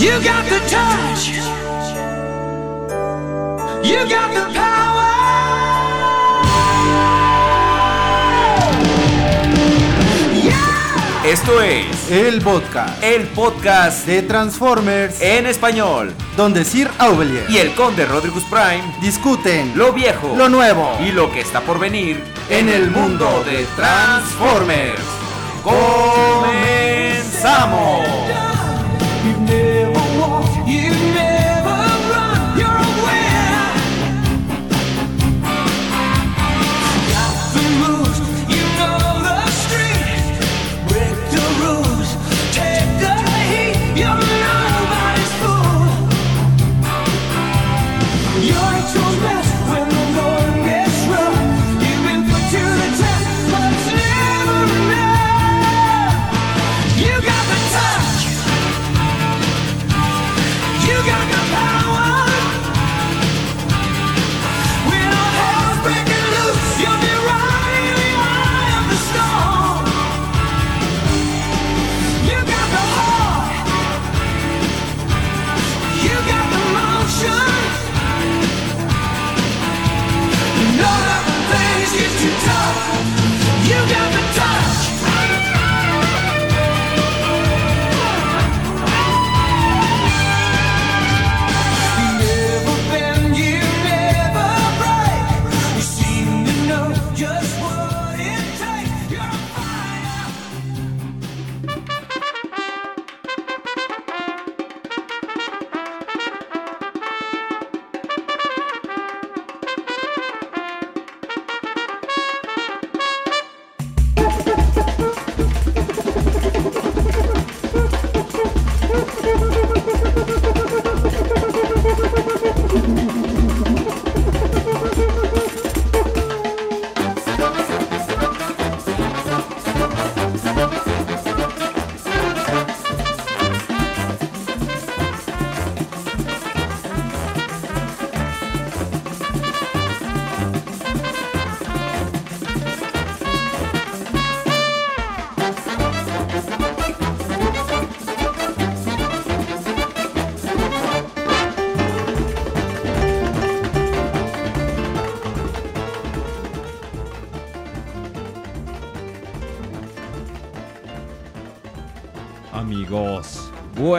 You got the touch. You got the power. Yeah. Esto es El podcast el podcast de Transformers, en español. donde Sir Aubelier Y el conde Rodrigus Prime, discuten lo viejo, lo nuevo y lo que está por venir en el mundo de Transformers. ¡Comenzamos!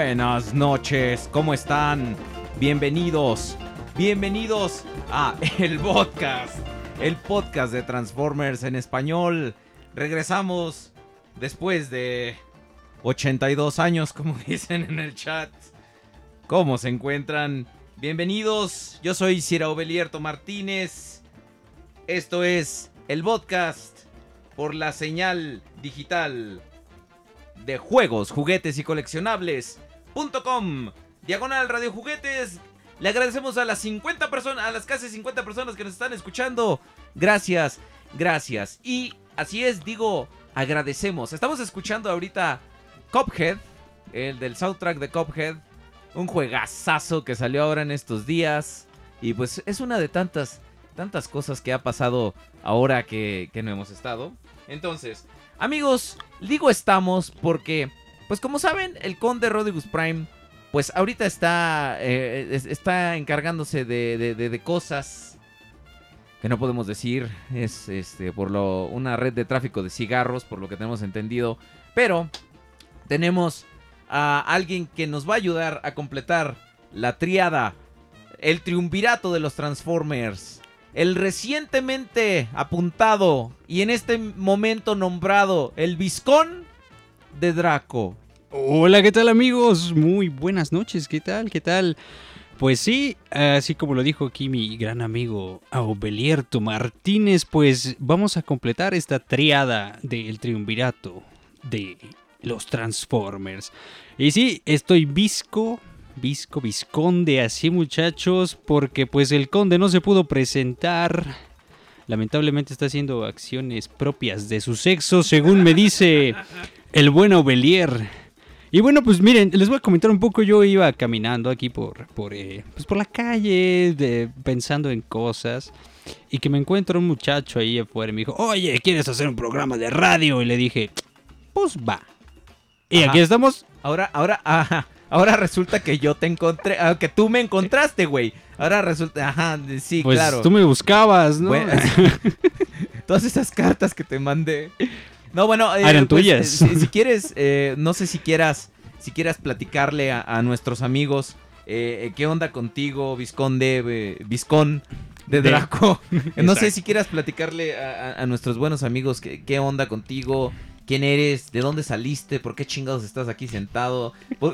Buenas noches, ¿cómo están? Bienvenidos, bienvenidos a el podcast, el podcast de Transformers en español. Regresamos después de 82 años, como dicen en el chat. ¿Cómo se encuentran? Bienvenidos, yo soy Cira Obelierto Martínez. Esto es el podcast por la señal digital de juegos, juguetes y coleccionables.com. Diagonal Radio Juguetes. Le agradecemos a las 50 personas, a las casi 50 personas que nos están escuchando. Gracias, gracias. Y así es, digo, agradecemos. Estamos escuchando ahorita Cophead, el del soundtrack de Cophead. Un juegazazo que salió ahora en estos días. Y pues es una de tantas, tantas cosas que ha pasado ahora que, que no hemos estado. Entonces, Amigos, digo estamos porque, pues como saben, el conde Rodigus Prime, pues ahorita está, eh, es- está encargándose de, de- de- de cosas que no podemos decir. Es este por lo una red de tráfico de cigarros, por lo que tenemos entendido. Pero tenemos a alguien que nos va a ayudar a completar la triada, el triunvirato de los Transformers. El recientemente apuntado y en este momento nombrado el Viscón de Draco. Hola, ¿qué tal amigos? Muy buenas noches, ¿qué tal? ¿Qué tal? Pues sí, así como lo dijo aquí mi gran amigo Aubelierto Martínez, pues vamos a completar esta triada del triunvirato de los Transformers. Y sí, estoy visco, visco, visconde así muchachos, porque pues el conde no se pudo presentar. Lamentablemente está haciendo acciones propias de su sexo, según me dice el buen Aubelier. Y bueno, pues miren, les voy a comentar un poco. Yo iba caminando aquí por, por, eh, pues por la calle, de- pensando en cosas. Y que me encuentro un muchacho ahí afuera y me dijo, oye, ¿quieres hacer un programa de radio? Y le dije, pues va. Y Ajá. aquí estamos. Ahora, ahora, ajá, ahora resulta que yo te encontré, ah, que tú me encontraste, güey. Ahora resulta, ajá, sí, Pues claro. tú me buscabas, ¿no? Bueno, todas esas cartas que te mandé. No, bueno, eh, Ah, eran pues, tuyas. eh, si, si quieres, eh, no sé si quieras, si quieras platicarle a, a nuestros amigos eh, eh, qué onda contigo, Visconde, eh, Viscón de De- Draco. no sé si quieras platicarle a, a- a nuestros buenos amigos qué, qué onda contigo, quién eres, de dónde saliste, por qué chingados estás aquí sentado,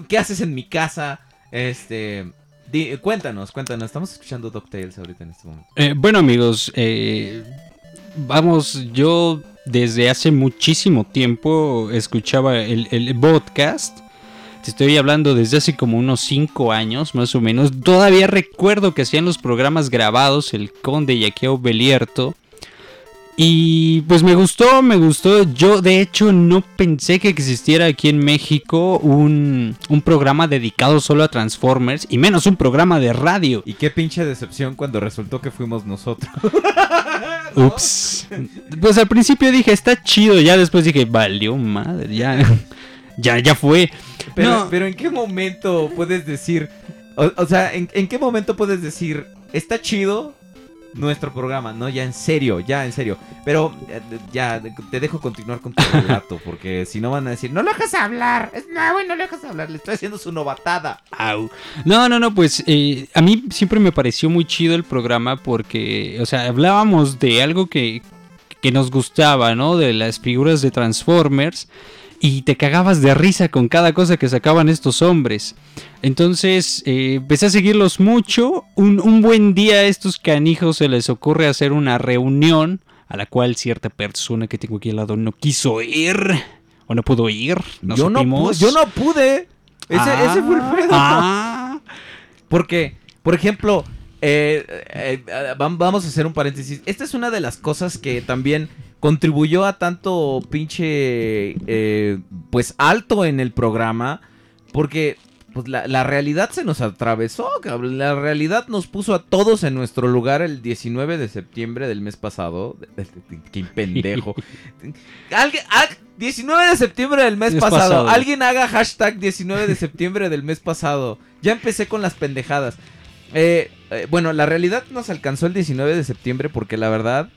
qué haces en mi casa, este. di- cuéntanos, cuéntanos. Estamos escuchando DuckTales ahorita en este momento. Eh, bueno amigos, eh, vamos, yo desde hace muchísimo tiempo escuchaba el, el podcast. Te estoy hablando desde hace como unos 5 años más o menos. Todavía recuerdo que hacían los programas grabados el Conde y Belierto. Y pues me gustó, me gustó. Yo de hecho no pensé que existiera aquí en México un, un programa dedicado solo a Transformers y menos un programa de radio. Y qué pinche decepción cuando resultó que fuimos nosotros. Ups. Pues al principio dije, está chido. Ya después dije, valió madre. Ya, ya, ya fue. Pero, No. pero ¿en qué momento puedes decir, o, o sea, ¿en, en qué momento puedes decir, está chido nuestro programa? No, ya en serio, ya en serio. Pero eh, ya, te dejo continuar con tu relato, porque si no van a decir, no lo dejas hablar. Es, no, güey, no lo dejas hablar, le estoy haciendo su novatada. Au. No, no, no, pues eh, a mí siempre me pareció muy chido el programa porque, o sea, hablábamos de algo que, que nos gustaba, ¿no? De las figuras de Transformers y te cagabas de risa con cada cosa que sacaban estos hombres. Entonces eh, empecé a seguirlos mucho. Un, un buen día a estos canijos se les ocurre hacer una reunión a la cual cierta persona que tengo aquí al lado no quiso ir o no pudo ir. No yo, no pude, yo no pude. Ese, Ah, ese fue el pedo. ah. Porque, por ejemplo, eh, eh, vam- vamos a hacer un paréntesis. Esta es una de las cosas que también contribuyó a tanto pinche, eh, pues alto en el programa. Porque, pues la, la realidad se nos atravesó, cabrón. La realidad nos puso a todos en nuestro lugar el 19 de septiembre del mes pasado. Qué pendejo. Alguien, ah, 19 de septiembre del mes Mes pasado. pasado. Alguien haga hashtag 19 de septiembre del mes pasado. Ya empecé con las pendejadas. Eh, eh, bueno, la realidad nos alcanzó el 19 de septiembre porque la verdad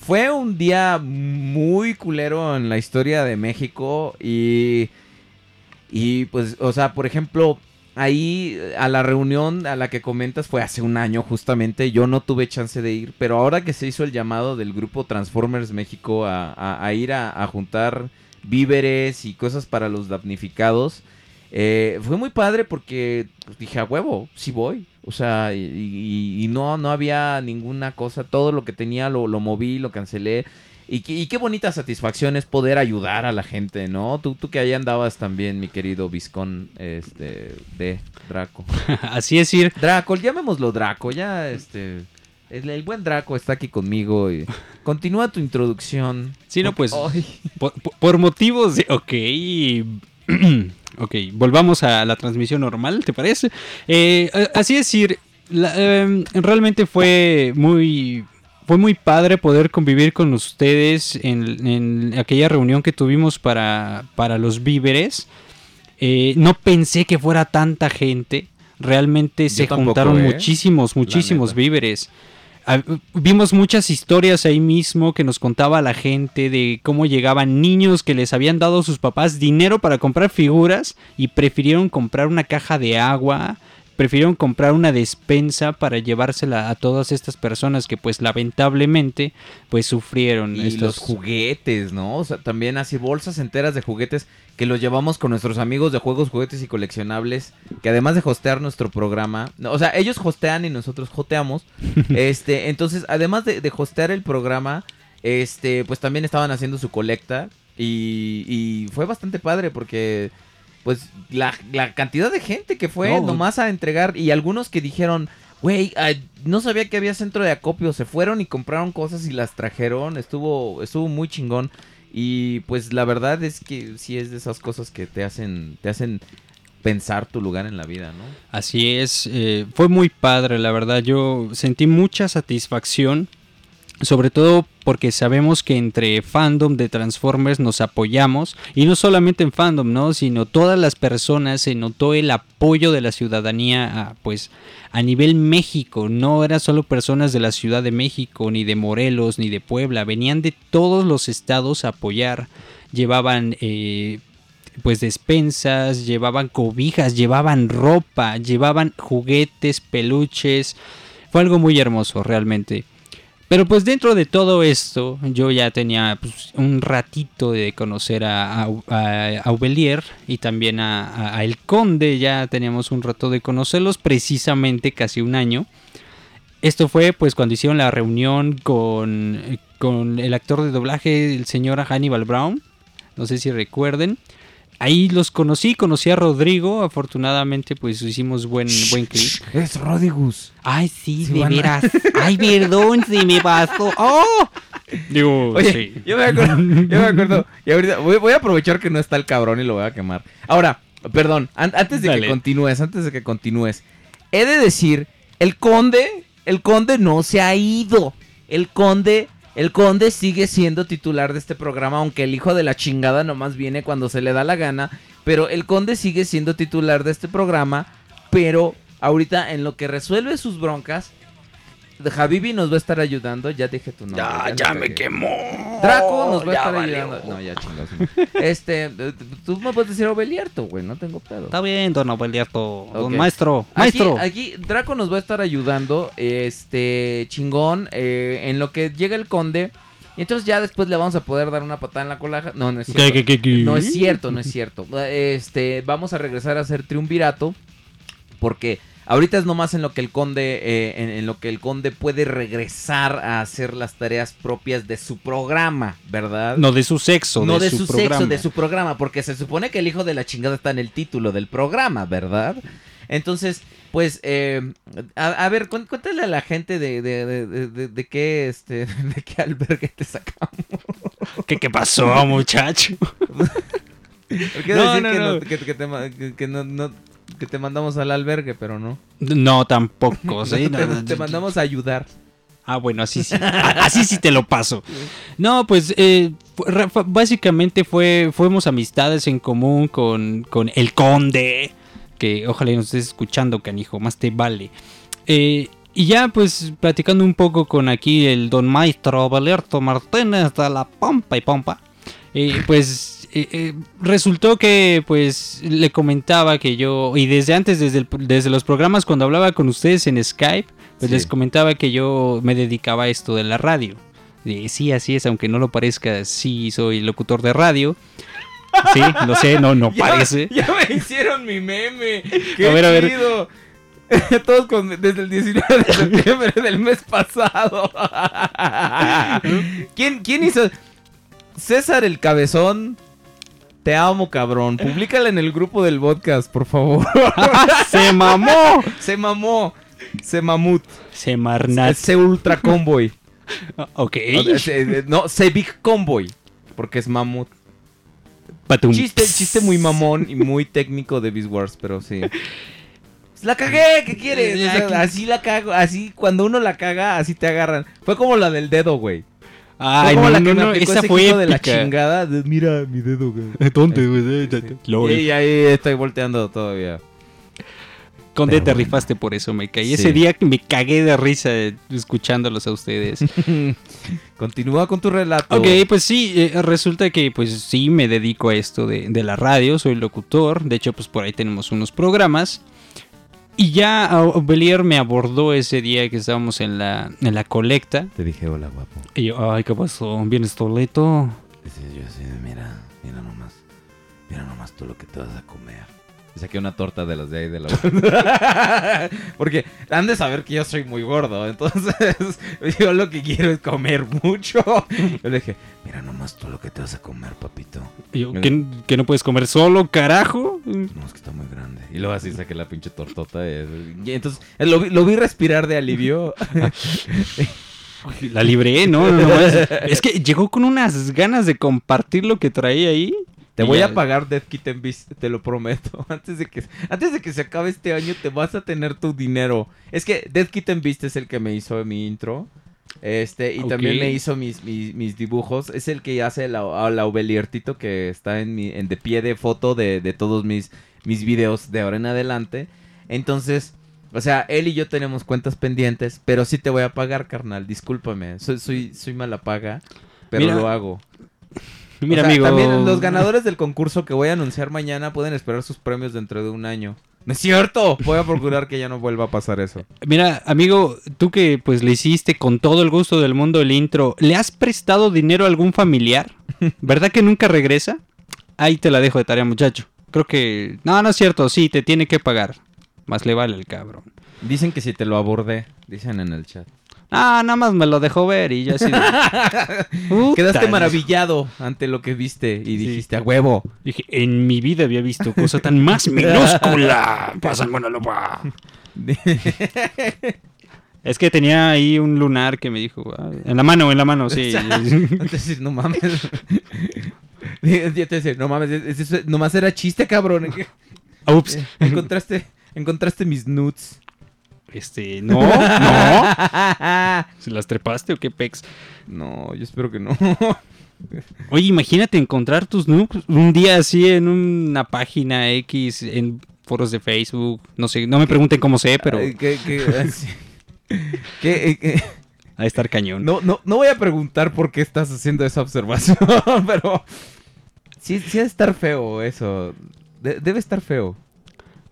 fue un día muy culero en la historia de México y... Y pues, o sea, por ejemplo, ahí a la reunión a la que comentas fue hace un año justamente, yo no tuve chance de ir, pero ahora que se hizo el llamado del grupo Transformers México a, a- a ir a, a juntar víveres y cosas para los damnificados, eh, fue muy padre porque pues, dije, a huevo, sí voy. O sea, y, y- y no, no había ninguna cosa, todo lo que tenía lo, lo moví, lo cancelé. Y, qué- y qué bonita satisfacción es poder ayudar a la gente, ¿no? Tú, tú que ahí andabas también, mi querido Viscón este, de Draco. Así es, ir. Draco, llamémoslo Draco, ya este... El, el buen Draco está aquí conmigo y continúa tu introducción. Sí, no, pues. Por- por motivos de. Ok. ok, volvamos a la transmisión normal, ¿te parece? Eh, así la- em, realmente fue muy. Fue muy padre poder convivir con ustedes en, en aquella reunión que tuvimos para, para los víveres. Eh, no pensé que fuera tanta gente. Realmente se tampoco, juntaron ¿eh? muchísimos, muchísimos víveres. Ah, Vimos muchas historias ahí mismo que nos contaba la gente de cómo llegaban niños que les habían dado sus papás dinero para comprar figuras y prefirieron comprar una caja de agua, prefirieron comprar una despensa para llevársela a todas estas personas que pues lamentablemente pues sufrieron Y estos los juguetes, ¿no? O sea, también así bolsas enteras de juguetes que los llevamos con nuestros amigos de juegos, juguetes y coleccionables, que además de hostear nuestro programa, no, o sea, ellos hostean y nosotros joteamos. este, entonces, además de, de hostear el programa, este, pues también estaban haciendo su colecta y, y fue bastante padre porque pues la, la cantidad de gente que fue No. nomás a entregar y algunos que dijeron, güey, ay, no sabía que había centro de acopio, se fueron y compraron cosas y las trajeron, estuvo, estuvo muy chingón y pues la verdad es que sí es de esas cosas que te hacen, te hacen pensar tu lugar en la vida, ¿no? Así es, eh, fue muy padre, la verdad. Yo sentí mucha satisfacción, sobre todo porque sabemos que entre fandom de Transformers nos apoyamos y no solamente en fandom, ¿no? Sino todas las personas se notó el apoyo de la ciudadanía a, pues a nivel México, no eran solo personas de la Ciudad de México, ni de Morelos, ni de Puebla, venían de todos los estados a apoyar, llevaban eh, pues despensas, llevaban cobijas, llevaban ropa, llevaban juguetes, peluches, fue algo muy hermoso realmente. Pero pues dentro de todo esto, yo ya tenía pues, un ratito de conocer a, a, Aubelier y también a, a, El Conde, ya teníamos un rato de conocerlos, precisamente casi un año. Esto fue pues cuando hicieron la reunión con, con el actor de doblaje, el señor Hannibal Brown, no sé si recuerden. Ahí los conocí, conocí a Rodrigo, afortunadamente pues hicimos buen, buen clip. Es Rodigus. Ay, sí, Sí, de van veras. Ay, perdón, se me pasó. ¡Oh! Digo, Oye, sí. yo me acuerdo, yo me acuerdo. Y ahorita voy, voy a aprovechar que no está el cabrón y lo voy a quemar. Ahora, perdón, an- antes de Dale. que continúes, antes de que continúes, he de decir, el conde, el conde no se ha ido. El conde, el conde sigue siendo titular de este programa, aunque el hijo de la chingada nomás viene cuando se le da la gana. Pero el conde sigue siendo titular de este programa, pero ahorita en lo que resuelve sus broncas, Javibi nos va a estar ayudando. Ya dije tu nombre. Ya, ya me quemó. Draco nos va a estar valió. ayudando. No, ya chingados. Este, tú me puedes decir Obelierto, güey, no tengo pedo. Está bien, don Obelierto. Don maestro, Aquí, maestro. aquí Draco nos va a estar ayudando, este, chingón, eh, en lo que llega el conde. Y entonces ya después le vamos a poder dar una patada en la colaja. No, no es cierto. ¿Qué, qué, qué, qué? No es cierto, no es cierto. Este, vamos a regresar a hacer triunvirato. Porque ahorita es nomás en lo que el conde. eh, en, en lo que el conde puede regresar a hacer las tareas propias de su programa, ¿verdad? No de su sexo, no de, de, su, su, programa. sexo, de su programa, porque se supone que el hijo de la chingada está en el título del programa, ¿verdad? Entonces, pues, eh, a, a ver, cuén- cuéntale a la gente de, de, de, de- qué, este, de qué albergue te sacamos. ¿Qué, qué pasó, muchacho? Porque No, decir no, que, no. que- que te, que- no- que te mandamos al albergue, pero no. No, tampoco. ¿sí? te, No, no, te mandamos a ayudar. Ah, bueno, así sí. Así sí te lo paso. No, pues eh, básicamente fue, fuimos amistades en común con, con el conde. Que ojalá nos estés escuchando, canijo, más te vale. Eh, y ya pues platicando un poco con aquí el don maestro Valerto Martínez de la Pompa y Pompa. eh, pues eh, eh, resultó que pues le comentaba que yo, y desde antes, desde, el- desde los programas cuando hablaba con ustedes en Skype, pues Sí. les comentaba que yo me dedicaba a esto de la radio. Y sí, así es, aunque no lo parezca, sí soy locutor de radio. Sí, lo sé, no, no Ya- parece. Ya, me hicieron mi meme. Qué A ver, a ver. Todos con- desde el 19 de septiembre del mes pasado. ¿Quién, ¿Quién hizo? César el Cabezón. Te amo, cabrón. Públicala en el grupo del podcast, por favor. ¡Se mamó! Se mamó. Se mamut. Se marnat. Se ultra convoy. Ok. Se- No, se big convoy. Porque es mamut. Patum. Chiste, chiste muy mamón y muy técnico de Beast Wars, pero sí. La cagué, ¿qué quieres? O sea, así la cago, así cuando uno la caga, así te agarran. Fue como la del dedo, güey. Ay, como no, la no, no, esa ese fue de la chingada. de, Mira mi dedo, güey. ¿Dónde, güey? Lol. Y ahí estoy volteando todavía. Conde, Pero te bueno. rifaste por eso, me caí. Sí. Ese día que me cagué de risa eh, escuchándolos a ustedes. Continúa con tu relato. Ok, pues sí, eh, resulta que pues sí me dedico a esto de, de la radio, soy locutor, de hecho pues por ahí tenemos unos programas. Y ya ah, Belier me abordó ese día que estábamos en la, en la colecta. Te dije hola, guapo. Y yo, ay, ¿qué pasó? ¿Vienes toleto? Dice yo así, mira, mira nomás. Mira nomás tú lo que te vas a comer. Saqué una torta de las de ahí de la... Porque han de saber que yo soy muy gordo. Entonces, yo lo que quiero es comer mucho. Yo le dije, mira nomás tú lo que te vas a comer, papito. Yo, ¿que, que no puedes comer solo, carajo? No, es que está muy grande. Y luego así saqué la pinche tortota. Y, entonces, eh, lo vi, lo vi respirar de alivio. La libré, ¿no? no, no, es, es que llegó con unas ganas de compartir lo que traía ahí. Te Y voy ya- a pagar Death Kitten Beast, te lo prometo. Antes de que antes de que se acabe este año te vas a tener tu dinero. Es que Death Kitten Beast es el que me hizo mi intro. Este, y también me hizo mis, mis, mis dibujos. Es el que hace la, la Obeliertito que está en, mi, en de pie de foto de, de todos mis, mis videos de ahora en adelante. Entonces, o sea, él y yo tenemos cuentas pendientes, pero sí te voy a pagar, carnal. Discúlpame. Soy, soy, soy mala paga, pero Mira, lo hago. Mira, O sea, amigo. También los ganadores del concurso que voy a anunciar mañana pueden esperar sus premios dentro de un año. No es cierto. Voy a procurar que ya no vuelva a pasar eso. Mira, amigo, tú que pues le hiciste con todo el gusto del mundo el intro, ¿le has prestado dinero a algún familiar? ¿Verdad que nunca regresa? Ahí te la dejo de tarea, muchacho. Creo que... No, no es cierto, sí, te tiene que pagar. Más le vale el cabrón. Dicen que si te lo abordé, dicen en el chat. Ah, nada más me lo dejó ver y ya así... de- Quedaste maravillado ante lo que viste y dijiste a huevo. Dije, en mi vida había visto cosa tan más minúscula. Pasan la lupa. Es que tenía ahí un lunar que me dijo, "Ah, en la mano, en la mano, sí. Entonces, no mames. Yo te decía, no mames, es- es- nomás era chiste, cabrón. Ups. encontraste, encontraste mis nudes. Este, no, no. ¿Se las trepaste o qué pex? No, yo espero que no. Oye, imagínate encontrar tus nudes un día así en una página X, en foros de Facebook. No sé, no me pregunten cómo sé, pero que- así. Que, eh, a estar cañón. no, no, no voy a preguntar por qué estás haciendo esa observación, pero sí, sí debe estar feo eso. De- debe estar feo.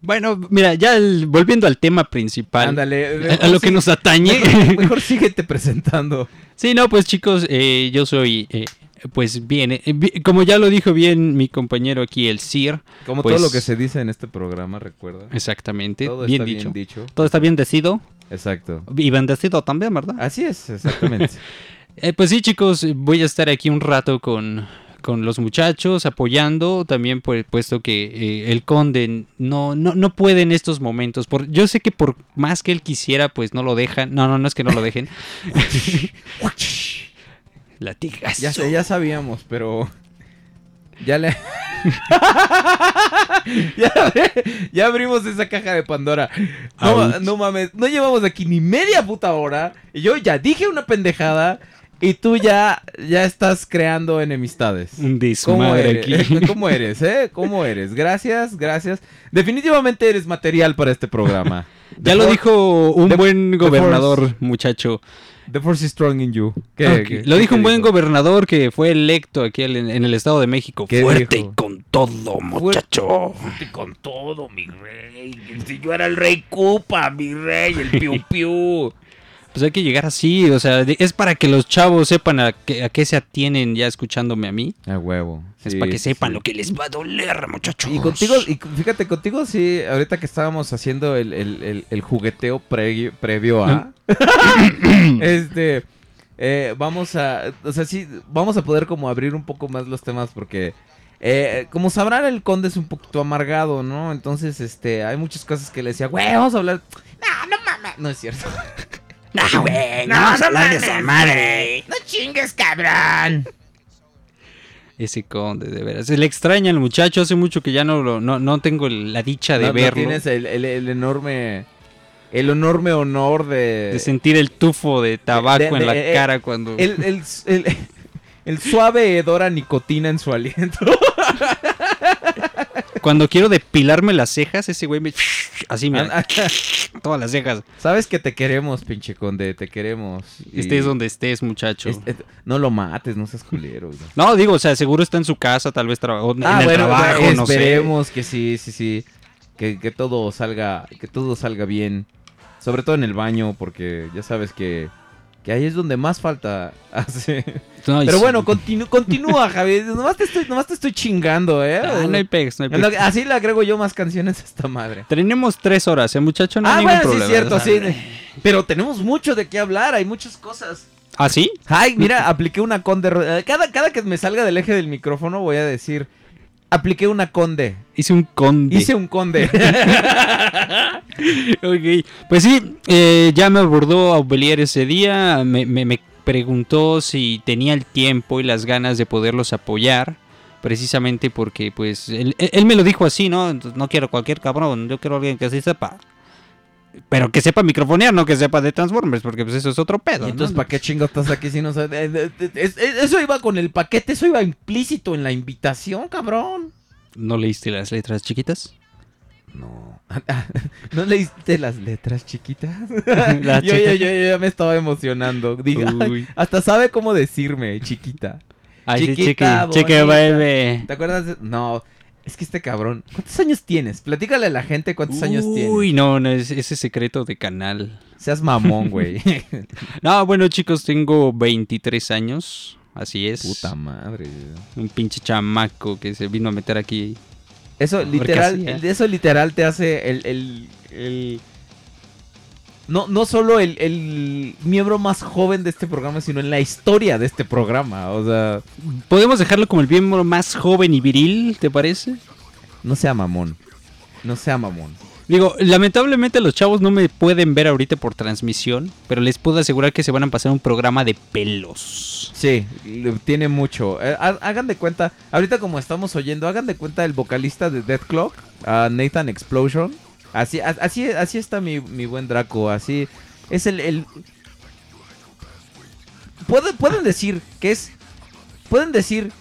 Bueno, mira, ya el- volviendo al tema principal. Ándale. A, a lo que nos atañe. Mejor, mejor síguete presentando. Sí, no, pues chicos, eh, yo soy, eh, pues bien, eh, bi- como ya lo dijo bien mi compañero aquí, el Sir. Como Pues- todo lo que se dice en este programa, recuerda. Exactamente, Todo bien está dicho. bien dicho. Todo está bien decido. Exacto. Y bendecido también, ¿verdad? Así es, exactamente. Eh, pues sí, chicos, voy a estar aquí un rato con, con los muchachos apoyando, también por puesto que eh, el conde no, no, no puede en estos momentos. Por, yo sé que por más que él quisiera, pues no lo dejan. No, no, no es que no lo dejen. Latigazo. ya sé, ya sabíamos, pero ya le ya, ya abrimos esa caja de Pandora. No mames, no llevamos aquí ni media puta hora y yo ya dije una pendejada y tú ya ya estás creando enemistades. Un ¿Cómo eres? aquí. ¿Cómo eres, eh? ¿Cómo eres? Gracias, gracias. Definitivamente eres material para este programa. Ya lo for- dijo un the- buen the gobernador, muchacho. The force is strong in you. ¿Qué- Ok, qué- Lo qué dijo un buen gobernador que fue electo aquí en, en el Estado de México. ¿Qué Fuerte dijo? y con todo, muchacho. Fuerte con todo, mi rey. Si yo era el rey Cupa, mi rey, el piu piu. Pues hay que llegar así, o sea, es para que los chavos sepan a qué, a qué se atienen ya escuchándome a mí. A huevo. es Sí, para que sepan sí. lo que les va a doler, muchachos. Y contigo, y fíjate, contigo sí, ahorita que estábamos haciendo el, el- el- el jugueteo previo, previo a... este... eh, vamos a... O sea, sí, vamos a poder como abrir un poco más los temas porque... eh, como sabrán, el conde es un poquito amargado, ¿no? Entonces, este, hay muchas cosas que le decía, güey, vamos a hablar... No, no mames. No es cierto. No, güey, no, hablar de esa madre. No chingues, cabrón. Ese conde, de veras. Se le extraña al muchacho, hace mucho que ya no, lo- no, no tengo la dicha de No- no verlo. tienes el, el- el enorme... El enorme honor de... De sentir el tufo de tabaco de- en la de- eh, cara cuando... el, el, el, el suave hedor a nicotina en su aliento. Cuando quiero depilarme las cejas, ese güey me... Así me... Todas las cejas. Sabes que te queremos, pinche conde, te queremos. Y- Estés donde estés, muchacho. no lo mates, no seas culero. güey. No, digo, o sea, seguro está en su casa, tal vez traba- o en Ah, el bueno, trabajo, bueno, no sé. esperemos que sí, sí, sí. Que, que todo salga, que todo salga bien. Sobre todo en el baño, porque ya sabes que, que ahí es donde más falta hace. No, Pero sí. bueno, continu- continúa, Javier. Nomás te, estoy, nomás te estoy chingando, ¿eh? Ah, no hay pex, no hay que- Así le agrego yo más canciones a esta madre. Tenemos tres horas, ¿eh, muchacho? No hay ah, ningún bueno, sí problema. es cierto, sí. Pero tenemos mucho de qué hablar, hay muchas cosas. ¿Ah, sí? Ay, mira, apliqué una conde. eh, Cada, cada que me salga del eje del micrófono voy a decir, apliqué una conde. Hice un conde. Hice un conde. Ok, Pues sí, eh, ya me abordó Aubelier ese día, me, me- me preguntó si tenía el tiempo y las ganas de poderlos apoyar, precisamente porque pues él, él- me lo dijo así, ¿no? No quiero cualquier cabrón, yo quiero alguien que así sepa. Pero que sepa microfonear, no que sepa de Transformers, porque pues eso es otro pedo. Y entonces, ¿no? ¿para qué chingo estás aquí si no sabes? Eh, eh, es- es- Eso iba con el paquete, eso iba implícito en la invitación, cabrón. ¿No leíste las letras chiquitas? No. ¿No leíste las letras chiquitas? Yo, yo, yo, yo ya me estaba emocionando. Uy. hasta sabe cómo decirme, chiquita. Ay, sí, Chiquita, chiqui, chiqui, bebé. ¿Te acuerdas? de- No, es que este cabrón. ¿Cuántos años tienes? Platícale a la gente cuántos años tienes. Uy, no, no, es ese secreto de canal. Seas mamón, güey. No, bueno, chicos, tengo 23 años. Así es. Puta madre. Un pinche chamaco que se vino a meter aquí. Eso literal, el- eso literal te hace el, el, el- no, no solo el, el miembro más joven de este programa, sino en la historia de este programa. O sea, ¿Podemos dejarlo como el miembro más joven y viril, te parece? no sea mamón. No sea mamón. Digo, lamentablemente los chavos no me pueden ver ahorita por transmisión, pero les puedo asegurar que se van a pasar un programa de pelos. Sí, tiene mucho. Eh, ha- hagan de cuenta, ahorita como estamos oyendo, hagan de cuenta el vocalista de Death Clock, Nathan Explosion. Así, así, así está mi, mi buen Draco, así es el... el... Pueden, pueden decir que es... Pueden decir...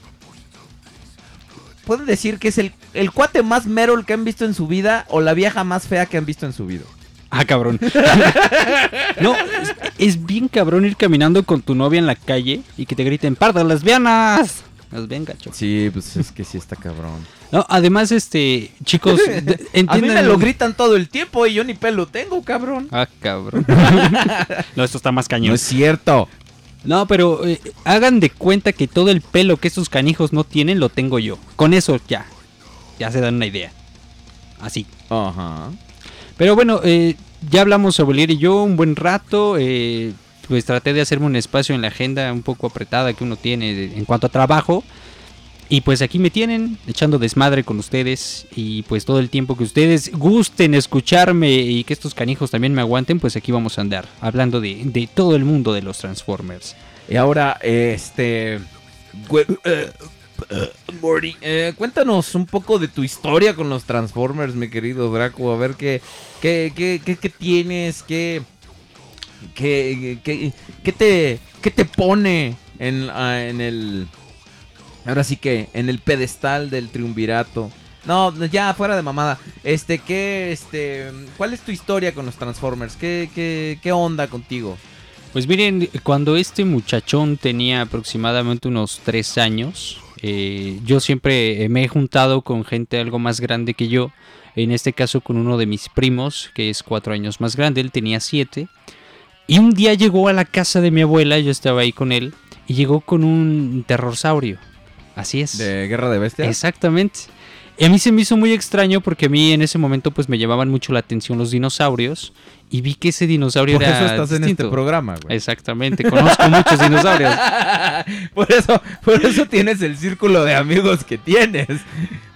Pueden decir que es el, el cuate más Merol que han visto en su vida o la vieja más fea que han visto en su vida. Ah, cabrón. no, es, es bien cabrón ir caminando con tu novia en la calle y que te griten, ¡pardas lesbianas! Las ven, gacho. Sí, pues es que sí está cabrón. No, además, este, chicos, de- A mí entiendan... me lo gritan todo el tiempo y yo ni pelo tengo, cabrón. Ah, cabrón. no, esto está más cañón. No es cierto. No, pero eh, hagan de cuenta que todo el pelo que estos canijos no tienen lo tengo yo. Con eso ya. Ya se dan una idea. Así. Ajá. Pero bueno, eh, ya hablamos sobre y yo un buen rato. eh, pues traté de hacerme un espacio en la agenda un poco apretada que uno tiene en cuanto a trabajo. Y pues aquí me tienen echando desmadre con ustedes. Y pues todo el tiempo que ustedes gusten escucharme y que estos canijos también me aguanten, pues aquí vamos a andar hablando de, de todo el mundo de los Transformers. Y ahora, este. eh, eh, Morty, eh, cuéntanos un poco de tu historia con los Transformers, mi querido Draco. A ver qué, qué, qué, qué tienes, qué, qué, qué, qué te, qué te pone en, ah, en el. Ahora sí que, en el pedestal del triunvirato. No, ya fuera de mamada. Este, ¿qué, este, cuál es tu historia con los Transformers? ¿Qué, qué, qué onda contigo? Pues miren, cuando este muchachón tenía aproximadamente unos tres años, eh, yo siempre me he juntado con gente algo más grande que yo. En este caso con uno de mis primos, que es cuatro años más grande, él tenía siete. Y un día llegó a la casa de mi abuela, yo estaba ahí con él, y llegó con un terrorsaurio. Así es. ¿De Guerra de Bestias? Exactamente. Y a mí se me hizo muy extraño porque a mí en ese momento pues me llamaban mucho la atención los dinosaurios y vi que ese dinosaurio Por era eso estás en este distinto. programa, güey. Exactamente, conozco muchos dinosaurios. por eso, por eso tienes el círculo de amigos que tienes.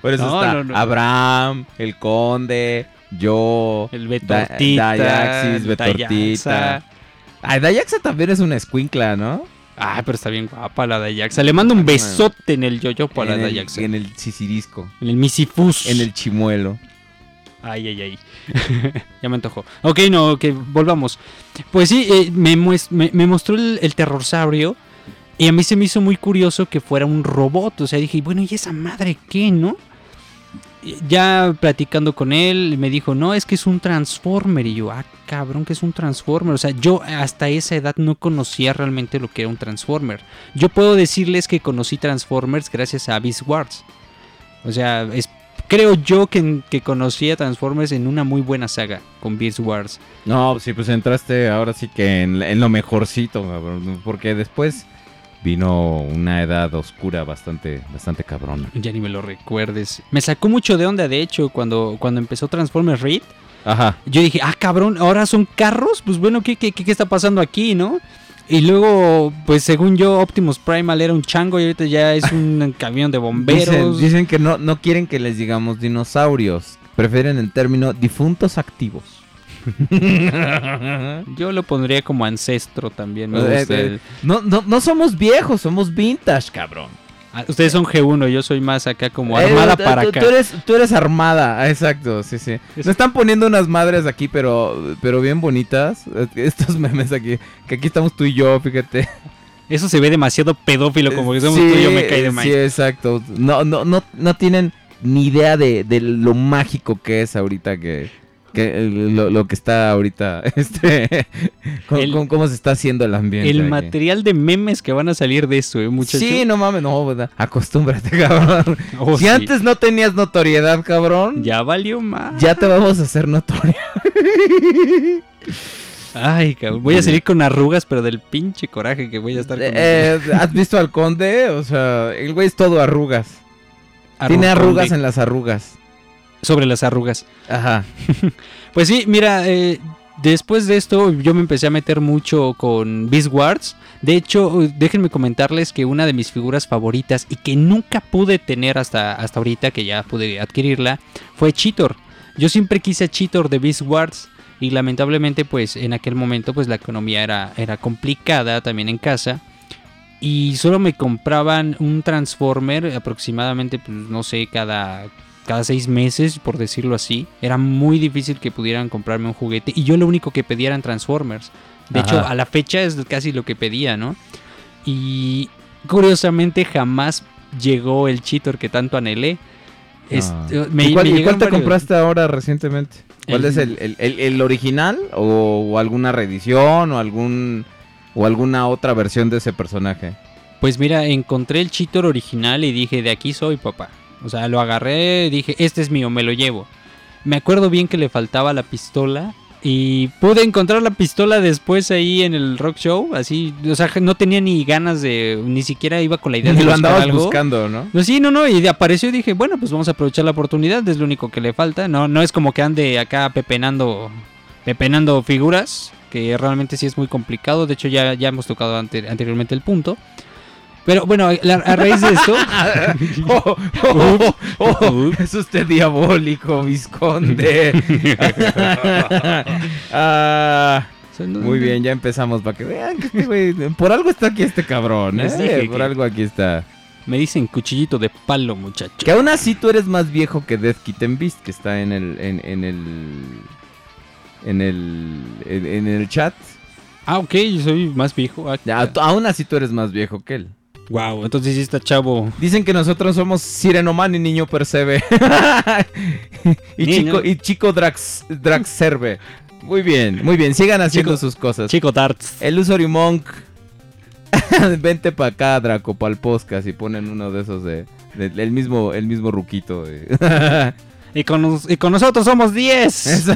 Por eso No, está no, no. Abraham, el Conde, yo, El Betortita, Dayaxis, Betortita. Ay, Dayaxa también es una escuincla, ¿no? Ah, pero está bien guapa la Dayaxa. Le mando un besote en el yoyopo a la en, el, Dayaxa. en el sisirisco, En el Misifus. en el chimuelo. Ay, ay, ay. ya me antojó. Ok, no, que volvamos. Pues sí, eh, me, me- me mostró el, el terrorsaurio. Y a mí se me hizo muy curioso que fuera un robot. O sea, dije, bueno, ¿y esa madre qué, no? Ya platicando con él, me dijo, no, es que es un Transformer. Y yo, ah, cabrón, que es un Transformer. O sea, yo hasta esa edad no conocía realmente lo que era un Transformer. Yo puedo decirles que conocí Transformers gracias a Beast Wars. O sea, es, creo yo que, que conocí a Transformers en una muy buena saga con Beast Wars. No, sí, pues entraste ahora sí que en, en lo mejorcito, cabrón, porque después vino una edad oscura bastante, bastante cabrona. Ya ni me lo recuerdes. Me sacó mucho de onda, de hecho, cuando, cuando empezó Transformers Reed. Ajá. Yo dije, ah, cabrón, ahora son carros. Pues bueno, ¿qué, qué, qué- qué está pasando aquí, no? Y luego, pues según yo, Optimus Primal era un chango y ahorita ya es un camión de bomberos. Dicen, dicen que no, no quieren que les digamos dinosaurios. Prefieren el término difuntos activos. Yo lo pondría como ancestro también. Me Eh, gusta eh, el- no, no, no somos viejos, somos vintage, cabrón. Ah, Ustedes son G1, yo soy más acá como Eh, armada para tú, acá. tú eres, tú eres armada, exacto, sí, sí. Nos están poniendo unas madres aquí, pero, pero bien bonitas. Estos memes aquí, que aquí estamos tú y yo, fíjate. Eso se ve demasiado pedófilo, como que somos Sí, tú y yo me cae de más. Sí, exacto. No, no, no, no tienen ni idea de, de lo mágico que es ahorita que, que el- lo, lo que está ahorita, este, con- El- con cómo se está haciendo el ambiente. El aquí. material de memes que van a salir de eso, ¿eh, muchachos? Sí, no mames, no, ¿verdad? acostúmbrate, cabrón. Oh, si sí. antes no tenías notoriedad, cabrón, Ya valió más. ya te vamos a hacer notorio. Ay, cabrón. Voy a salir con arrugas, pero del pinche coraje que voy a estar con. Eh, ¿Has visto al conde? O sea, el güey es todo arrugas. Tiene arrugas en las arrugas. Sobre las arrugas. Ajá. Pues sí, mira, eh, después de esto yo me empecé a meter mucho con Beast Wars. De hecho, déjenme comentarles que una de mis figuras favoritas y que nunca pude tener hasta, hasta ahorita, que ya pude adquirirla, fue Cheetor. Yo siempre quise a Cheetor de Beast Wars y lamentablemente pues en aquel momento pues la economía era, era complicada también en casa. Y solo me compraban un Transformer aproximadamente, pues no sé, cada, cada seis meses, por decirlo así. Era muy difícil que pudieran comprarme un juguete. Y yo lo único que pedía eran Transformers. De hecho, a la fecha es casi lo que pedía, ¿no? Y curiosamente jamás llegó el Cheetor que tanto anhelé. Es- Ah. eh, me- ¿Y cuál, me y cuál llegaron te varios. compraste ahora recientemente? ¿Cuál El- es el, el- el- el original o, o alguna reedición o algún o alguna otra versión de ese personaje? Pues mira, encontré el Cheetor original y dije, de aquí soy, papá. O sea, lo agarré, dije, este es mío, me lo llevo. Me acuerdo bien que le faltaba la pistola y pude encontrar la pistola después ahí en el rock show, así, o sea, no tenía ni ganas de, ni siquiera iba con la idea de Y lo andabas algo. buscando, ¿no? No, sí, no, no, y apareció y dije, bueno, pues vamos a aprovechar la oportunidad, es lo único que le falta. No, no es como que ande acá pepenando, pepenando figuras, que realmente sí es muy complicado. De hecho, ya, ya hemos tocado ante- anteriormente el punto. Pero bueno, la- a raíz de esto, Oh, oh, oh, oh, es usted diabólico, Visconde. Ah, muy bien, ya empezamos para que vean que este güey, por algo está aquí este cabrón, ¿eh? dije Por que- algo aquí está. me dicen cuchillito de palo, muchacho. Que aún así tú eres más viejo que Death Kitten Beast, que está en el, en, en el, en el, en, en el chat. Ah, ok, yo soy más viejo. Ah, aún así tú eres más viejo que él. Wow, entonces sí está chavo. Dicen que nosotros somos Sirenoman y Niño Percebe. y, Niño. chico, y Chico Drax, Draxerve. Muy bien, muy bien. Sigan haciendo Chico- sus cosas. Chico Darts. El Usory Monk. Vente para acá, Draco, para el podcast y ponen uno de esos de, de- el mismo, el mismo ruquito. Y con, y con nosotros somos 10.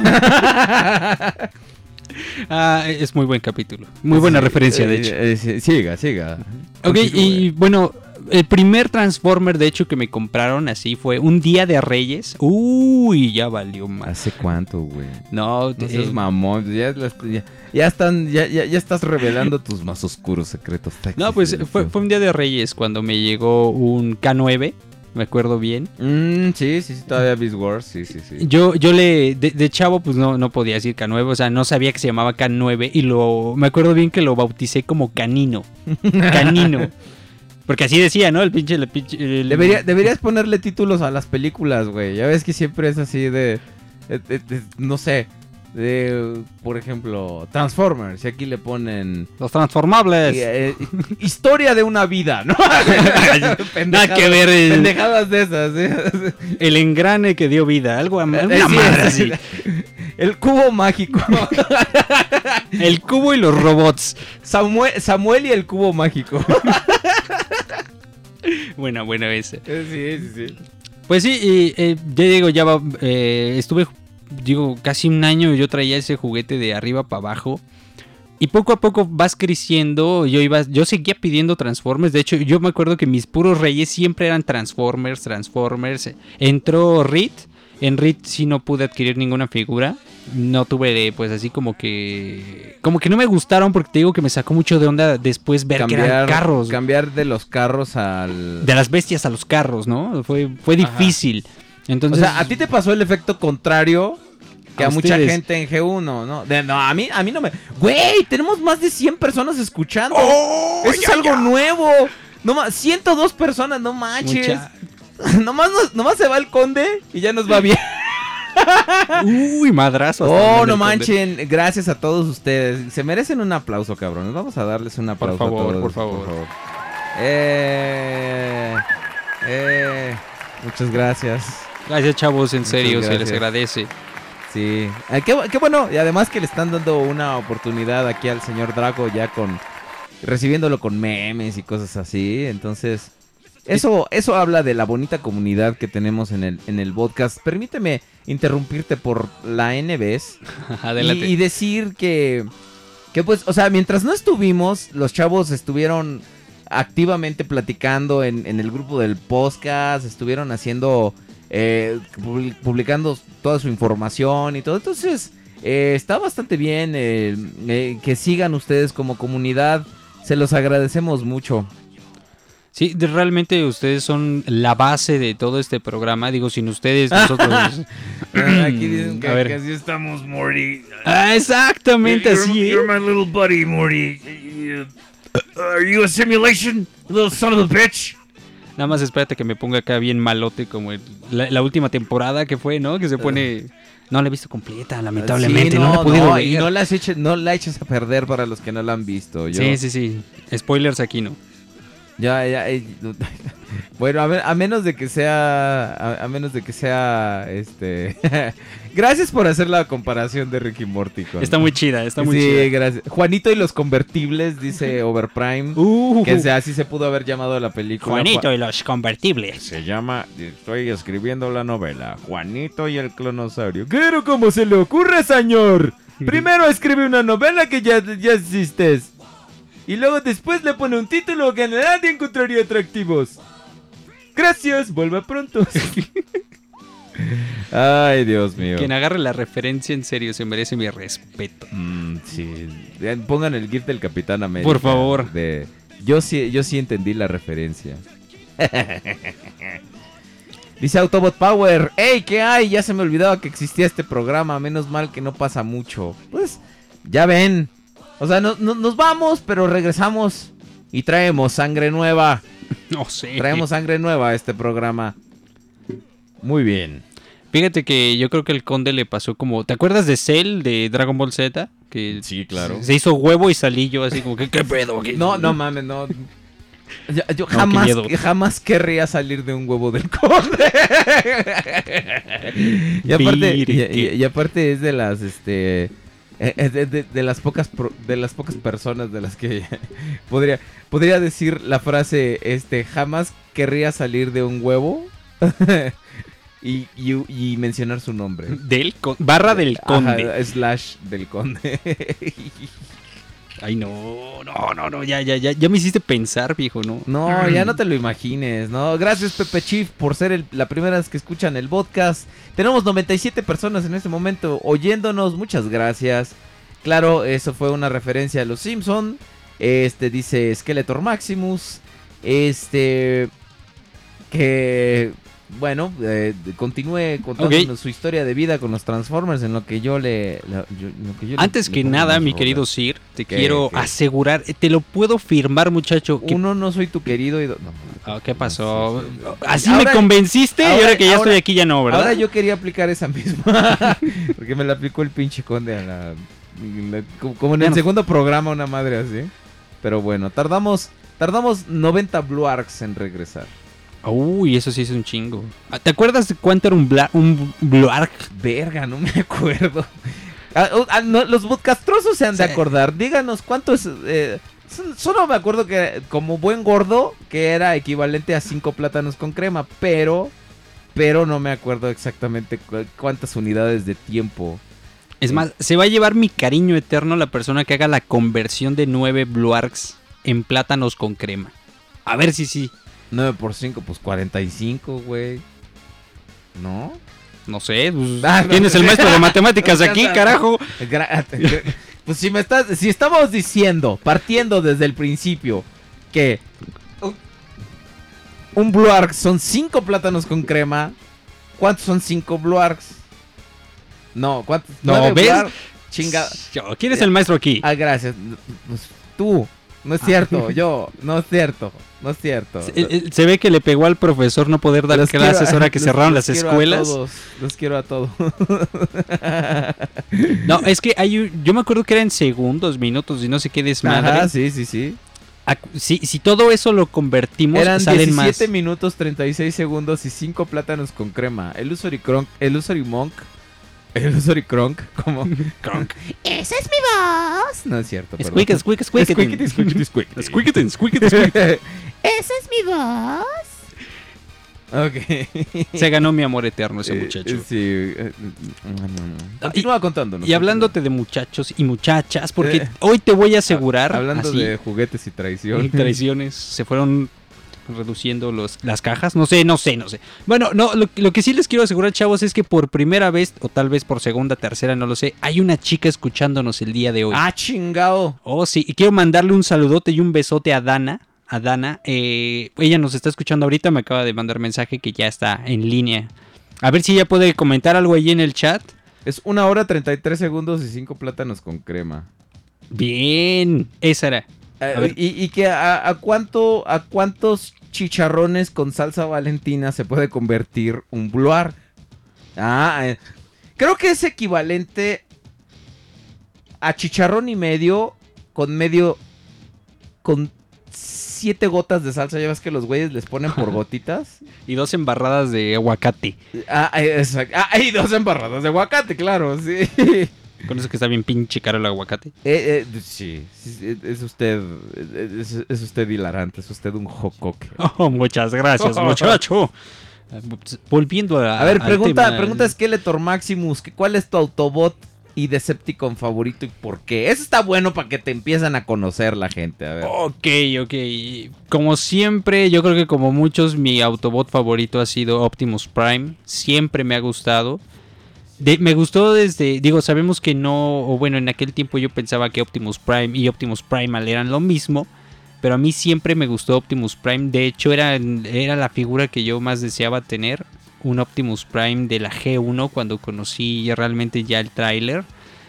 Ah, es muy buen capítulo. Muy buena Sí, referencia, de eh, hecho. eh, sí, siga, siga. Ok, Continúe. y bueno, el primer Transformer, de hecho, que me compraron así fue un día de Reyes. Uy, ya valió más. ¿Hace cuánto, güey? No, No eh, seas mamón. Ya, ya- ya están, ya, ya, ya estás revelando tus más oscuros secretos. no, pues fue, fue un día de Reyes cuando me llegó un K9, me acuerdo bien. Mm, sí, sí, sí, todavía Beast Wars, sí, sí, sí. Yo, yo le, de, de chavo, pues no, no podía decir K9, o sea, no sabía que se llamaba K9 y lo, me acuerdo bien que lo bauticé como Canino. Canino. Porque así decía, ¿no? El pinche, el pinche- el- Debería, deberías ponerle títulos a las películas, güey. Ya ves que siempre es así de, de- de- de- no sé, de, por ejemplo, Transformers. Y aquí le ponen Los transformables. eh, eh, historia de una vida, ¿no? Nada que ver el, Pendejadas de esas. ¿eh? el engrane que dio vida. Algo una Eh, sí, madre sí. así. El cubo mágico. El cubo y los robots. Samuel, Samuel y el cubo mágico. Buena, buena esa. sí, sí, sí. Pues sí, y, eh, ya digo, ya va, eh, estuve, digo, casi un año yo traía ese juguete de arriba para abajo. Y poco a poco vas creciendo, yo iba, yo seguía pidiendo Transformers, de hecho yo me acuerdo que mis puros reyes siempre eran Transformers, Transformers. Entró Rit, en Rit sí no pude adquirir ninguna figura, no tuve pues así como que, como que no me gustaron porque te digo que me sacó mucho de onda después ver que eran carros. cambiar de los carros al... De las bestias a los carros, ¿no? Fue, fue Ajá. Entonces, o sea, a ti te pasó el efecto contrario que a, A mucha gente en G1, ¿no? De- no, a mí, a mí no me... Güey, tenemos más de 100 personas escuchando. Eso es algo nuevo. No ma- 102 personas, no manches. Mucha- nomás, nos- nomás se va el conde y ya nos va bien. Uy, madrazo. hasta Oh, no conde. manchen. Gracias a todos ustedes. Se merecen un aplauso, cabrones. Vamos a darles un aplauso favor, a todos. por favor. Eh, eh, muchas gracias. Gracias, chavos, en Muchas serio, se les agradece. Sí. Ah, qué, bu- qué bueno. Y además que le están dando una oportunidad aquí al señor Draco ya con... Recibiéndolo con memes y cosas así. Entonces... Eso, eso habla de la bonita comunidad que tenemos en el, en el podcast. Permíteme interrumpirte por la N vez. Adelante. Y, y decir que, que pues, o sea, mientras no estuvimos, los chavos estuvieron activamente platicando en, en el grupo del podcast, estuvieron haciendo, eh, publi- publicando toda su información y todo. Entonces, eh, está bastante bien eh, eh, que sigan ustedes como comunidad. Se los agradecemos mucho. Sí, realmente ustedes son la base de todo este programa. Digo, sin ustedes, nosotros. Aquí dicen que, A ver. que así estamos, Morty. ah, exactamente You're- así. You're my little buddy, Morty. Are you a simulation, little son of a bitch? Nada más espérate que me ponga acá bien malote como el- la, la última temporada que fue, ¿no? Que se pone... No la he visto completa, lamentablemente. Sí, no, la he podido no, y no la, hecho- no la eches a perder para los que no la han visto. Yo- Sí, sí, sí. Spoilers aquí, ¿no? Ya, ya. eh, bueno, a, menos de que sea. A, a menos de que sea. Este. gracias por hacer la comparación de Ricky Morty con. Está muy chida, está muy sí, chida. gracias. Juanito y los convertibles, dice Overprime. Uh, que se- así se pudo haber llamado la película. Juanito Ju- y los convertibles. Se llama. Estoy escribiendo la novela. Juanito y el clonosaurio. Pero ¿cómo se le ocurre, señor? Primero escribe una novela que ya, ya existes. Y luego después le pone un título que nadie encontraría atractivos. Gracias, vuelva pronto. Ay, Dios mío. Quien agarre la referencia en serio se merece mi respeto. Mm, sí. Eh, Pongan el GIF del Capitán América. Por favor. De... Yo sí, yo sí entendí la referencia. Dice Autobot Power. ¡Ey, qué hay! Ya se me olvidaba que existía este programa. Menos mal que no pasa mucho. Pues, ya ven. O sea, no- no- nos vamos, pero regresamos. Y traemos sangre nueva. No sé. Traemos sangre nueva a este programa. Muy bien. Fíjate que yo creo que el conde le pasó como. ¿Te acuerdas de Cell de Dragon Ball Z? Que Sí, claro. Se hizo huevo y salí yo así como que. ¿Qué pedo? ¿Qué- No, no mames, no. Yo, jamás, jamás querría salir de un huevo del conde. y, aparte, y, y- y aparte es de las, este, eh, eh, de, de- de las pocas, pro- de las pocas personas de las que podría, podría decir la frase, este, jamás querría salir de un huevo y, y- y mencionar su nombre. Del con- barra del conde. Ajá, slash del conde. Ay, no, no, no, no, ya, ya, ya, ya me hiciste pensar, viejo, ¿no? No, ya no te lo imagines, ¿no? Gracias Pepe Chief por ser el- la primera vez que escuchan el podcast. Tenemos 97 personas en este momento oyéndonos, muchas gracias. Claro, eso fue una referencia a los Simpson. Este dice Skeletor Maximus. Este que bueno, eh, continúe contándonos su historia de vida con los Transformers en lo que yo le, la- yo- en lo que yo le- Antes le que nada, mi querido Sir, te ¿Qué? quiero ¿Qué? asegurar, eh, te lo puedo firmar, muchacho. que- Uno no soy tu querido y do- no, Ah, ¿Qué pasó? Sí, sí, sí. Así Ahora- me convenciste y ahora- que ya ahora- estoy aquí ya no, ¿verdad? Ahora yo quería aplicar esa misma. porque me la aplicó el pinche conde a la. la- como- en el segundo programa, una madre así. Pero bueno, tardamos. Tardamos 90 Blue Arcs en regresar. Uy, eso sí es un chingo. Ah, ¿Te acuerdas de cuánto era un, bla un? Verga, no me acuerdo. Ah, oh, ah, no, los podcastrosos se han de acordar. Díganos cuánto es. eh, so- solo me acuerdo que, como buen gordo, que era equivalente a 5 plátanos con crema. Pero. Pero no me acuerdo exactamente cu- cuántas unidades de tiempo. Es más, se va a llevar mi cariño eterno la persona que haga la conversión de 9 Blue Arcs en plátanos con crema. A ver si sí. 9 por 5, pues 45, güey. ¿No? No sé, pues, Ah, no ¿quién es el maestro de matemáticas aquí, carajo? Pues si me estás. Si estamos diciendo, partiendo desde el principio, que. un- Arc son 5 plátanos con crema. ¿Cuántos son 5 Blue Arcs? No, ¿cuántos? No, ¿ves? Chinga. ¿Quién es el maestro aquí? Ah, gracias. Pues tú. No es cierto, yo, no es cierto, no es cierto. Se, se ve que le pegó al profesor no poder dar Los clases ahora que los- cerraron los las quiero a escuelas. todos, Los quiero a todos. No, es que hay un- yo me acuerdo que eran segundos, minutos y no sé qué desmadre. Ajá, sí, sí, sí. Si, si todo eso lo convertimos, Eran salen 17 más. minutos 36 segundos y 5 plátanos con crema. El Usory Monk, el Usory Kronk, como Kronk. Esa es mi voz. No es cierto. Squeak, squeak, squeak. Squeakity, squeakity, squeak. Squeaketin, squeaketin, squeak. Esa es mi voz. ok. Se ganó mi amor eterno ese Eh, muchacho. sí. eh, mm. Continúa contándonos. Y hablándote de muchachos y muchachas, porque Eh, hoy te voy a asegurar, Hablando así, de juguetes y traición. y traiciones, se fueron reduciendo los, las cajas, no sé, no sé, no sé. Bueno, no, lo, lo que sí les quiero asegurar, chavos, es que por primera vez, o tal vez por segunda, tercera, no lo sé, hay una chica escuchándonos el día de hoy. Ah, chingado. Oh, sí, y quiero mandarle un saludote y un besote a Dana. A Dana, eh, ella nos está escuchando ahorita, me acaba de mandar mensaje que ya está en línea. A ver si ella puede comentar algo allí en el chat. Es una hora 33 segundos y 5 plátanos con crema. Bien, esa era. Y, y que a, a cuánto a cuántos chicharrones con salsa valentina se puede convertir un bluar. Ah, eh, creo que es equivalente a chicharrón y medio con medio con siete gotas de salsa. Ya ves que los güeyes les ponen por gotitas. Y dos embarradas de aguacate. Ah, exacto. Ah, hay dos embarradas de aguacate, claro, sí. Con eso que está bien pinche caro el aguacate. Eh, eh, sí, es usted, es, es usted hilarante, es usted un jocoque. Oh, muchas gracias, muchacho. Volviendo a. A ver, pregunta, tema- pregunta Skeletor Maximus, ¿cuál es tu Autobot y Decepticon favorito y por qué? Eso está bueno para que te empiezan a conocer la gente, a ver. Ok, ok. Como siempre, yo creo que como muchos, mi Autobot favorito ha sido Optimus Prime. Siempre me ha gustado. De- me gustó desde, digo, sabemos que no, o bueno, en aquel tiempo yo pensaba que Optimus Prime y Optimus Primal eran lo mismo, pero a mí siempre me gustó Optimus Prime. De hecho, era, era la figura que yo más deseaba tener, un Optimus Prime de la G1 cuando conocí realmente ya el tráiler.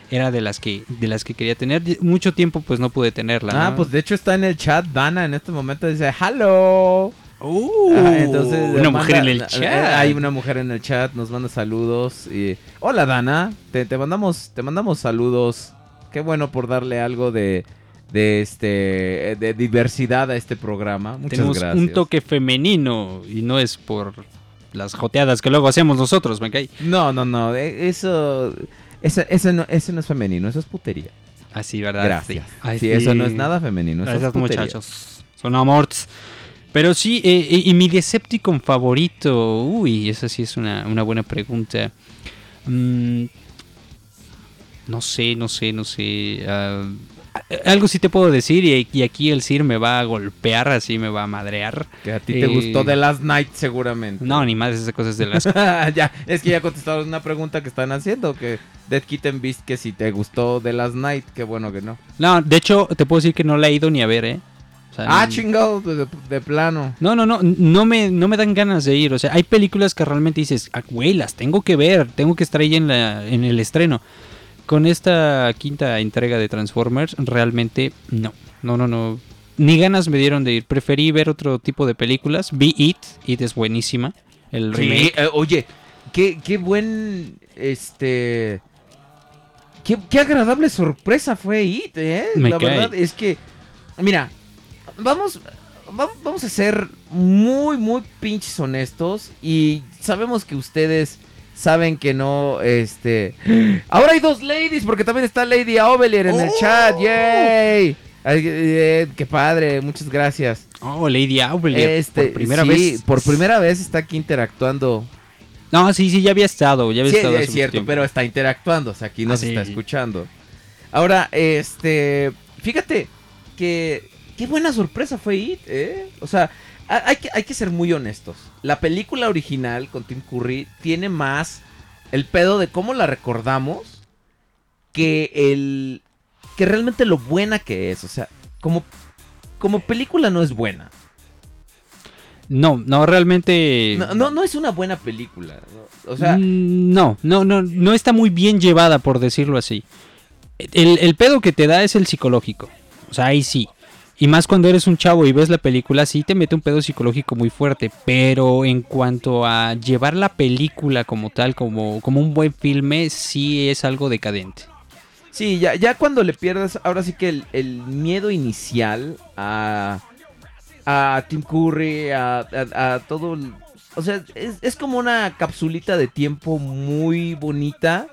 Era de las que de las que quería tener. Mucho tiempo pues no pude tenerla. ah, ¿no? pues de hecho está en el chat, Dana en este momento dice, hello. Uh, Ah, entonces una mujer en el chat. eh, Hay una mujer en el chat, nos manda saludos. Y... Hola Dana, te, te mandamos, te mandamos saludos. Qué bueno por darle algo de, de este de diversidad a este programa. Muchas Tenemos gracias. un toque femenino y no es por las joteadas que luego hacemos nosotros, me cae. No, no, no. eh, Eso, eso, eso no, eso no es femenino, eso es putería. Así, ¿verdad? Gracias. Sí. Ay, sí, eso no es nada femenino. Eso Gracias, es putería. muchachos. Son amorts. Pero sí, eh, y, y mi Decepticon favorito. Uy, esa sí es una, una buena pregunta. Mm, no sé, no sé, no sé. ah, algo sí te puedo decir, y, y aquí el Sir me va a golpear, así me va a madrear. Que a ti te Eh, gustó The Last Night seguramente. No, ni más esas cosas de las ya, es que ya contestaron una pregunta que están haciendo, que Dead Kitten Beast, que si te gustó The Last Night, qué bueno que no. No, de hecho, te puedo decir que no la he ido ni a ver, ¿eh? Sea, Ah, no- chingado, de, de plano. No, no, no, no me, no me dan ganas de ir. O sea, hay películas que realmente dices, ah, güey, las tengo que ver, tengo que estar ahí en, la, en el estreno. Con esta quinta entrega de Transformers, realmente no, no, no, no. Ni ganas me dieron de ir. Preferí ver otro tipo de películas. Vi It, It es buenísima. El Sí, remake. eh, oye, qué, qué buen, este... Qué, qué agradable sorpresa fue It, ¿eh? Me La cae. verdad es que, mira, vamos, va- vamos a ser muy, muy pinches honestos y sabemos que ustedes saben que no, este... Ahora hay dos ladies porque también está Lady Ovelier en el chat, yay. Ay, eh, qué padre, muchas gracias. Oh, Lady Aubelier, Este, por primera sí, vez. por primera vez está aquí interactuando No, sí, sí, ya había estado, ya había Sí, estado. es cierto, tiempo. pero está interactuando, o sea, aquí nos Ah, sí. está escuchando. Ahora, este, fíjate que qué buena sorpresa fue It, ¿eh? O sea, ha- hay que, hay que ser muy honestos. La película original con Tim Curry tiene más el pedo de cómo la recordamos que el que realmente lo buena que es, o sea, como como película no es buena. No, no, realmente. No, no, no es una buena película. O sea, Mm, no, no, no, no está muy bien llevada, por decirlo así. El, el pedo que te da es el psicológico. O sea, ahí sí. Y más cuando eres un chavo y ves la película, sí te mete un pedo psicológico muy fuerte. Pero en cuanto a llevar la película como tal, como, como un buen filme, sí es algo decadente. Sí, ya, ya cuando le pierdes, ahora sí que el, el miedo inicial a, a Tim Curry, a, a- a todo... o sea, es, es como una capsulita de tiempo muy bonita,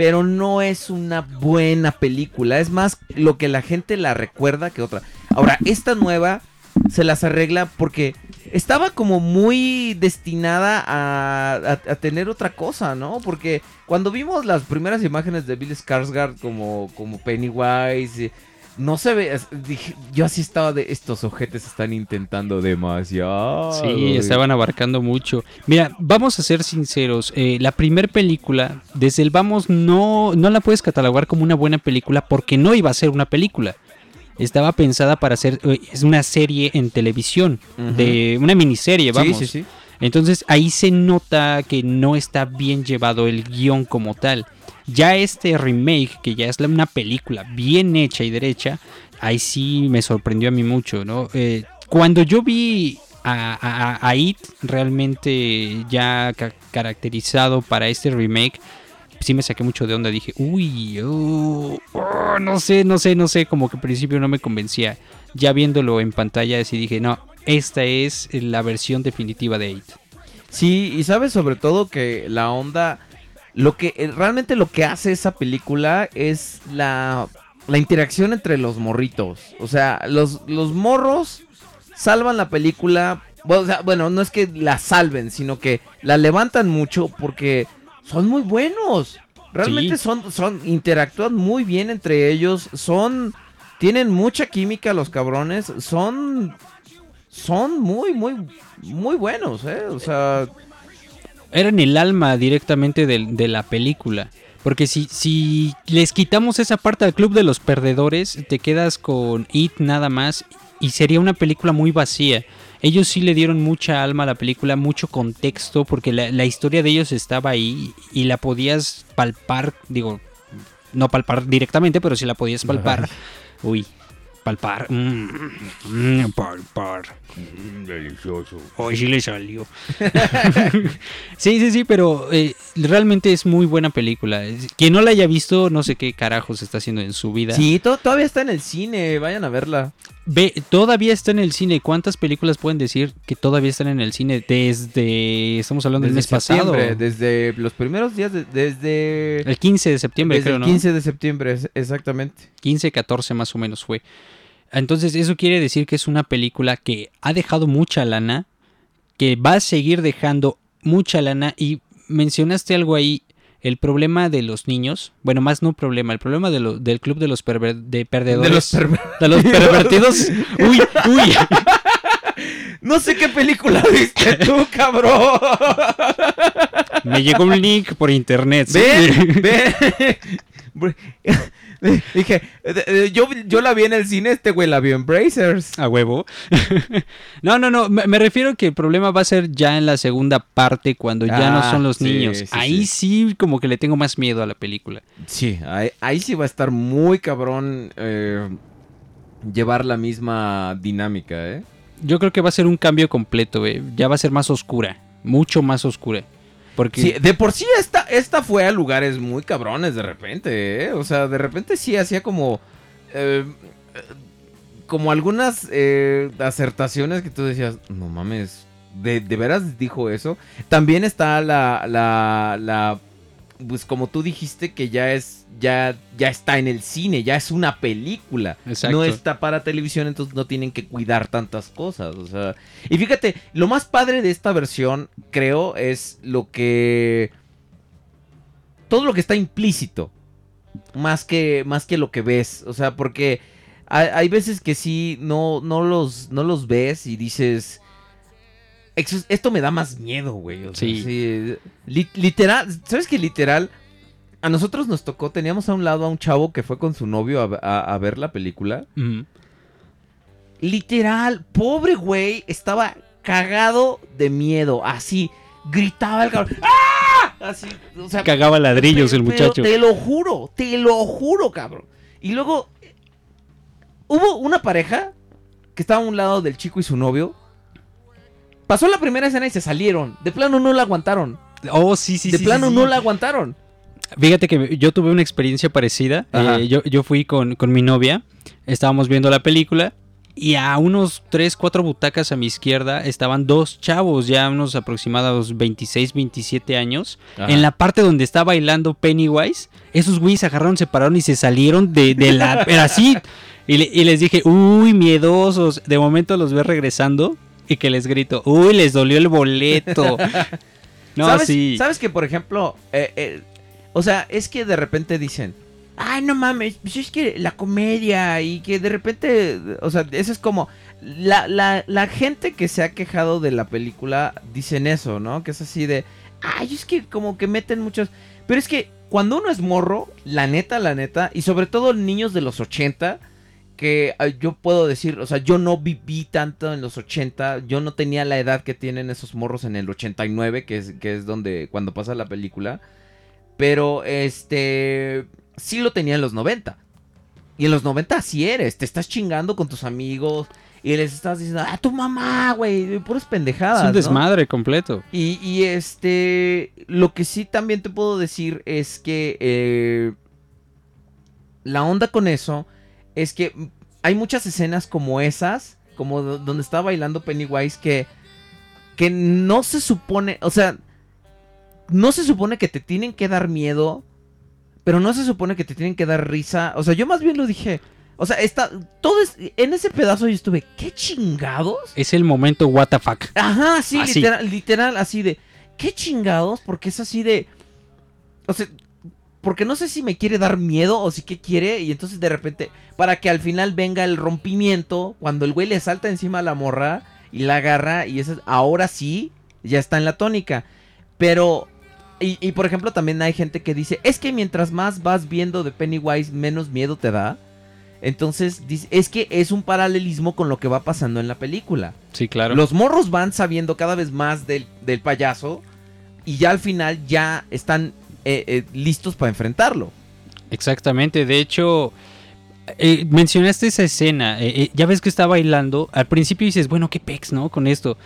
pero no es una buena película. Es más lo que la gente la recuerda que otra. Ahora, esta nueva se las arregla porque estaba como muy destinada a, tener otra cosa, ¿no? Porque cuando vimos las primeras imágenes de Bill Skarsgård como, como Pennywise, no se ve, dije, yo así estaba de, estos ojetes están intentando demasiado. Sí, estaban abarcando mucho. Mira, vamos a ser sinceros. eh, la primer película, desde el vamos, no, no la puedes catalogar como una buena película porque no iba a ser una película. Estaba pensada para ser eh, es una serie en televisión, de una miniserie, vamos. Sí, sí, sí. Entonces ahí se nota que no está bien llevado el guion como tal. Ya este remake, que ya es una película bien hecha y derecha, ahí sí me sorprendió a mí mucho, ¿no? Eh, cuando yo vi a, a- It realmente ya ca- caracterizado para este remake, sí me saqué mucho de onda. Dije, uy, oh, no sé, no sé, no sé, como que al principio no me convencía. Ya viéndolo en pantalla, sí dije, no, esta es la versión definitiva de It. Sí, y sabes sobre todo que la onda, lo que eh, realmente lo que hace esa película es la, la interacción entre los morritos. O sea, los, los morros salvan la película. Bueno, o sea, bueno, no es que la salven, sino que la levantan mucho porque son muy buenos. Realmente Sí. son, son, interactúan muy bien entre ellos. Son, tienen mucha química los cabrones. Son, son muy, muy, muy buenos, eh. O sea, eran el alma directamente del- de, la película. Porque si, si les quitamos esa parte al club de los perdedores, te quedas con It nada más y sería una película muy vacía. Ellos sí le dieron mucha alma a la película, mucho contexto, porque la, la historia de ellos estaba ahí y la podías palpar, digo, no palpar directamente, pero sí la podías palpar. Uy, palpar. mm, mm, palpar. Delicioso. Hoy sí le salió. sí, sí, sí, pero eh, realmente es muy buena película. Quien no la haya visto, no sé qué carajos está haciendo en su vida. Sí, to- todavía está en el cine, vayan a verla. Ve, todavía está en el cine. ¿Cuántas películas pueden decir que todavía están en el cine desde, estamos hablando del mes pasado? desde los primeros días, de- desde, El 15 de septiembre, desde creo, el ¿no? 15 de septiembre, exactamente. 15, 14 más o menos fue. Entonces eso quiere decir que es una película que ha dejado mucha lana, que va a seguir dejando mucha lana y mencionaste algo ahí, el problema de los niños, bueno, más no problema, el problema de lo- del club de los perver- de perdedores, De los perver- de los pervertidos. Uy, uy. No sé qué película viste tú, cabrón. Me llegó un link por internet. ¿sí? Ven, ven. Dije, eh, eh, yo, yo la vi en el cine, este güey la vio en Brazers. A huevo. no, no, no. Me, me refiero que el problema va a ser ya en la segunda parte, cuando ya no Ah, son los sí, niños. sí, Ahí sí. como que le tengo más miedo a la película. Sí, ahí, ahí sí va a estar muy cabrón eh, llevar la misma dinámica, ¿eh? Yo creo que va a ser un cambio completo, eh. Ya va a ser más oscura. Mucho más oscura. Porque Sí, de por sí esta, esta fue a lugares muy cabrones de repente, ¿eh? O sea, de repente sí hacía como... eh, como algunas eh, acertaciones que tú decías, no mames, ¿de, de veras dijo eso? También está la, la, la, pues como tú dijiste que ya es, ya, ya está en el cine, ya es una película. Exacto. No está para televisión, entonces no tienen que cuidar tantas cosas. O sea, y fíjate, lo más padre de esta versión, creo, es lo que. Todo lo que está implícito. Más que, más que lo que ves. O sea, porque hay, hay veces que sí, no, no, los, no los ves y dices. "Ex- Esto me da más miedo, güey. O sea, Sí. sí, li- literal, ¿sabes que literal? A nosotros nos tocó, teníamos a un lado a un chavo que fue con su novio a- a- a ver la película. Literal, pobre güey, estaba cagado de miedo, así, gritaba el cabrón. ¡Ah! Así, o sea, Cagaba ladrillos pero- el muchacho. te lo juro, te lo juro, cabrón. Y luego, hubo una pareja que estaba a un lado del chico y su novio. Pasó la primera escena y se salieron. De plano no la aguantaron. Oh, sí, sí, de sí, plano sí, no sí. la aguantaron. Fíjate que yo tuve una experiencia parecida. Eh, yo, yo fui con, con mi novia, estábamos viendo la película y a unos 3, 4 butacas a mi izquierda estaban dos chavos, ya unos aproximados 26, 27 años. Ajá. En la parte donde está bailando Pennywise, esos güeyes se agarraron, se pararon y se salieron de, de la... Pero así. Y, le- y les dije, uy, miedosos. De momento los ve regresando y que les grito, uy, les dolió el boleto. No, ¿Sabes, sí. ¿Sabes que, por ejemplo, eh, eh, o sea, es que de repente dicen, ay, no mames, pues es que la comedia y que de repente, o sea, eso es como, la, la, la gente que se ha quejado de la película dicen eso, ¿no? Que es así de, ay, es que como que meten muchos, pero es que cuando uno es morro, la neta, la neta, y sobre todo niños de los 80, que eh, yo puedo decir, o sea, yo no viví tanto en los 80, yo no tenía la edad que tienen esos morros en el 89, que es, que es donde, cuando pasa la película, pero este, sí lo tenía en los 90. Y en los 90 así eres, te estás chingando con tus amigos y les estás diciendo, ah, tu mamá, güey, puras pendejadas. Es un ¿no? desmadre completo. Y, y, este, lo que sí también te puedo decir es que eh, la onda con eso es que hay muchas escenas como esas, como do- donde está bailando Pennywise, que, que no se supone, o sea, no se supone que te tienen que dar miedo, pero no se supone que te tienen que dar risa. O sea, yo más bien lo dije. O sea, está, todo es, en ese pedazo yo estuve, ¿qué chingados? Es el momento what the fuck. Ajá, sí, Así. literal, literal, así de. ¿Qué chingados? Porque es así de. O sea, porque no sé si me quiere dar miedo o si qué quiere. Y entonces de repente, para que al final venga el rompimiento, cuando el güey le salta encima a la morra y la agarra, y eso, ahora sí, ya está en la tónica. Pero. Y, y, por ejemplo, también hay gente que dice: Es que mientras más vas viendo de Pennywise, menos miedo te da. Entonces, dice, es que es un paralelismo con lo que va pasando en la película. Sí, claro. Los morros van sabiendo cada vez más del, del payaso y ya al final ya están eh, eh, listos para enfrentarlo. Exactamente. De hecho, eh, mencionaste esa escena. ya ves que está bailando. Al principio dices, bueno, qué pex, ¿no? Con esto.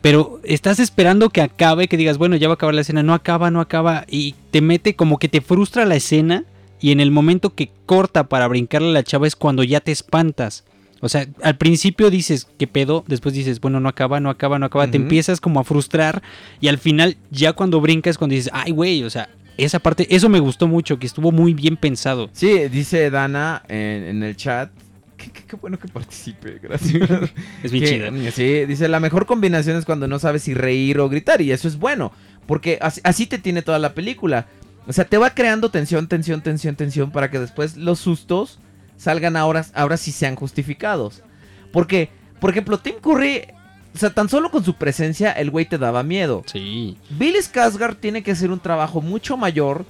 Pero estás esperando que acabe, que digas, bueno, ya va a acabar la escena. No acaba, no acaba. Y te mete como que te frustra la escena. Y en el momento que corta para brincarle a la chava es cuando ya te espantas. O sea, al principio dices, ¿qué pedo? Después dices, bueno, no acaba, no acaba, no acaba. Te empiezas como a frustrar. Y al final, ya cuando brincas, cuando dices, ay, güey, o sea, esa parte, eso me gustó mucho, que estuvo muy bien pensado. Sí, dice Dana en, en el chat. Qué, qué- qué bueno que participe, gracias. Es bien chida. Sí, dice, la mejor combinación es cuando no sabes si reír o gritar y eso es bueno, porque así, así te tiene toda la película. O sea, te va creando tensión, tensión, tensión, tensión para que después los sustos salgan ahora, ahora sí sean justificados. Porque, por ejemplo, Tim Curry, o sea, tan solo con su presencia el güey te daba miedo. Sí. Bill Skarsgård tiene que hacer un trabajo mucho mayor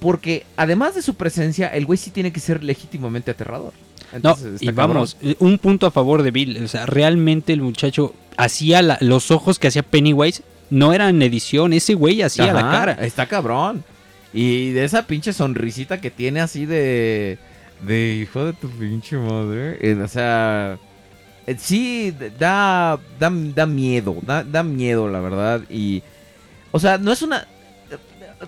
porque además de su presencia, el güey sí tiene que ser legítimamente aterrador. No, Entonces, y está cabrón. vamos, eh, un punto a favor de Bill. O sea, realmente el muchacho hacía la- los ojos que hacía Pennywise, no eran edición, ese güey hacía la cara. Está cabrón. Y de esa pinche sonrisita que tiene así de. De hijo de tu pinche madre. eh, o sea. Eh, sí, da, da. Da miedo. Da, da miedo, la verdad. Y. O sea, no es una.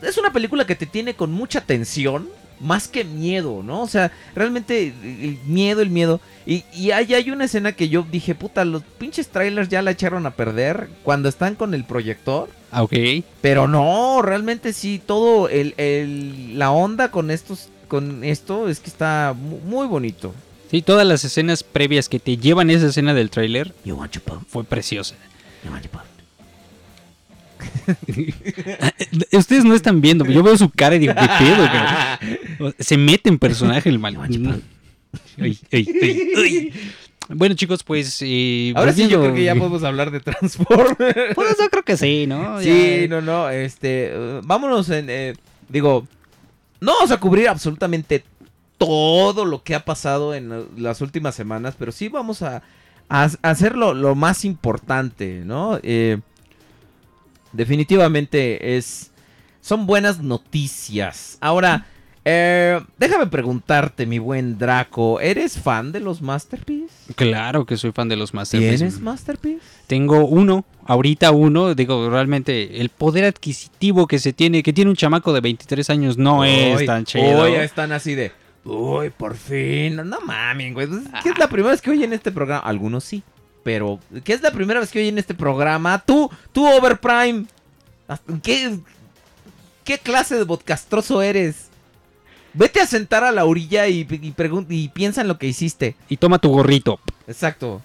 Es una película que te tiene con mucha tensión. Más que miedo, ¿no? O sea, realmente el miedo, el miedo. Y, y hay, hay una escena que yo dije, puta, los pinches trailers ya la echaron a perder. Cuando están con el proyector. Ah, ok. Pero no, realmente sí, todo el, el- la onda con estos, con esto es que está mu- muy bonito. Sí, todas las escenas previas que te llevan a esa escena del tráiler fue preciosa. you want your pump. Ustedes no están viendo, yo veo su cara y digo, ¿qué pedo? cabrón? Se mete en personaje el mal. Ay, ay, ay, ay. Bueno, chicos, pues. eh, Ahora sí yo creo que ya podemos hablar de Transformers. Pues yo creo que sí, ¿no? sí, Ya- no, no, este, vámonos en, eh, digo, no vamos a cubrir absolutamente todo lo que ha pasado en eh, las últimas semanas, pero sí vamos a, a hacer lo, más importante, ¿no? Eh, definitivamente es, son buenas noticias. Ahora, Eh, déjame preguntarte, mi buen Draco, ¿eres fan de los Masterpiece? Claro que soy fan de los Masterpiece. ¿Tienes Masterpiece? Tengo uno, ahorita uno, digo, realmente el poder adquisitivo que se tiene, que tiene un chamaco de 23 años no es tan chido. Hoy están así de. Uy, por fin. No mames, güey. Pues, ¿Qué es la primera vez que oyen este programa? Algunos sí. Pero, ¿qué es la primera vez que oyen este programa? Tú, tú, Overprime. ¿Qué, qué clase de podcastroso eres? Vete a sentar a la orilla y, y, y piensa en lo que hiciste. Y toma tu gorrito. Exacto.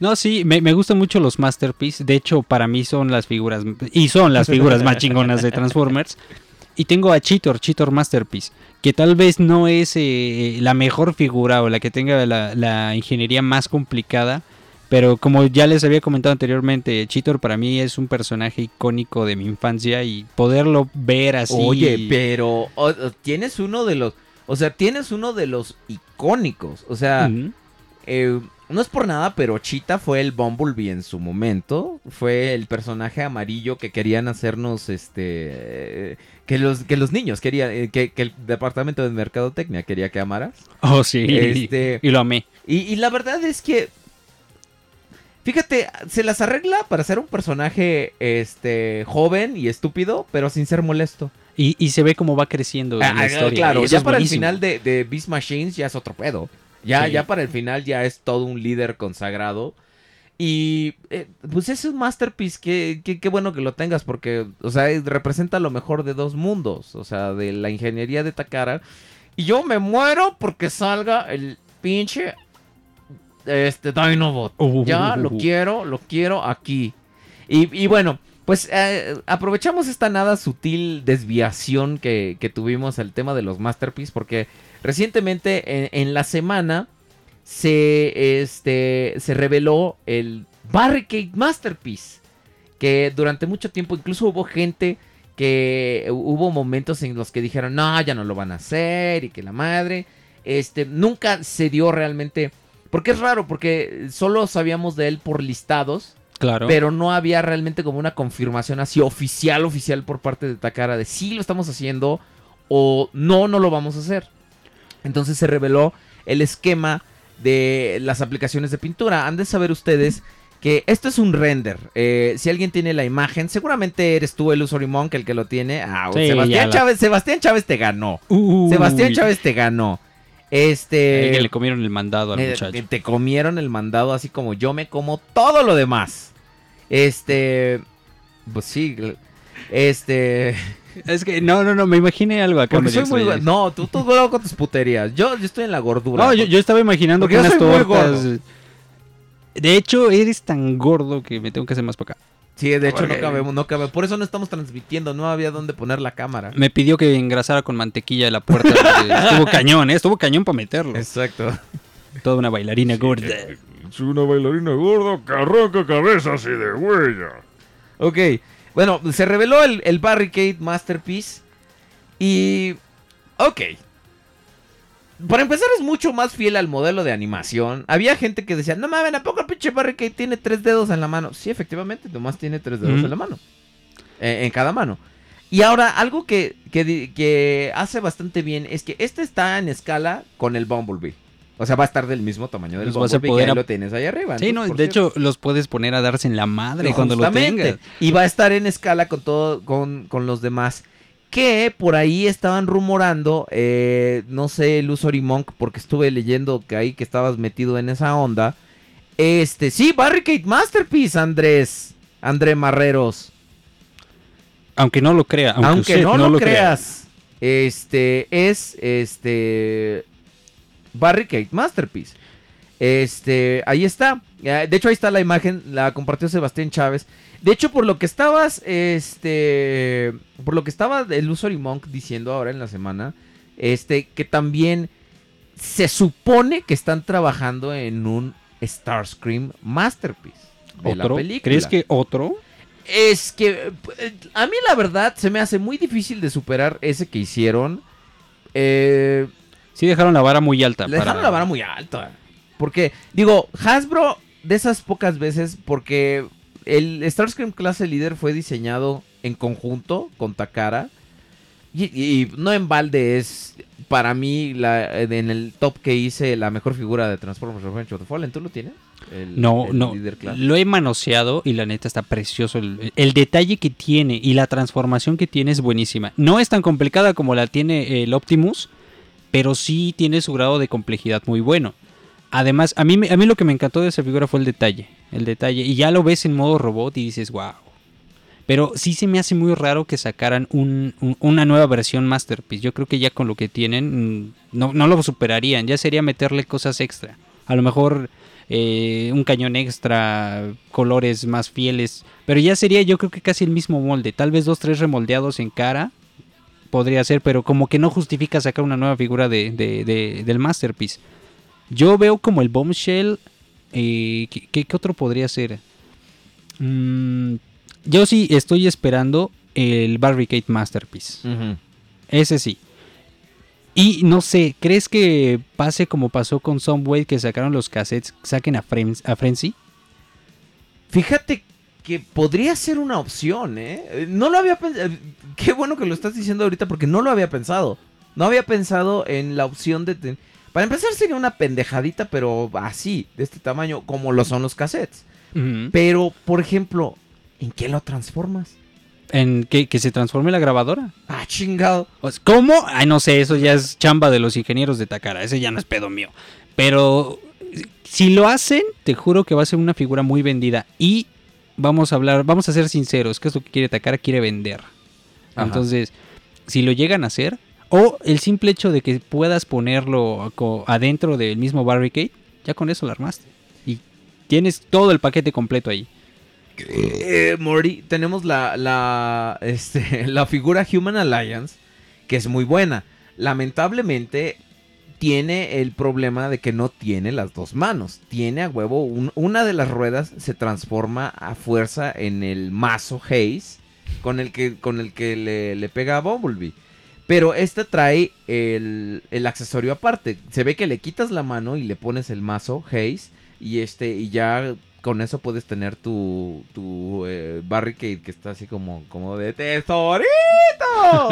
No, sí, me, me gustan mucho los Masterpiece. De hecho, para mí son las figuras, y son las figuras más chingonas de Transformers. Y tengo a Cheetor, Cheetor Masterpiece, que tal vez no es eh, la mejor figura o la que tenga la, la ingeniería más complicada. Pero como ya les había comentado anteriormente, Cheetor para mí es un personaje icónico de mi infancia y poderlo ver así. Oye, pero o- tienes uno de los. O sea, tienes uno de los icónicos. O sea, eh, no es por nada, pero Cheetah fue el Bumblebee en su momento. Fue el personaje amarillo que querían hacernos, este... Que los, que los niños querían, eh, que, que el departamento de mercadotecnia quería que amaras. Oh, sí. Este- Y lo amé. Y, y la verdad es que. Fíjate, se las arregla para ser un personaje este joven y estúpido, pero sin ser molesto. Y, y se ve cómo va creciendo en Ah, la ah, historia. claro, ya para el final de, de Beast Machines ya es otro pedo. Ya, Sí. ya para el final ya es todo un líder consagrado. Y eh, pues es un masterpiece, que, que- qué bueno que lo tengas porque, o sea, es- representa lo mejor de dos mundos, o sea, de la ingeniería de Takara. Y yo me muero porque salga el pinche este Dinobot. Uh, Ya uh, lo uh. quiero, lo quiero aquí. Y, y bueno, pues eh, aprovechamos esta nada sutil desviación que, que tuvimos al tema de los Masterpiece porque recientemente en, en la semana se, este, se reveló el Barricade Masterpiece. Que durante mucho tiempo incluso hubo gente que hubo momentos en los que dijeron, no, ya no lo van a hacer y que la madre. Este, nunca se dio realmente... Porque es raro, porque solo sabíamos de él por listados, Claro. pero no había realmente como una confirmación así oficial, oficial por parte de Takara de sí lo estamos haciendo o no, no lo vamos a hacer. Entonces se reveló el esquema de las aplicaciones de pintura. Han de saber ustedes que esto es un render. Eh, si alguien tiene la imagen, seguramente eres tú el usuario Monk el que lo tiene. Ah, Sí, Sebastián, la- Chávez, Sebastián Chávez te ganó. Uy. Sebastián Chávez te ganó. Este... Eh, que le comieron el mandado al Eh, muchacho. Te comieron el mandado así como yo me como todo lo demás. Este. Pues sí. Este. Es que no, no, no, me imaginé algo acá. Porque soy muy. No, tú, tú luego con tus puterías. Yo, yo estoy en la gordura. No, yo, yo estaba imaginando que unas tortas. gordo. De hecho, eres tan gordo que me tengo que hacer más para acá. Sí, de hecho no cabemos, no cabemos. Por eso no estamos transmitiendo. No había dónde poner la cámara. Me pidió que engrasara con mantequilla la puerta. estuvo cañón, ¿eh? Estuvo cañón para meterlo. Exacto. Toda una bailarina gorda. Es una bailarina gorda que arranca cabezas y de huella. Ok. Bueno, se reveló el, el Barricade Masterpiece. Y. Ok. Para empezar, es mucho más fiel al modelo de animación. Había gente que decía, no mames, ¿a poco el pinche Barricade tiene tres dedos en la mano? Sí, efectivamente, nomás tiene tres dedos en la mano. Eh, en cada mano. Y ahora, algo que, que hace bastante bien es que este está en escala con el Bumblebee. O sea, va a estar del mismo tamaño del Bumblebee poder que lo tienes ahí arriba. Sí, no, de cierto- hecho, los puedes poner a darse en la madre cuando lo Justamente. tengas. Y va a estar en escala con todo, con, con los demás. Que por ahí estaban rumorando, eh, no sé, Lusory Monk, porque estuve leyendo que ahí que estabas metido en esa onda. Este, sí, Barricade Masterpiece, Andrés. André Marreros. Aunque no lo crea. Aunque, Aunque, usted no, lo, crea. creas. Este, es, este, Barricade Masterpiece. Este, ahí está. Eh, De hecho, ahí está la imagen, la compartió Sebastián Chávez. De hecho, por lo que estabas, este, por lo que estaba el Usory Monk diciendo ahora en la semana, este, que también se supone que están trabajando en un Starscream Masterpiece de la ¿Otro? película. ¿Crees que otro? Es que a mí la verdad se me hace muy difícil de superar ese que hicieron. Eh, Sí dejaron la vara muy alta. le para- dejaron la vara muy alta. Porque, digo, Hasbro, de esas pocas veces, porque el Starscream clase líder fue diseñado en conjunto con Takara. Y, y no en balde es para mí la, en el top que hice la mejor figura de Transformers Revenge of the Fallen. ¿Tú lo tienes? El- No, el no. Lo he manoseado y la neta está precioso. El, el detalle que tiene y la transformación que tiene es buenísima. No es tan complicada como la tiene el Optimus, pero sí tiene su grado de complejidad muy bueno. Además, a mí, a mí lo que me encantó de esa figura fue el detalle. El detalle. Y ya lo ves en modo robot y dices, wow. Pero sí se me hace muy raro que sacaran un- una nueva versión Masterpiece. Yo creo que ya con lo que tienen mm, no, no lo superarían. Ya sería meterle cosas extra. A lo mejor eh, un cañón extra, colores más fieles. Pero ya sería yo creo que casi el mismo molde. Tal vez dos, tres remoldeados en cara. Podría ser, pero como que no justifica sacar una nueva figura de, de- de- del Masterpiece. Yo veo como el Bombshell. eh, ¿qué, qué- qué otro podría ser? Mm, yo sí estoy esperando el Barricade Masterpiece. Ese sí. Y no sé, ¿crees que pase como pasó con Someway que sacaron los cassettes, saquen a Frenzy? Fíjate que podría ser una opción, ¿eh? No lo había pensado. Qué bueno que lo estás diciendo ahorita porque no lo había pensado. No había pensado en la opción de... ten- Para empezar sería una pendejadita, pero así, de este tamaño, como lo son los cassettes. Pero, por ejemplo, ¿en qué lo transformas? En que, que se transforme la grabadora. Ah, chingado. ¿Cómo? Ay, no sé, eso ya es chamba de los ingenieros de Takara. Ese ya no es pedo mío. Pero si lo hacen, te juro que va a ser una figura muy vendida. Y vamos a hablar, vamos a ser sinceros, que es lo que quiere Takara, quiere vender. Ajá. Entonces, si lo llegan a hacer, o el simple hecho de que puedas ponerlo adentro del mismo barricade, ya con eso lo armaste. Y tienes todo el paquete completo ahí. Eh, Morty, tenemos la, la, este, la figura Human Alliance, que es muy buena. Lamentablemente, tiene el problema de que no tiene las dos manos. Tiene a huevo, un- una de las ruedas se transforma a fuerza en el mazo Haze, con el que, con el que le, le pega a Bumblebee. Pero esta trae el, el accesorio aparte. Se ve que le quitas la mano y le pones el mazo Haze. Y este, y ya con eso puedes tener tu, tu eh, barricade que está así como, como de tesorito.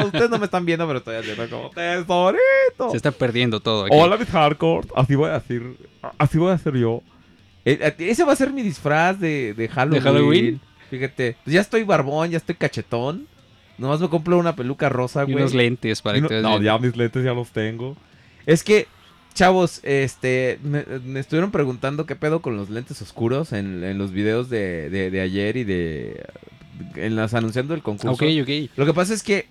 Ustedes no me están viendo, pero estoy haciendo como tesorito. Se está perdiendo todo aquí. Hola mis hardcore, así voy a decir, así voy a hacer yo. Eh, eh, ese va a ser mi disfraz de, de Halloween. Halloween? Fíjate, pues ya estoy barbón, ya estoy cachetón. Nomás me compro una peluca rosa, Y güey. unos lentes para Y que no, te veas no, bien. ya mis lentes ya los tengo. Es que, chavos, este, me, me estuvieron preguntando qué pedo con los lentes oscuros en, en los videos de, de- de ayer y de... En las anunciando el concurso. Ok, ok. Lo que pasa es que,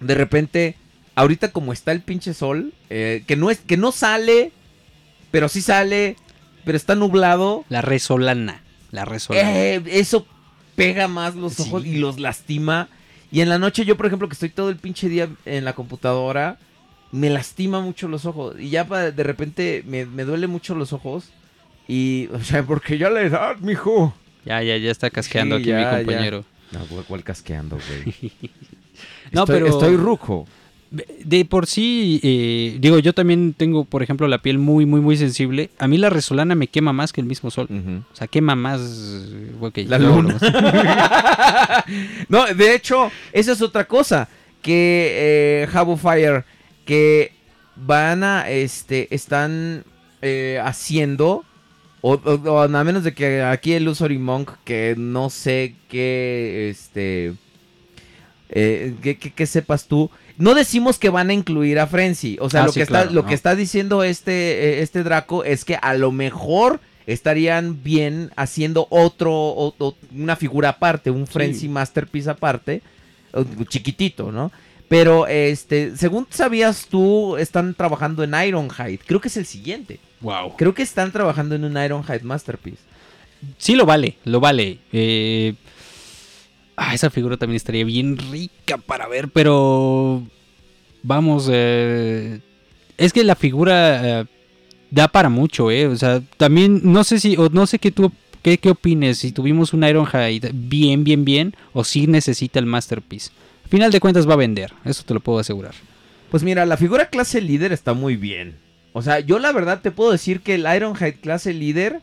de repente, ahorita como está el pinche sol, eh, que, no es, que no sale, pero sí sale, pero está nublado, La resolana. La resolana. eh, eso pega más los Sí. ojos y los lastima. Y en la noche yo, por ejemplo, que estoy todo el pinche día en la computadora, me lastima mucho los ojos. Y ya de repente me, me duele mucho los ojos. Y, o sea, porque ya la edad, mijo. Ya, ya, ya está casqueando Sí, aquí ya, mi ya. compañero. No, güey, ¿cuál casqueando, güey? No, Estoy- pero- Estoy rujo. De por sí, eh, digo, yo también tengo, por ejemplo, la piel muy, muy, muy sensible. A mí la resolana me quema más que el mismo sol. O sea, quema más... La no, luna. no, de hecho, esa es otra cosa. Que eh, Habo Fire, que van a, este, están eh, haciendo, o, o- o a menos de que aquí el Usory Monk, que no sé qué, este, eh, que, que- que sepas tú. No decimos que van a incluir a Frenzy. O sea, Ah, lo, sí, que claro, está, lo no. que está diciendo este, eh, este Draco es que a lo mejor estarían bien haciendo otro, o- o- una figura aparte, un Frenzy Masterpiece aparte, chiquitito, ¿no? Pero, este, según sabías tú, están trabajando en Ironhide. Creo que es el siguiente. Wow. Creo que están trabajando en un Ironhide Masterpiece. Sí lo vale, lo vale. Eh, ah, esa figura también estaría bien rica para ver, pero vamos, eh, es que la figura eh, da para mucho, eh. O sea, también no sé si, o no sé qué tú, qué, qué opines, si tuvimos un Ironhide bien, bien, bien, o si necesita el Masterpiece. Al final de cuentas va a vender, eso te lo puedo asegurar. Pues mira, la figura clase líder está muy bien. O sea, yo la verdad te puedo decir que el Ironhide clase líder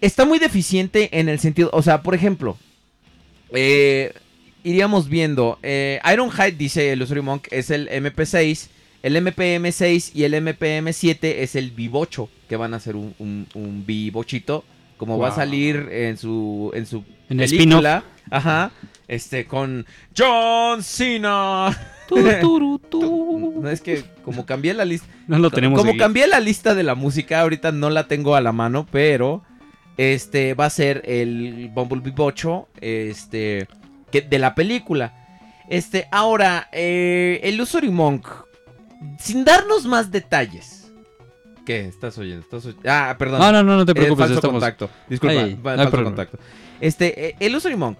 está muy deficiente en el sentido, o sea, por ejemplo, eh, iríamos viendo. Eh, Ironhide, dice el usuario Monk, es el MP6. El MPM6 y el MPM7 es el Vivocho, que van a ser un, un, un Vivochito. Como va a salir en su, en su En. Ajá. Este, con John Cena. No, es que como cambié la lista. No lo tenemos Como aquí. cambié la lista de la música, ahorita no la tengo a la mano, pero este va a ser el Bumblebee Bocho, este, que, de la película. Este, ahora, eh, el Usory Monk, sin darnos más detalles. ¿Qué? ¿Estás oyendo? ¿Estás oy- Ah, perdón. No, no, no, no te Eh, preocupes, falso estamos... contacto. Disculpa, Ay, no falso problema. contacto. Este, eh, el Usory Monk.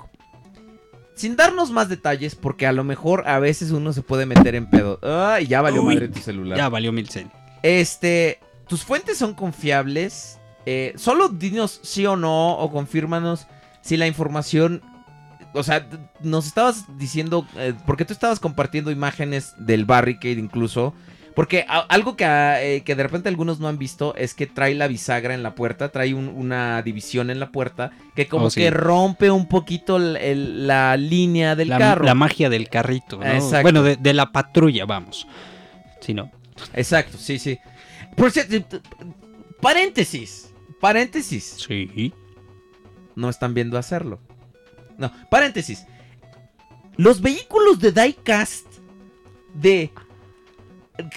Sin darnos más detalles, porque a lo mejor a veces uno se puede meter en pedo. Ay, ya valió Uy, madre tu celular. Ya valió mil cen. Este, tus fuentes son confiables. Eh, solo dinos sí o no, o confírmanos si la información. O sea, nos estabas diciendo. eh, porque tú estabas compartiendo imágenes del barricade incluso. Porque a- algo que, ah, eh, que de repente algunos no han visto es que trae la bisagra en la puerta, trae un- una división en la puerta que como Oh, sí. que rompe un poquito el- el- la línea del La, carro. la magia del carrito, ¿no? Exacto. Bueno, de, de la patrulla, vamos. Si no. Exacto, sí, sí. Por cierto, t- paréntesis, paréntesis. Sí. no están viendo hacerlo. No, paréntesis. Los vehículos de Diecast de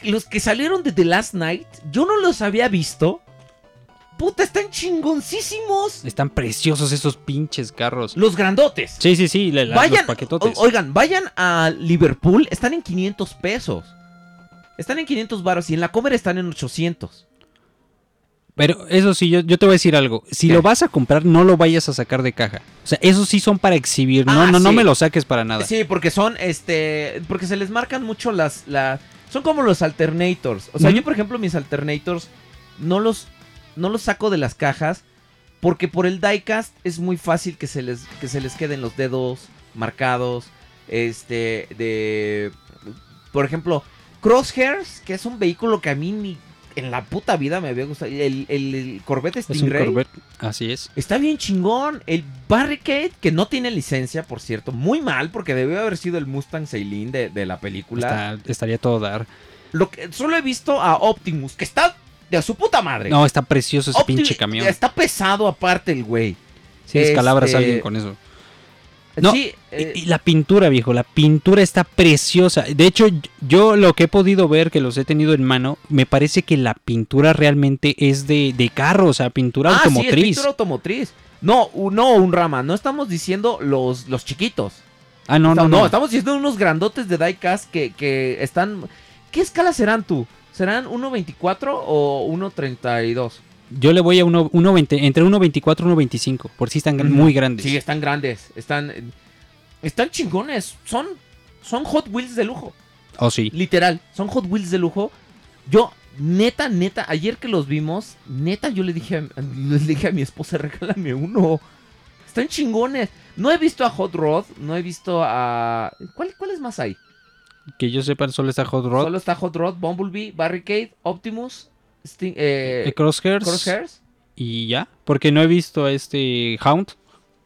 los que salieron de The Last Night, yo no los había visto. Puta, están chingoncísimos. Están preciosos esos pinches carros. Los grandotes. Sí, sí, sí, la- la- vayan, los paquetotes. o- oigan, vayan a Liverpool, están en 500 pesos. Están en 500 baros y en la Comer están en 800. Pero eso sí, yo, yo te voy a decir algo. Si ¿Qué? lo vas a comprar, no lo vayas a sacar de caja. O sea, esos sí son para exhibir. No, Ah, no, no me lo saques para nada. Sí, porque son, este, porque se les marcan mucho las, la, son como los alternators. O sea, yo por ejemplo mis alternators no los, no los saco de las cajas porque por el diecast es muy fácil que se les, que se les queden los dedos marcados, este, de, por ejemplo, Crosshairs, que es un vehículo que a mí ni en la puta vida me había gustado, el, el, el Corvette es un Stingray. Corvette. Así es. Está bien chingón. El Barricade, que no tiene licencia, por cierto. Muy mal, porque debió haber sido el Mustang Sailin de, de la película. Está- estaría todo dar. Lo que, solo he visto a Optimus, que está de su puta madre. No, está precioso ese pinche camión. Está pesado aparte el güey. Sí, descalabras este- a alguien con eso. No, sí, eh, Y, y la pintura, viejo, la pintura está preciosa. De hecho, yo lo que he podido ver, que los he tenido en mano, me parece que la pintura realmente es de, de carro, o sea, pintura ah, sí, es automotriz. pintura automotriz. No, no, un rama. No estamos diciendo los, los chiquitos. ah, no, no, no, no. estamos diciendo unos grandotes de diecast que, que están... ¿Qué escala serán tú? ¿Serán 1.24 o 1.32? Yo le voy a uno- 1.20, entre 1.24 y 1.25, por si están muy grandes. Sí, están grandes. Están. Están chingones. Son. Son Hot Wheels de lujo. Oh, sí. Literal. Son Hot Wheels de lujo. Yo, neta, neta, ayer que los vimos, neta, yo le dije a, le dije a mi esposa, regálame uno. Están chingones. No he visto a Hot Rod. No he visto a. ¿Cuál- ¿Cuáles más hay? Que yo sepa, solo está Hot Rod, Solo está Hot Rod, Bumblebee, Barricade, Optimus, Sting- eh, eh, Crosshairs, Crosshairs. y ya. Porque no he visto a este Hound.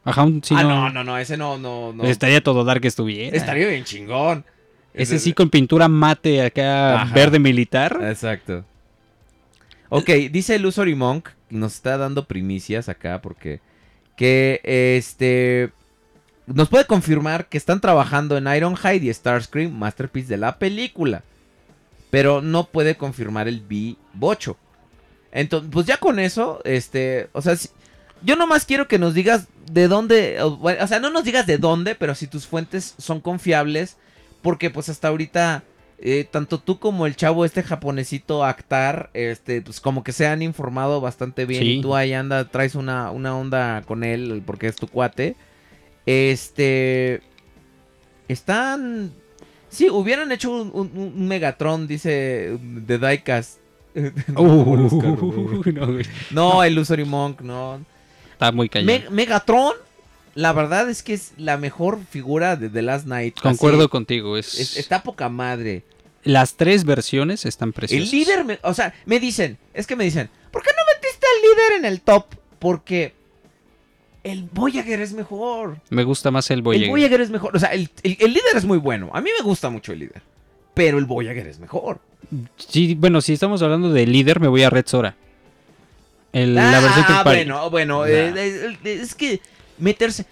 A Hound ah, no, no, no, ese no, no, no. Estaría todo dar que estuviera. Estaría bien chingón. Ese sí con pintura mate acá Ajá. verde militar. Exacto. Ok, dice el Usory Monk, nos está dando primicias acá porque que este nos puede confirmar que están trabajando en Ironhide y Starscream, masterpiece de la película, pero no puede confirmar el B8. Entonces, pues ya con eso, este, o sea, si- yo nomás quiero que nos digas de dónde, o, sea, no nos digas de dónde, pero si tus fuentes son confiables, porque pues hasta ahorita eh, tanto tú como el chavo este japonesito Actar, este, pues como que se han informado bastante bien Sí. y tú ahí anda, traes una, una onda con él porque es tu cuate. Este, están, sí, hubieran hecho un, un- un Megatron, dice, de Diecast. Uh, no, güey. no, el Usory Monk, no. Está muy callado. Me- Megatron, la verdad es que es la mejor figura de The Last Night. Concuerdo Así, contigo. Es, es- está poca madre. Las tres versiones están preciosas. El líder, me- o sea, me dicen, es que me dicen, ¿por qué no metiste al líder en el top? Porque El Voyager es mejor. Me gusta más el El Voyager. Voyager es mejor. O sea, el, el- el líder es muy bueno. A mí me gusta mucho el líder. Pero el Voyager es mejor. Sí, bueno, si estamos hablando de líder, me voy a Red Sora. El- la versión ah, party. bueno, bueno. Nah. eh, eh, eh, es que meterse...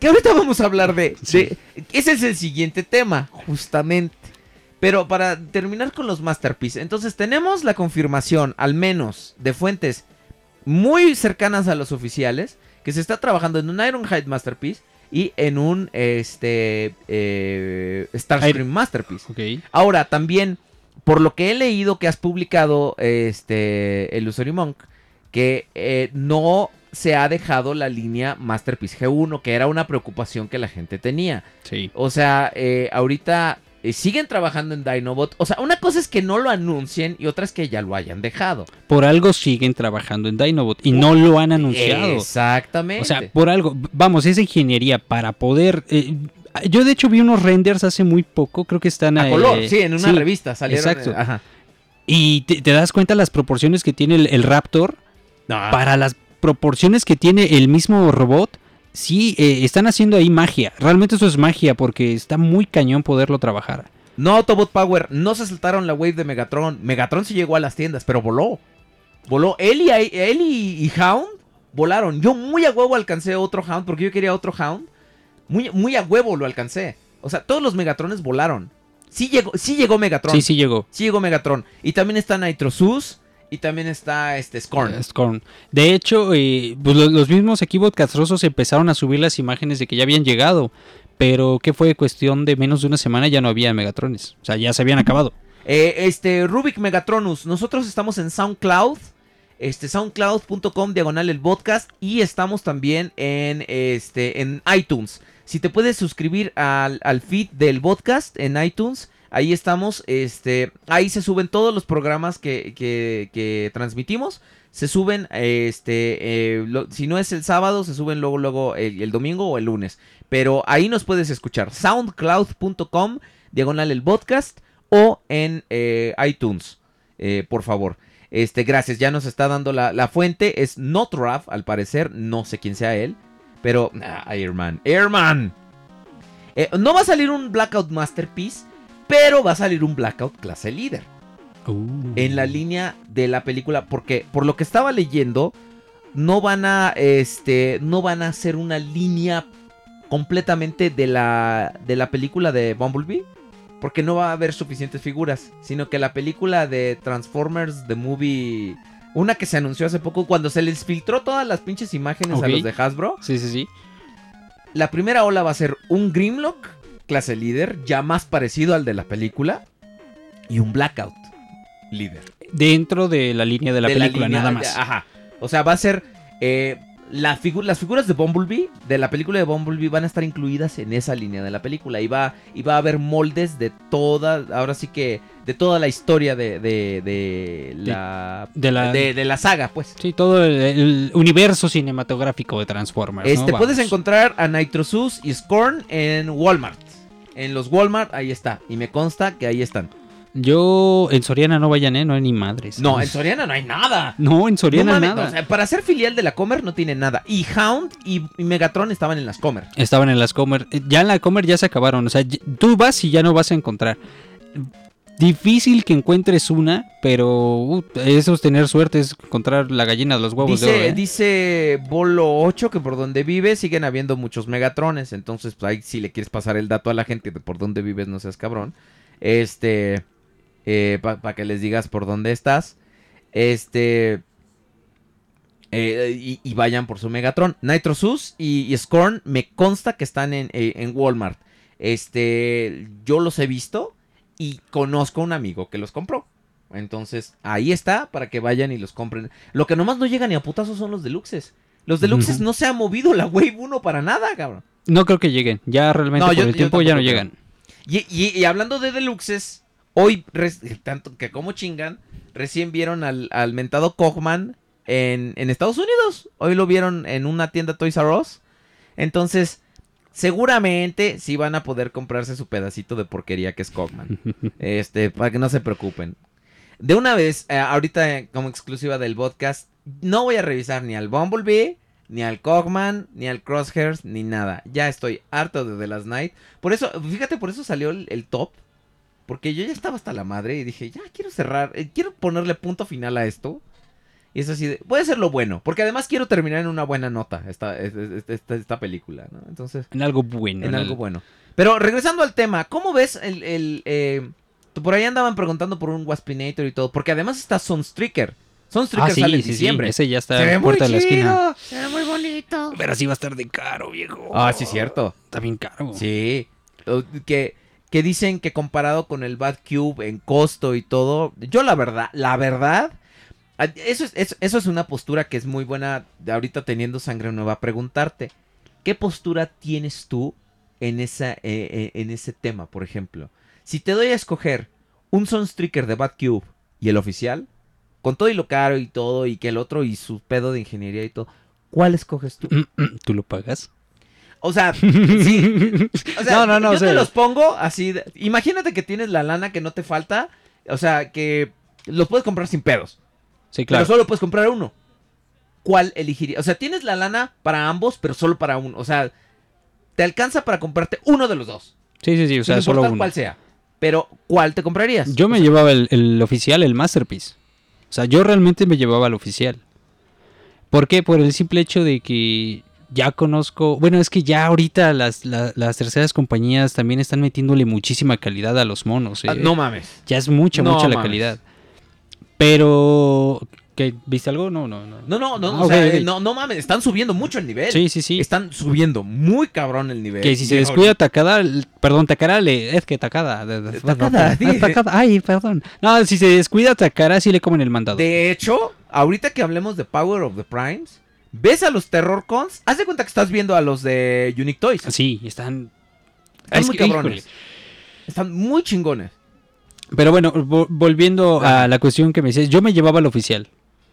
Que ahorita vamos a hablar de, de- Ese es el siguiente tema, justamente. Pero para terminar con los Masterpiece. Entonces tenemos la confirmación, al menos, de fuentes muy cercanas a los oficiales. Que se está trabajando en un Ironhide Masterpiece. Y en un este eh, Starscream Masterpiece. Ok. Ahora, también, por lo que he leído que has publicado, este, el Usory Monk, que eh, no se ha dejado la línea Masterpiece G1, que era una preocupación que la gente tenía. Sí. O sea, eh, ahorita eh, siguen trabajando en Dinobot. O sea, una cosa es que no lo anuncien y otra es que ya lo hayan dejado. Por algo siguen trabajando en Dinobot y no lo han anunciado. Exactamente. O sea, por algo, vamos, esa ingeniería para poder... eh, yo de hecho vi unos renders hace muy poco, creo que están... a eh, color, sí, en una sí, revista salieron. exacto. eh, ajá. Y te, te das cuenta las proporciones que tiene el, el Raptor para las proporciones que tiene el mismo robot. Sí, eh, están haciendo ahí magia. Realmente eso es magia porque está muy cañón poderlo trabajar. No Autobot Power, no se saltaron la wave de Megatron. Megatron sí llegó a las tiendas, pero voló. Voló. Él y, él y, y Hound volaron. Yo muy a huevo alcancé otro Hound porque yo quería otro Hound. Muy, muy a huevo lo alcancé. O sea, todos los Megatrones volaron. Sí llegó, sí llegó Megatron. Sí, sí llegó. Sí llegó Megatron. Y también está Nitrosus. Y también está este Scorn. Scorn. De hecho, eh, pues lo- los mismos equipos castrosos empezaron a subir las imágenes de que ya habían llegado. Pero que fue cuestión de menos de una semana ya no había Megatrones. O sea, ya se habían acabado. Eh, este, Rubik Megatronus. Nosotros estamos en SoundCloud. Este, soundcloud.com diagonal el podcast. Y estamos también en, este, en iTunes. Si te puedes suscribir al, al feed del podcast en iTunes. Ahí estamos. Este, ahí se suben todos los programas que, que- transmitimos. Se suben, este, eh, si no es el sábado, se suben luego, luego el, domingo o el lunes. Pero ahí nos puedes escuchar. Soundcloud.com diagonal el podcast o en eh, iTunes, eh, por favor. Este, gracias, ya nos está dando la, la fuente, es Notraf, al parecer, no sé quién sea él, pero ah, Airman, Airman. No va a salir un Blackout Masterpiece, pero va a salir un Blackout clase líder. En la línea de la película, porque por lo que estaba leyendo, no van a, este, no van a hacer una línea completamente de la, de la película de Bumblebee, porque no va a haber suficientes figuras, sino que la película de Transformers, The Movie, una que se anunció hace poco, cuando se les filtró todas las pinches imágenes a los de Hasbro, Sí, sí, sí. la primera ola va a ser un Grimlock, clase líder, ya más parecido al de la película, y un Blackout, líder. Dentro de la línea de la de película, línea- nada más. Ajá. O sea, va a ser. eh, la figu- las figuras de Bumblebee, de la película de Bumblebee, van a estar incluidas en esa línea de la película. Y va, y va a haber moldes de toda. Ahora sí que. De toda la historia de, de, de la. de la- de, la saga, pues. Sí, todo el, el universo cinematográfico de Transformers. ¿no? Este, puedes encontrar a Nitrosus y Scorn en Walmart. En los Walmart, ahí está. Y me consta que ahí están. Yo en Soriana no vayan, ¿eh? No hay ni madres. No, en Soriana no hay nada. No, en Soriana No mames, nada. o sea, para ser filial de la Comer no tiene nada. Y Hound y, y Megatron estaban en las Comer. Estaban en las Comer. Eh, Ya en la Comer ya se acabaron. O sea, tú vas y ya no vas a encontrar. Difícil que encuentres una, pero uh, eso es tener suerte, es encontrar la gallina de los huevos de oro. ¿eh? dice Bolo 8 que por donde vive siguen habiendo muchos Megatrones. Entonces, pues ahí si le quieres pasar el dato a la gente de por dónde vives, no seas cabrón. Este, para que les digas por dónde estás. Este, eh, y, y vayan por su Megatron. Nitrosus y, y Scorn me consta que están en, eh, en Walmart. Este, yo los he visto y conozco a un amigo que los compró. Entonces, ahí está para que vayan y los compren. Lo que nomás no llega ni a putazos son los deluxes. Los deluxes no se ha movido la Wave 1 para nada, cabrón. No creo que lleguen. Ya realmente No, por yo- el tiempo ya no llegan. Y, y- y hablando de deluxes, hoy, tanto que como chingan, recién vieron al, al mentado Kochman en, en Estados Unidos. Hoy lo vieron en una tienda Toys R Us. Entonces, seguramente sí van a poder comprarse su pedacito de porquería que es Kochman. Este, para que no se preocupen. De una vez, eh, ahorita eh, como exclusiva del podcast, no voy a revisar ni al Bumblebee, ni al Cogman, ni al Crosshairs, ni nada. Ya estoy harto de The Last Night. Por eso, fíjate, por eso salió el, el top. Porque yo ya estaba hasta la madre y dije, ya quiero cerrar, eh, quiero ponerle punto final a esto. Y es así de, puede ser lo bueno, porque además quiero terminar en una buena nota esta, es- es- esta, esta película, ¿no? Entonces, En algo bueno. en en algo al- bueno. Pero regresando al tema, ¿cómo ves el... el eh, por ahí andaban preguntando por un Waspinator y todo, porque además está Sunstreaker. Sunstreaker Ah, sí, sale en sí, sí. diciembre. Ese ya está Se ve muy puerta de la esquina. Se ve muy bonito. Pero así va a estar de caro, viejo. Ah, sí, cierto. Está bien caro. Sí. Que, que dicen que comparado con el Bad Cube en costo y todo, yo la verdad, la verdad, eso es, eso, eso es una postura que es muy buena ahorita teniendo sangre nueva. Preguntarte, ¿qué postura tienes tú en, esa, eh, eh, en ese tema, por ejemplo? Si te doy a escoger un Sunstreaker de Bad Cube y el oficial, con todo y lo caro y todo, y que el otro y su pedo de ingeniería y todo, ¿cuál escoges tú? ¿Tú lo pagas? O sea, sí. O sea, No, no, no, yo te los pongo así. imagínate que tienes la lana que no te falta. O sea, que los puedes comprar sin pedos. Sí, claro. Pero solo puedes comprar uno. ¿Cuál elegirías? O sea, tienes la lana para ambos, pero solo para uno. O sea, te alcanza para comprarte uno de los dos. Sí, sí, sí. O sea, sin solo uno. cuál sea. Pero, ¿cuál te comprarías? Yo me llevaba el, el oficial, el Masterpiece. O sea, yo realmente me llevaba el oficial. ¿Por qué? Por el simple hecho de que ya conozco. Bueno, es que ya ahorita las, la- las terceras compañías también están metiéndole muchísima calidad a los monos. Ah, eh. no mames. Ya es mucha, No mucha la calidad. Pero. ¿qué, ¿Viste algo? No, no, no. No, no, no. Ah, o sea, eh, no, no mames. Están subiendo mucho el nivel. Sí, sí, sí. Están subiendo muy cabrón el nivel. Que si se descuida Takada, perdón, Takara, le, es que Takada. de- Takada, ay, perdón. No, si se descuida Takara, sí le comen el mandado. De hecho, ahorita que hablemos de Power of the Primes, ves a los Terror Cons, haz de cuenta que estás viendo a los de Unique Toys. Sí, están. Están es muy que, cabrones. híjole. Están muy chingones. Pero bueno, vo- volviendo a la cuestión que me decías, yo me llevaba el oficial.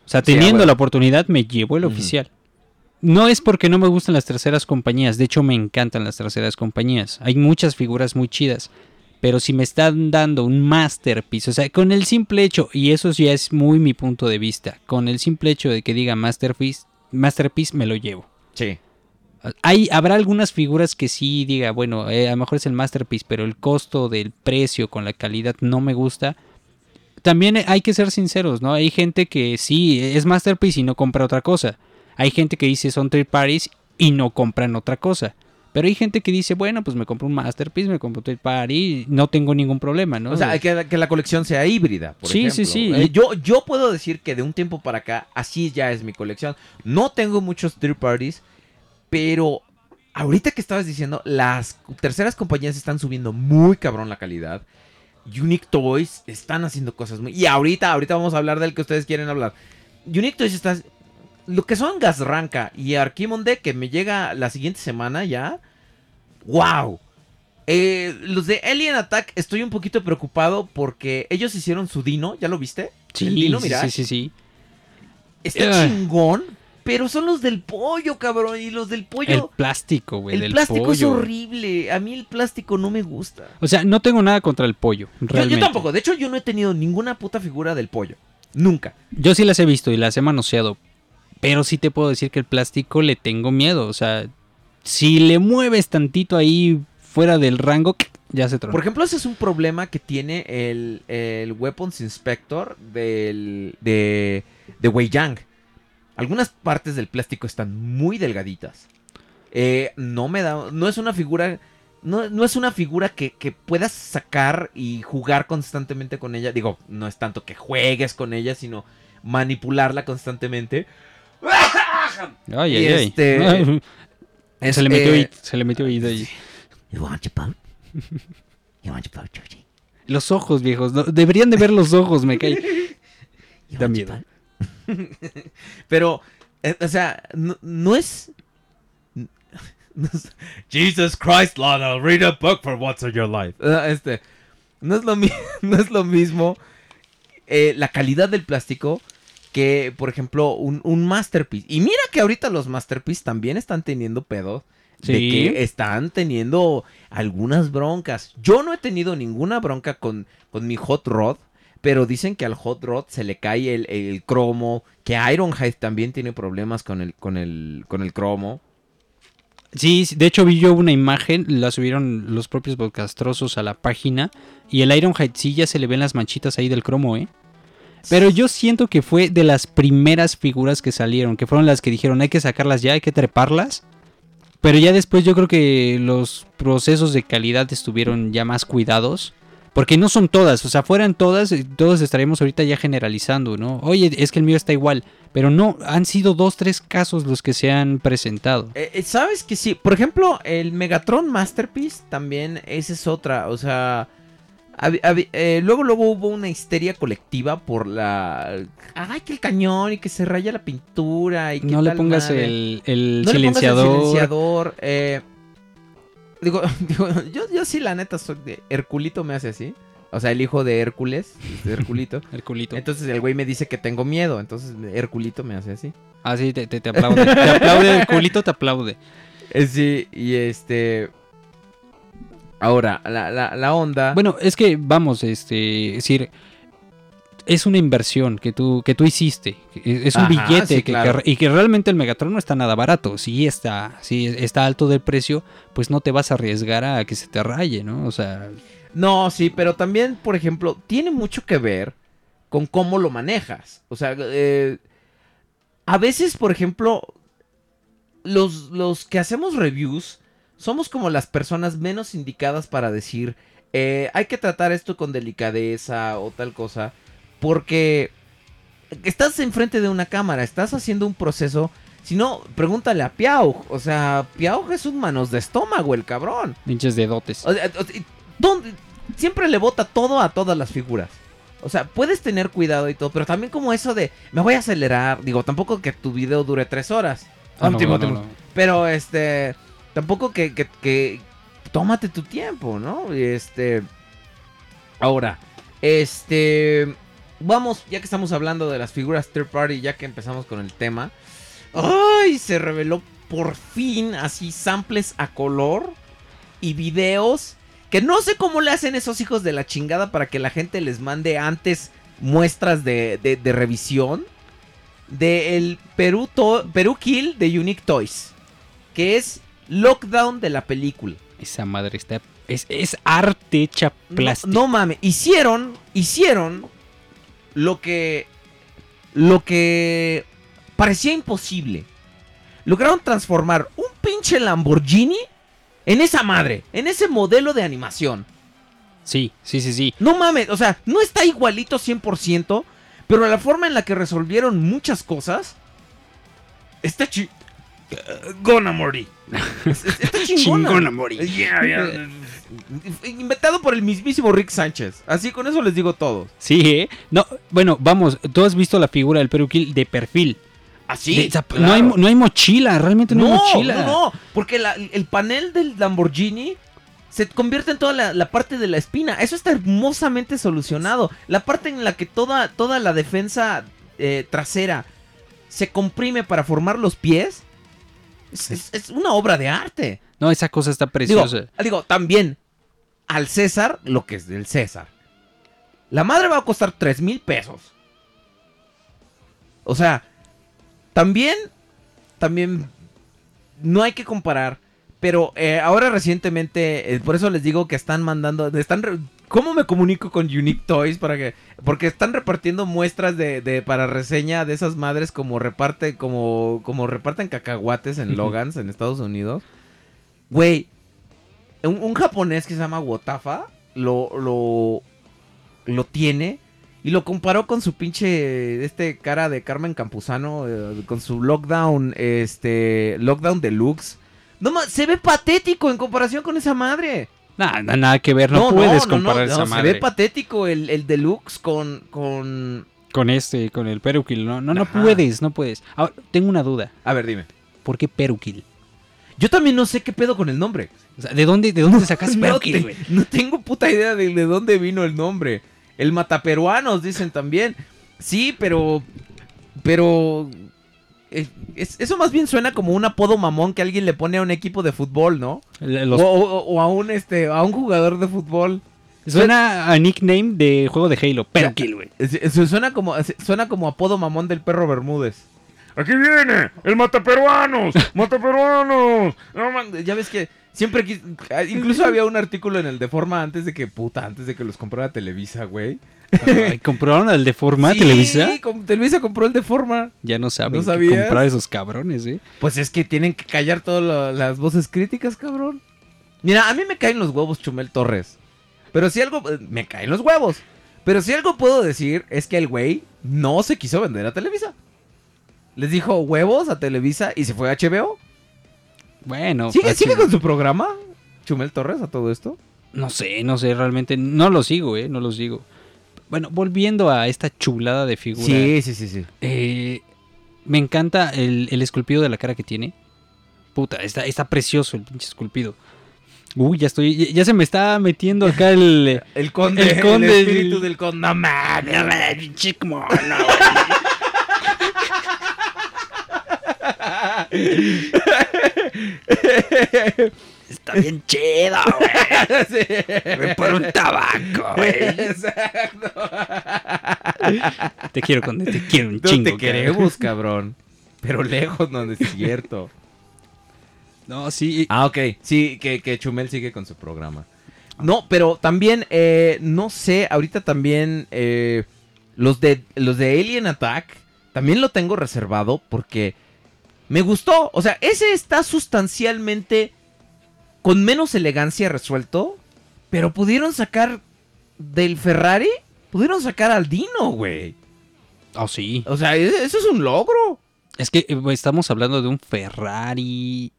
O sea, Sí, ah, teniendo bueno. la oportunidad, me llevo el oficial. No es porque no me gustan las terceras compañías, de hecho me encantan las terceras compañías. Hay muchas figuras muy chidas. Pero si me están dando un masterpiece, o sea, con el simple hecho, y eso ya es muy mi punto de vista, con el simple hecho de que diga masterpiece, masterpiece me lo llevo. Sí. Hay, habrá algunas figuras que sí diga, bueno, eh, a lo mejor es el masterpiece, pero el costo del precio con la calidad no me gusta. También hay que ser sinceros, ¿no? Hay gente que sí es masterpiece y no compra otra cosa. Hay gente que dice son third parties y no compran otra cosa. Pero hay gente que dice, bueno, pues me compro un masterpiece, me compro un third party, no tengo ningún problema, ¿no? O sea, que, que la colección sea híbrida, por Sí, ejemplo. sí, sí. Eh, yo, yo puedo decir que de un tiempo para acá, así ya es mi colección. No tengo muchos third parties, pero ahorita que estabas diciendo, las terceras compañías están subiendo muy cabrón la calidad. Unique Toys están haciendo cosas muy... Y ahorita, ahorita vamos a hablar del que ustedes quieren hablar. Unique Toys está... Lo que son Gasranca y Arquimonde, que me llega la siguiente semana ya. ¡Wow! Eh, los de Alien Attack estoy un poquito preocupado porque ellos hicieron su Dino, ¿ya lo viste? sí, el Dino sí, sí, sí, sí. Está chingón, pero son los del pollo, cabrón. Y los del El pollo... plástico, güey, El, del plástico es horrible. A mí el plástico no me gusta. O sea, no tengo nada contra el pollo, Yo, realmente. yo tampoco. De hecho, yo no he tenido ninguna puta figura del pollo. Nunca. Yo sí las he visto y las he manoseado. Pero sí te puedo decir que el plástico le tengo miedo. O sea, si le mueves tantito ahí fuera del rango, ya se tronó. Por ejemplo, ese es un problema que tiene el, el Weapons Inspector del, de, de Wei Yang. Algunas partes del plástico están muy delgaditas. Eh, no me da. No es una figura. No, no es una figura que, que puedas sacar y jugar constantemente con ella. Digo, no es tanto que juegues con ella, sino manipularla constantemente. Ay, y ay, ay. este- Ay, Es, se le metió eh, oído, se le metió oído ahí. You want your boat? You want your boat, Georgie? Los ojos, viejos. no, deberían de ver los ojos, me cae. Da miedo. Pero, eh, o sea, no, no es. Jesus Christ, Lana, read a book for once in your life. Ah, este, no es lo, mi- no es lo mismo eh, la calidad del plástico que, por ejemplo, un, un Masterpiece. Y mira que ahorita los Masterpiece también están teniendo pedos. De Sí. que están teniendo algunas broncas. Yo no he tenido ninguna bronca con, con mi Hot Rod. Pero dicen que al Hot Rod se le cae el, el cromo, que Ironhide también tiene problemas con el, con el, con el cromo. Sí, sí, de hecho vi yo una imagen, la subieron los propios podcastrosos a la página y el Ironhide sí ya se le ven las manchitas ahí del cromo, ¿eh? Pero yo siento que fue de las primeras figuras que salieron, que fueron las que dijeron hay que sacarlas ya, hay que treparlas. Pero ya después yo creo que los procesos de calidad estuvieron ya más cuidados. Porque no son todas, o sea, fueran todas, eh, todos estaríamos ahorita ya generalizando, ¿no? Oye, es que el mío está igual. Pero no, han sido dos, tres casos los que se han presentado. Eh, eh, ¿Sabes que sí? Por ejemplo, el Megatron Masterpiece también, esa es otra. O sea, eh, luego, luego hubo una histeria colectiva por la... Ay, que el cañón y que se raya la pintura y que No le pongas el, el No le pongas el silenciador. silenciador, eh, digo, digo, yo, yo sí la neta soy de... Herculito me hace así. O sea, el hijo de Hércules, de Herculito. El culito. Entonces el güey me dice que tengo miedo. Entonces Herculito me hace así. Ah, sí, te, te, te aplaude. te aplaude, el culito te aplaude. Eh, Sí, y este... Ahora, la, la, la onda... Bueno, es que vamos, este, es decir, es una inversión que tú, que tú hiciste. Es un Ajá, billete sí, que- claro. que- y que realmente el Megatron no está nada barato. Si está, si está alto del precio, pues no te vas a arriesgar a que se te raye, ¿no? O sea, No, sí, pero también, por ejemplo, tiene mucho que ver con cómo lo manejas. O sea, eh, a veces, por ejemplo, los, los que hacemos reviews somos como las personas menos indicadas para decir, eh, hay que tratar esto con delicadeza o tal cosa, porque estás enfrente de una cámara, estás haciendo un proceso. Si no, pregúntale a Piau. O sea, Piau es un manos de estómago, el cabrón. pinches dedotes. O sea, o sea, ¿dónde- Siempre le bota todo a todas las figuras. O sea, puedes tener cuidado y todo, pero también como eso de me voy a acelerar. Digo, tampoco que tu video dure tres horas. Ah, no, no. Pero este, tampoco que, que, que- tómate tu tiempo, ¿no? Y, Este, ahora, este, vamos, ya que estamos hablando de las figuras third party, ya que empezamos con el tema. ¡Ay! Se reveló por fin así samples a color y videos que no sé cómo le hacen esos hijos de la chingada para que la gente les mande antes muestras de, de- de revisión del Perú, To- Perú Kill de Unique Toys, que es Lockdown de la película. Esa madre está. Es, es arte hecha No, plástico. no mames, hicieron, hicieron lo que, lo que parecía imposible. Lograron transformar un pinche Lamborghini en esa madre, en ese modelo de animación. Sí, sí, sí, sí. No mames, o sea, no está igualito 100%, pero la forma en la que resolvieron muchas cosas está chi... Morty. Es- es- Está chingona. Chingona, Mori. Yeah, yeah. Inventado por el mismísimo Rick Sánchez. Así con eso les digo todo. Sí, ¿eh? No, bueno, vamos, tú has visto la figura del Perukil de perfil. Así. Zap- no, hay, no hay mochila, realmente no, hay no, mochila. no, no, porque la- el panel del Lamborghini se convierte en toda la, la parte de la espina. Eso está hermosamente solucionado. La parte en la que toda, toda la defensa eh, trasera se comprime para formar los pies. Es, es- es una obra de arte. No, esa cosa está Digo, preciosa. digo, también al César lo que es del César. La madre va a costar 3 mil pesos. O sea, también, también no hay que comparar. Pero eh, ahora recientemente, eh, por eso les digo que están mandando, están, re- ¿cómo me comunico con Unique Toys para que, porque están repartiendo muestras de, de para reseña de esas madres como reparte, como, como reparten cacahuates en Logans en Estados Unidos. Güey, un, un japonés que se llama Wotafa lo, lo, lo tiene y lo comparó con su pinche, este cara de Carmen Campuzano, eh, con su Lockdown, este, Lockdown Deluxe. No ma- se ve patético en comparación con esa madre. Nada, nada que ver, no, puedes comparar no, esa Se madre ve patético el, el Deluxe con, con... con este, con el Perukil. No, no, no puedes, no puedes. Ahora, tengo una duda. A ver, dime. ¿Por qué Perukil? Yo también no sé qué pedo con el nombre. O sea, ¿de dónde, de dónde sacas no, Perukil, te- no tengo puta idea de, de dónde vino el nombre. El mataperuanos, dicen también. Sí, pero. Pero. eh, es- eso más bien suena como un apodo mamón que alguien le pone a un equipo de fútbol, ¿no? Los- O, o- o a un este. a un jugador de fútbol. Suena a nickname de juego de Halo, pero kill, güey. Suena como, suena como apodo mamón del perro Bermúdez. Aquí viene, el mataperuanos, mataperuanos. No, man, ya ves que siempre quis- incluso había un artículo en el de forma antes de que puta, antes de que los comprara Televisa, güey. Ay, ¿Compraron al de forma Sí, Televisa? com- Televisa compró el de forma. Ya no saben ¿No qué comprar esos cabrones, ¿eh? Pues es que tienen que callar todas las voces críticas, cabrón. Mira, a mí me caen los huevos Chumel Torres. Pero si algo... eh, Me caen los huevos. Pero si algo puedo decir es que el güey no se quiso vender a Televisa. Les dijo huevos a Televisa y se fue a HBO. Bueno, ¿Sigue, fácil. sigue con su programa? Chumel Torres a todo esto. No sé, no sé, realmente no lo sigo, ¿eh? No lo sigo. Bueno, volviendo a esta chulada de figura. Sí, sí, sí, sí. eh, me encanta el, el esculpido de la cara que tiene. Puta, está, está precioso el pinche esculpido. Uy, ya estoy, ya, se me está metiendo acá el... El conde, El el, conde, espíritu el- del conde. No mames, pinche mono. Está bien chido, güey. Ven por un tabaco, güey. Exacto. Te quiero, conde, te quiero un No chingo. te queremos, cabrón. Pero lejos no es cierto. No, sí. Ah, ok. Sí, que, que Chumel sigue con su programa. No, pero también, eh, no sé, ahorita también eh, los, de, los de Alien Attack, también lo tengo reservado porque me gustó. O sea, ese está sustancialmente con menos elegancia resuelto, pero pudieron sacar del Ferrari, pudieron sacar al Dino, güey. Oh, sí. O sea, e- eso es un logro. Es que eh, estamos hablando de un Ferrari.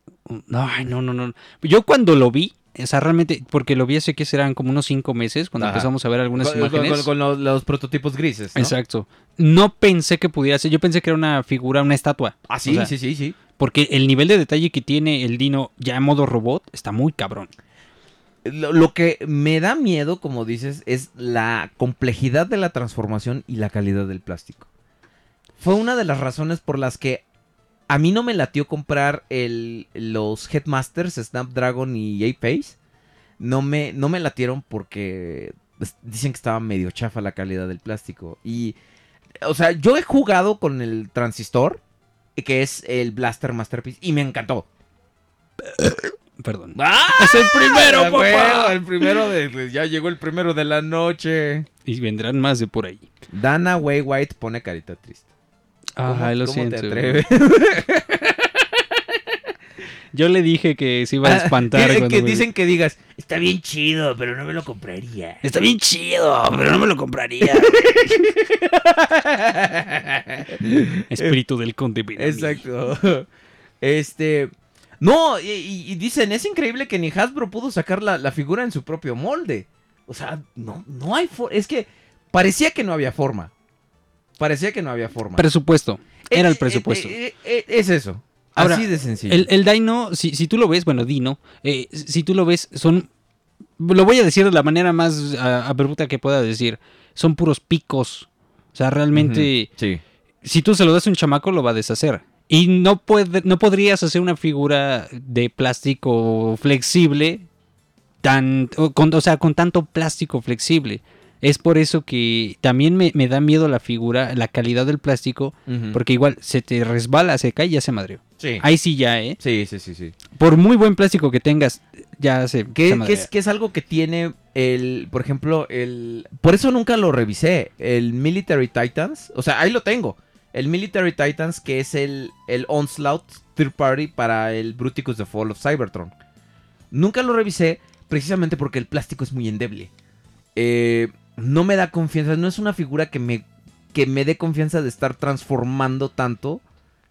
No, ay, no, no, no. Yo cuando lo vi, o sea, realmente, porque lo vi hace que serán como unos cinco meses, cuando Ajá. empezamos a ver algunas Con, con- imágenes. con- con los, los prototipos grises. ¿no? Exacto. No pensé que pudiera ser. Yo pensé que era una figura, una estatua. Ah, sí, O sea, sí, sí, sí. Porque el nivel de detalle que tiene el Dino ya en modo robot está muy cabrón. Lo, lo que me da miedo, como dices, es la complejidad de la transformación y la calidad del plástico. Fue una de las razones por las que a mí no me latió comprar el, los Headmasters, Snapdragon y Apex. No me, no me latieron porque pues, dicen que estaba medio chafa la calidad del plástico. Y, o sea, yo he jugado con el transistor, que es el Blaster Masterpiece, y me encantó. Perdón. ¡Ah! Es el primero, Ah, papá. el primero de- ya llegó el primero de la noche. Y vendrán más de por ahí. Dana Way White pone carita triste. ¿Cómo- Ay, lo cómo siento. te atreves? Yo le dije que se iba a espantar. que, cuando que me- dicen que digas, Está bien chido, pero no me lo compraría. Está bien chido, pero no me lo compraría. Espíritu del conde exacto. Este, no, y, y- y dicen, es increíble que ni Hasbro pudo sacar la, la figura en su propio molde. O sea, no, no hay forma, es que parecía que no había forma. Parecía que no había forma. Presupuesto. Era Eh, el eh, presupuesto. eh, eh, es eso. Ahora, Así de sencillo. El, el Dino, si, si tú lo ves, bueno, Dino, si tú lo ves, son. Lo voy a decir de la manera más abrupta que pueda decir. Son puros picos. O sea, realmente, Sí. si tú se lo das a un chamaco, lo va a deshacer. Y no, puede, no podrías hacer una figura de plástico flexible tan. Con- o sea, con tanto plástico flexible. Es por eso que también me, me da miedo la figura, la calidad del plástico, porque igual se te resbala, se cae y ya se madrió. Sí. Ahí sí ya, ¿eh? Sí, sí, sí, sí. Por muy buen plástico que tengas, ya se... Que, se que es, que es algo que tiene el, por ejemplo, el... Por eso nunca lo revisé, el Military Titans. O sea, ahí lo tengo. El Military Titans, que es el, el Onslaught Third Party para el Bruticus The Fall of Cybertron. Nunca lo revisé precisamente porque el plástico es muy endeble. Eh, no me da confianza, no es una figura que me, que me dé confianza de estar transformando tanto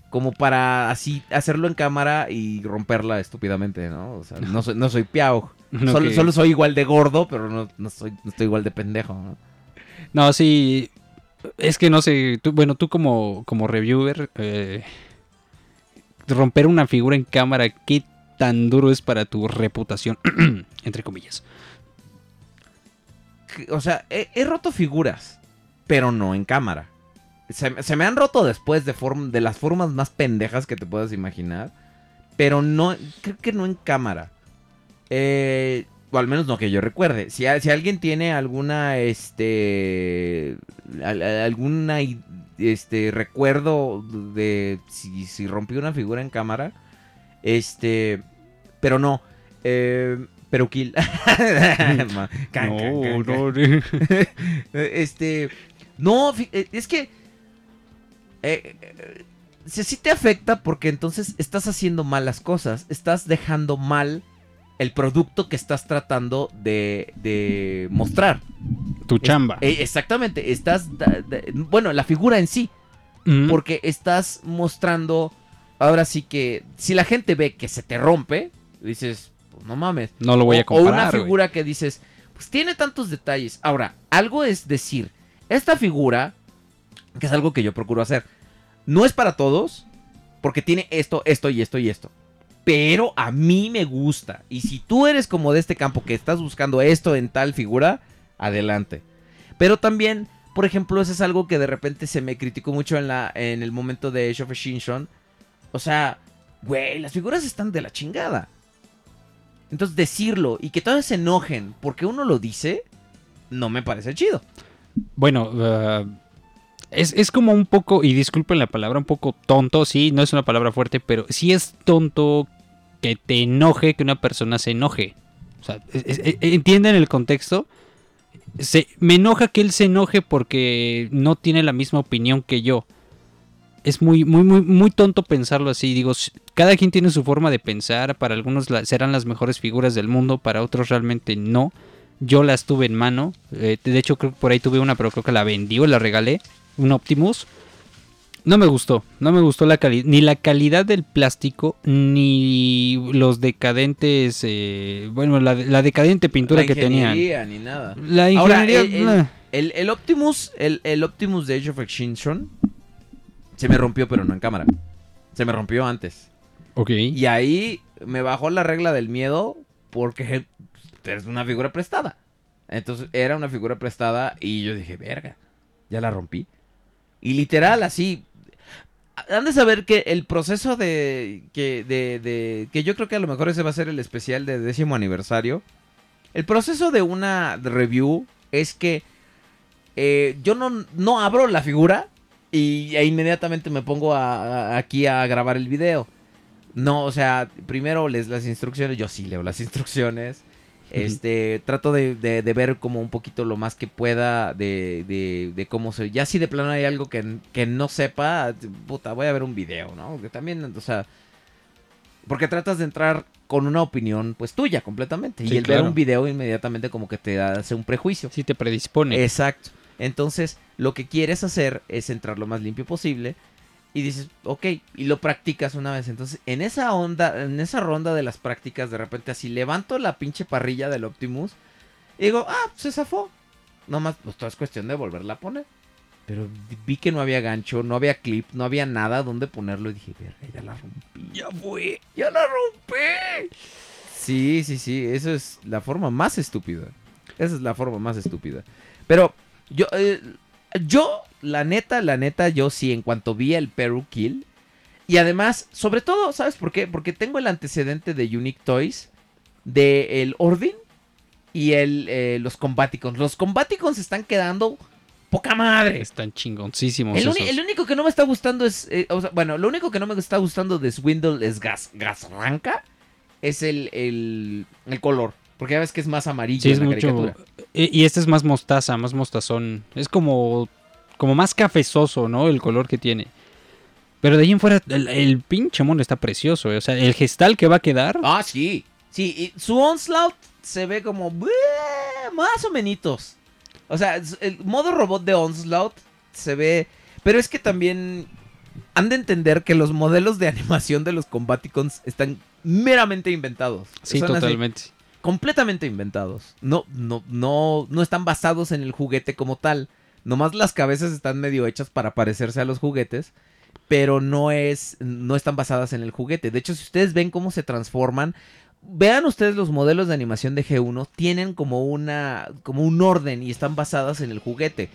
como para así hacerlo en cámara y romperla estúpidamente, ¿no? O sea, no soy, no soy Piao. Solo, solo soy igual de gordo, pero no, no soy, no estoy igual de pendejo, ¿no? No, sí... Es que no sé, tú, bueno, tú como, como reviewer, eh, romper una figura en cámara, ¿qué tan duro es para tu reputación? Entre comillas. O sea, he, roto figuras, pero no en cámara. Se, me han roto después de, de las formas más pendejas que te puedas imaginar, pero no, creo que no en cámara. Eh, O al menos no que yo recuerde. Si, alguien tiene alguna, este, al- al- alguna, este, recuerdo de si, si rompió una figura en cámara, este, pero no, eh, can, can. no, no. Este, no, eh, es que eh, eh, sí te afecta porque entonces estás haciendo malas cosas, estás dejando mal el producto que estás tratando de, de mostrar. Tu chamba. Eh, exactamente, estás, da- da- bueno, la figura en sí, Mm. porque estás mostrando, ahora sí que, si la gente ve que se te rompe, dices, pues no mames. No lo voy a O- O comparar. una figura que dices, pues tiene tantos detalles. Ahora, algo es decir, esta figura, que es algo que yo procuro hacer, no es para todos, porque tiene esto, esto y esto y esto. Pero a mí me gusta. Y si tú eres como de este campo que estás buscando esto en tal figura, adelante. Pero también, por ejemplo, eso es algo que de repente se me criticó mucho en, la, en el momento de Age of Extinction. O sea, güey, las figuras están de la chingada. Entonces decirlo y que todos se enojen porque uno lo dice, no me parece chido. Bueno, ah, es, es como un poco, y disculpen la palabra, un poco tonto, sí, no es una palabra fuerte, pero sí es tonto que te enoje que una persona se enoje. O sea, es- es- ¿entienden el contexto? Se, me enoja que él se enoje porque no tiene la misma opinión que yo. Es muy, muy, muy, muy tonto pensarlo así. Digo, cada quien tiene su forma de pensar. Para algunos serán las mejores figuras del mundo, para otros realmente no. Yo las tuve en mano. eh, de hecho, creo que por ahí tuve una, pero creo que la vendí o la regalé. Un Optimus. No me gustó. No me gustó la calidad. Ni la calidad del plástico. Ni los decadentes. eh, bueno, la, la decadente pintura La que tenían. ni nada. La Ahora, ingeniería. el, el- eh, el- el Optimus, el, el Optimus de Age of Extinction se me rompió, pero no en cámara. Se me rompió antes. ok. Y ahí me bajó la regla del miedo porque es una figura prestada. Entonces era una figura prestada y yo dije, verga, ya la rompí. Y literal, así. Han de saber que el proceso de que, de, de- que yo creo que a lo mejor ese va a ser el especial de décimo aniversario. El proceso de una review es que eh, yo no, no abro la figura y e inmediatamente me pongo a- a- aquí a grabar el video. No, o sea, primero lees las instrucciones, yo sí leo las instrucciones. Este, trato de, de- de ver como un poquito lo más que pueda de, de- de cómo se... Ya si de plano hay algo que, que no sepa, puta, voy a ver un video, ¿no? Que también, o sea... Porque tratas de entrar con una opinión, pues tuya completamente. Sí, y el ver un video inmediatamente como que te hace un prejuicio. Sí te predispone. Exacto. Entonces, lo que quieres hacer es entrar lo más limpio posible. Y dices, ok, y lo practicas una vez. Entonces, en esa onda, en esa ronda de las prácticas, de repente así levanto la pinche parrilla del Optimus. Y digo, ah, se zafó. Nomás, pues todo es cuestión de volverla a poner. Pero vi que no había gancho, no había clip, no había nada donde ponerlo. Y dije, verga, ya la rompí. Ya fue, ya la rompí. Sí, sí, sí, eso es la forma más estúpida. Esa es la forma más estúpida. Pero yo, eh, yo, la neta, la neta, yo sí, en cuanto vi el Peru Kill. Y además, sobre todo, ¿sabes por qué? Porque tengo el antecedente de Unique Toys, de el Ordin y el, eh, los Combaticons. Los Combaticons están quedando poca madre. Están chingoncísimos. El, único que no me está gustando es. eh, o sea, bueno, lo único que no me está gustando de Swindle es gas, gas ranca. Es el, el, el color. Porque ya ves que es más amarillo Sí, es en la mucho. caricatura. Y, este es más mostaza, más mostazón. Es como. Como más cafezoso, ¿no? El color que tiene. Pero de ahí en fuera, el, el pinche mono está precioso. eh. O sea, el gestal que va a quedar. Ah, sí. Sí, y su onslaught se ve como. Más o menos. O sea, el modo robot de onslaught se ve. Pero es que también. Han de entender que los modelos de animación de los Combaticons están meramente inventados. sí, Son así. Completamente inventados. No, no, no, no están basados en el juguete como tal. Nomás las cabezas están medio hechas para parecerse a los juguetes. Pero no es. No están basadas en el juguete. De hecho, si ustedes ven cómo se transforman. Vean ustedes los modelos de animación de G1. Tienen como una. como un orden. Y están basadas en el juguete.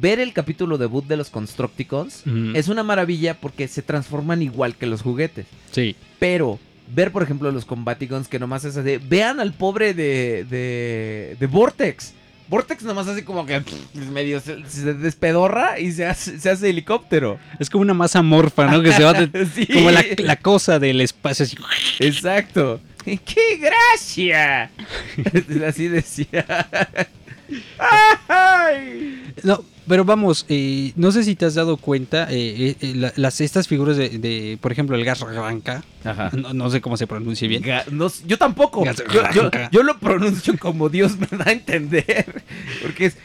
Ver el capítulo debut de los Constructicons. Es una maravilla porque se transforman igual que los juguetes. Sí. Pero ver, por ejemplo, los Combaticons que nomás es de. Vean al pobre de. de. de Vortex. Vortex nomás así como que medio se, se despedorra y se hace, se hace helicóptero. Es como una masa morfa, ¿no? Que se va de- Sí. como la, la cosa del espacio. Así. Exacto. ¡Qué gracia! Así decía. No, pero vamos, eh, no sé si te has dado cuenta, eh, eh, la- las, estas figuras de, de, por ejemplo, el gas ranca, no, no sé cómo se pronuncia bien. Ga- no sé, yo tampoco. Yo, yo- ranca. yo lo pronuncio como Dios me da a entender. Porque es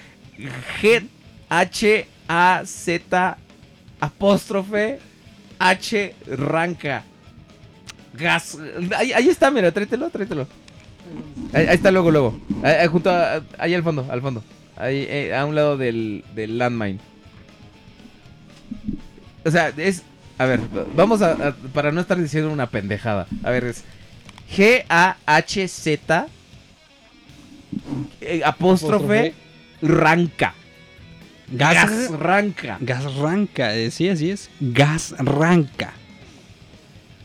G H A Z apóstrofe H ranca. Gas. Ahí, ahí está, mira, tráetelo, tráetelo. Ahí, ahí está luego, luego. Ahí, junto a- ahí al fondo, al fondo. Ahí, eh, a un lado del, del landmine. O sea, es. A ver, vamos a, a- Para no estar diciendo una pendejada. A ver, es. G-A-H-Z. eh, apóstrofe. Ranca. Gas, Gas ranca. gas ranca, eh, sí, así es. Gas ranca.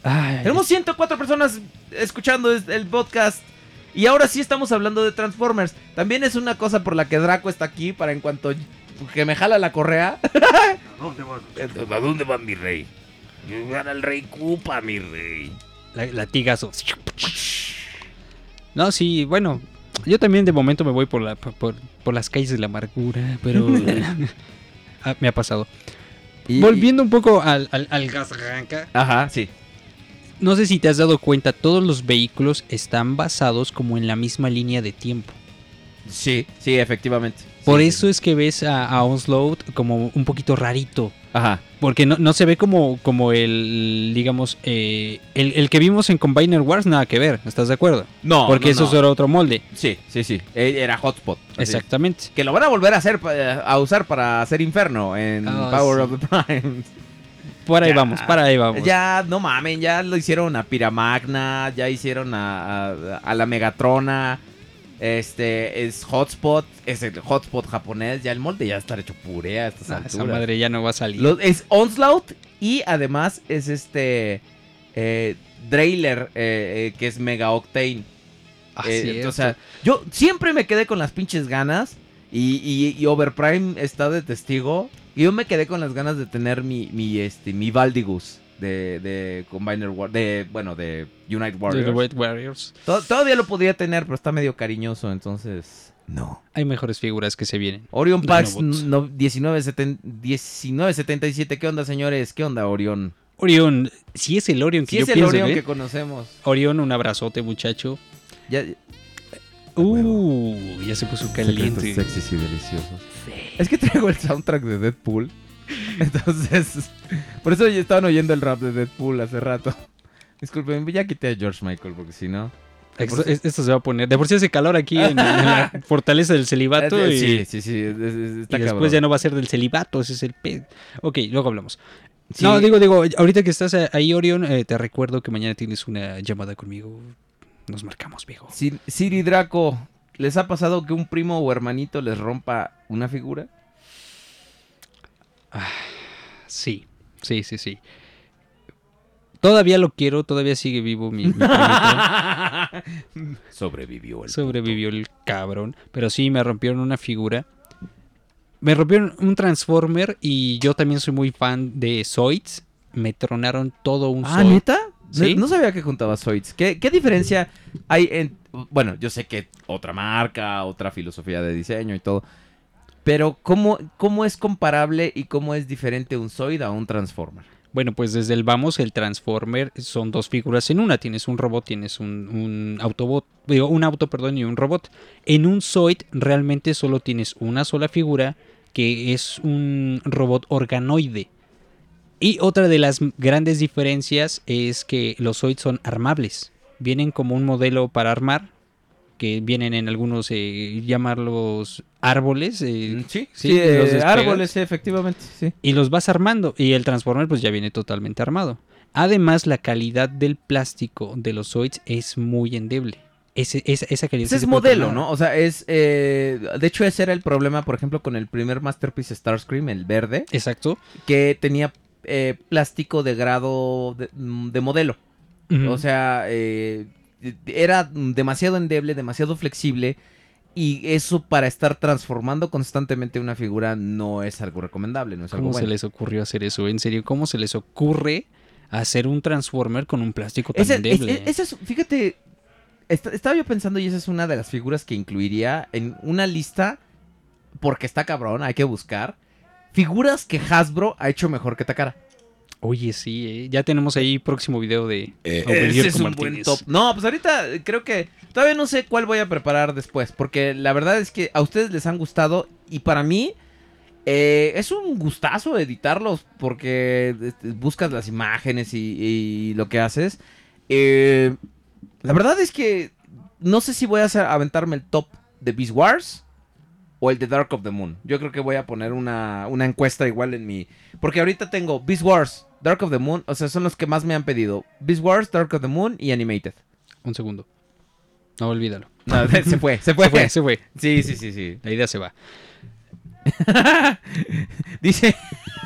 Ay, Tenemos 104 personas escuchando es- el podcast. Y ahora sí estamos hablando de Transformers. También es una cosa por la que Draco está aquí. Para en cuanto que me jala la correa. ¿A dónde van? ¿A dónde van, mi rey? Llevar al rey Koopa, mi rey. la- latigazo. No, sí, bueno, yo también de momento me voy por, la, por, por las calles de la amargura, pero ah, me ha pasado. Y- Volviendo un poco al, al, al gas ranca, Ajá, sí. No sé si te has dado cuenta, todos los vehículos están basados como en la misma línea de tiempo. Sí, sí, efectivamente. Por Sí, eso es que ves a, a Onslaught como un poquito rarito. Ajá. Porque no, no se ve como, como el, digamos, eh, el, el que vimos en Combiner Wars, nada que ver, ¿estás de acuerdo? No, Porque no, eso no. era otro molde. Sí, sí, sí. Eh, Era Hotspot. Exactamente. Que lo van a volver a hacer, a usar para hacer Inferno en Ah, Power sí. of the Prime. Por ahí Ya. vamos, para ahí vamos. Ya, no mamen, ya lo hicieron a Piramagna, ya hicieron a, a- a la Megatrona. Este es Hotspot, es el Hotspot japonés. Ya el molde ya está hecho puré a estas Ah, alturas. esa madre ya no va a salir. Es Onslaught y además es este eh, Drailer, eh, eh, que es Mega Octane. Ah, Eh, o sea, yo siempre me quedé con las pinches ganas. Y, y, y Overprime está de testigo. Y yo me quedé con las ganas de tener mi, mi, este, mi Valdigus de, de Combiner War, de, bueno, de Unite De Warriors. The White Warriors. To- Todavía lo podría tener, pero está medio cariñoso, entonces. No. Hay mejores figuras que se vienen. Orion Pax no, 1970 1977. ¿Qué onda, señores? ¿Qué onda, Orión? Orión, si es el Orión que Si yo es el Orión ¿eh? que conocemos. Orión, un abrazote, muchacho. Ya, Uh, ya se puso caliente. Secretos sexys y deliciosos. Es que traigo el soundtrack de Deadpool. Entonces, por eso estaban oyendo el rap de Deadpool hace rato. Disculpen, ya quité a George Michael porque si no. Esto, es- esto se va a poner. De por sí hace calor aquí en, en la fortaleza del celibato. Eh, y, sí, sí, sí. y después ya no va a ser del celibato. Ese es el pe. Ok, luego hablamos. Sí. No, digo, digo, ahorita que estás ahí, Orión, eh, te recuerdo que mañana tienes una llamada conmigo. Nos marcamos, viejo. Sir- Siri Draco, ¿les ha pasado que un primo o hermanito les rompa una figura? Sí, sí, sí, sí. Todavía lo quiero, todavía sigue vivo mi, mi primito. Sobrevivió el Sobrevivió el cabrón. Pero sí, me rompieron una figura. Me rompieron un Transformer y yo también soy muy fan de Zoids. Me tronaron todo un Ah, Zoid. ¿neta? Sí. No, no sabía que juntaba Zoids. ¿Qué, ¿Qué diferencia hay en...? Bueno, yo sé que otra marca, otra filosofía de diseño y todo. Pero ¿cómo, cómo es comparable y cómo es diferente un Zoid a un Transformer? Bueno, pues desde el vamos, el Transformer son dos figuras en una. Tienes un robot, tienes un, un Autobot, digo, un auto, perdón, y un robot. En un Zoid realmente solo tienes una sola figura que es un robot organoide. Y otra de las grandes diferencias es que los Zoids son armables. Vienen como un modelo para armar, que vienen en algunos, eh, llamarlos árboles. eh, Sí, sí, sí, eh, los despegas. árboles, sí, efectivamente, sí. y los vas armando. Y el Transformer pues ya viene totalmente armado. Además, la calidad del plástico de los Zoids es muy endeble. Ese, esa, esa calidad Ese sí es modelo. ¿no? O sea, es... eh, de hecho, ese era el problema, por ejemplo, con el primer Masterpiece Starscream, el verde, Exacto. que tenía eh, plástico de grado de, mm, de modelo. O sea, eh, era demasiado endeble, demasiado flexible. Y eso para estar transformando constantemente una figura no es algo recomendable, no es algo ¿Cómo se les ocurrió hacer eso? En serio, ¿cómo se les ocurre hacer un Transformer con un plástico tan Ese- endeble? es- ese es- fíjate, est- estaba yo pensando y esa es una de las figuras que incluiría en una lista, porque está cabrón, hay que buscar, figuras que Hasbro ha hecho mejor que Takara. Oye, sí, ¿eh? ya tenemos ahí próximo video de Ese Aurelio es un buen top. No, pues ahorita eh, creo que todavía no sé cuál voy a preparar después, porque la verdad es que a ustedes les han gustado y para mí eh, es un gustazo editarlos porque este, buscas las imágenes y, y lo que haces. Eh, la verdad es que no sé si voy a hacer, aventarme el top de Beast Wars o el de Dark of the Moon. Yo creo que voy a poner una, una encuesta igual en mi... Porque ahorita tengo Beast Wars, Dark of the Moon, o sea, son los que más me han pedido. Beast Wars, Dark of the Moon y Animated. Un segundo. No, olvídalo. No, se fue, se fue. Se fue, se fue. Sí, sí, sí, sí. La idea se va. dice,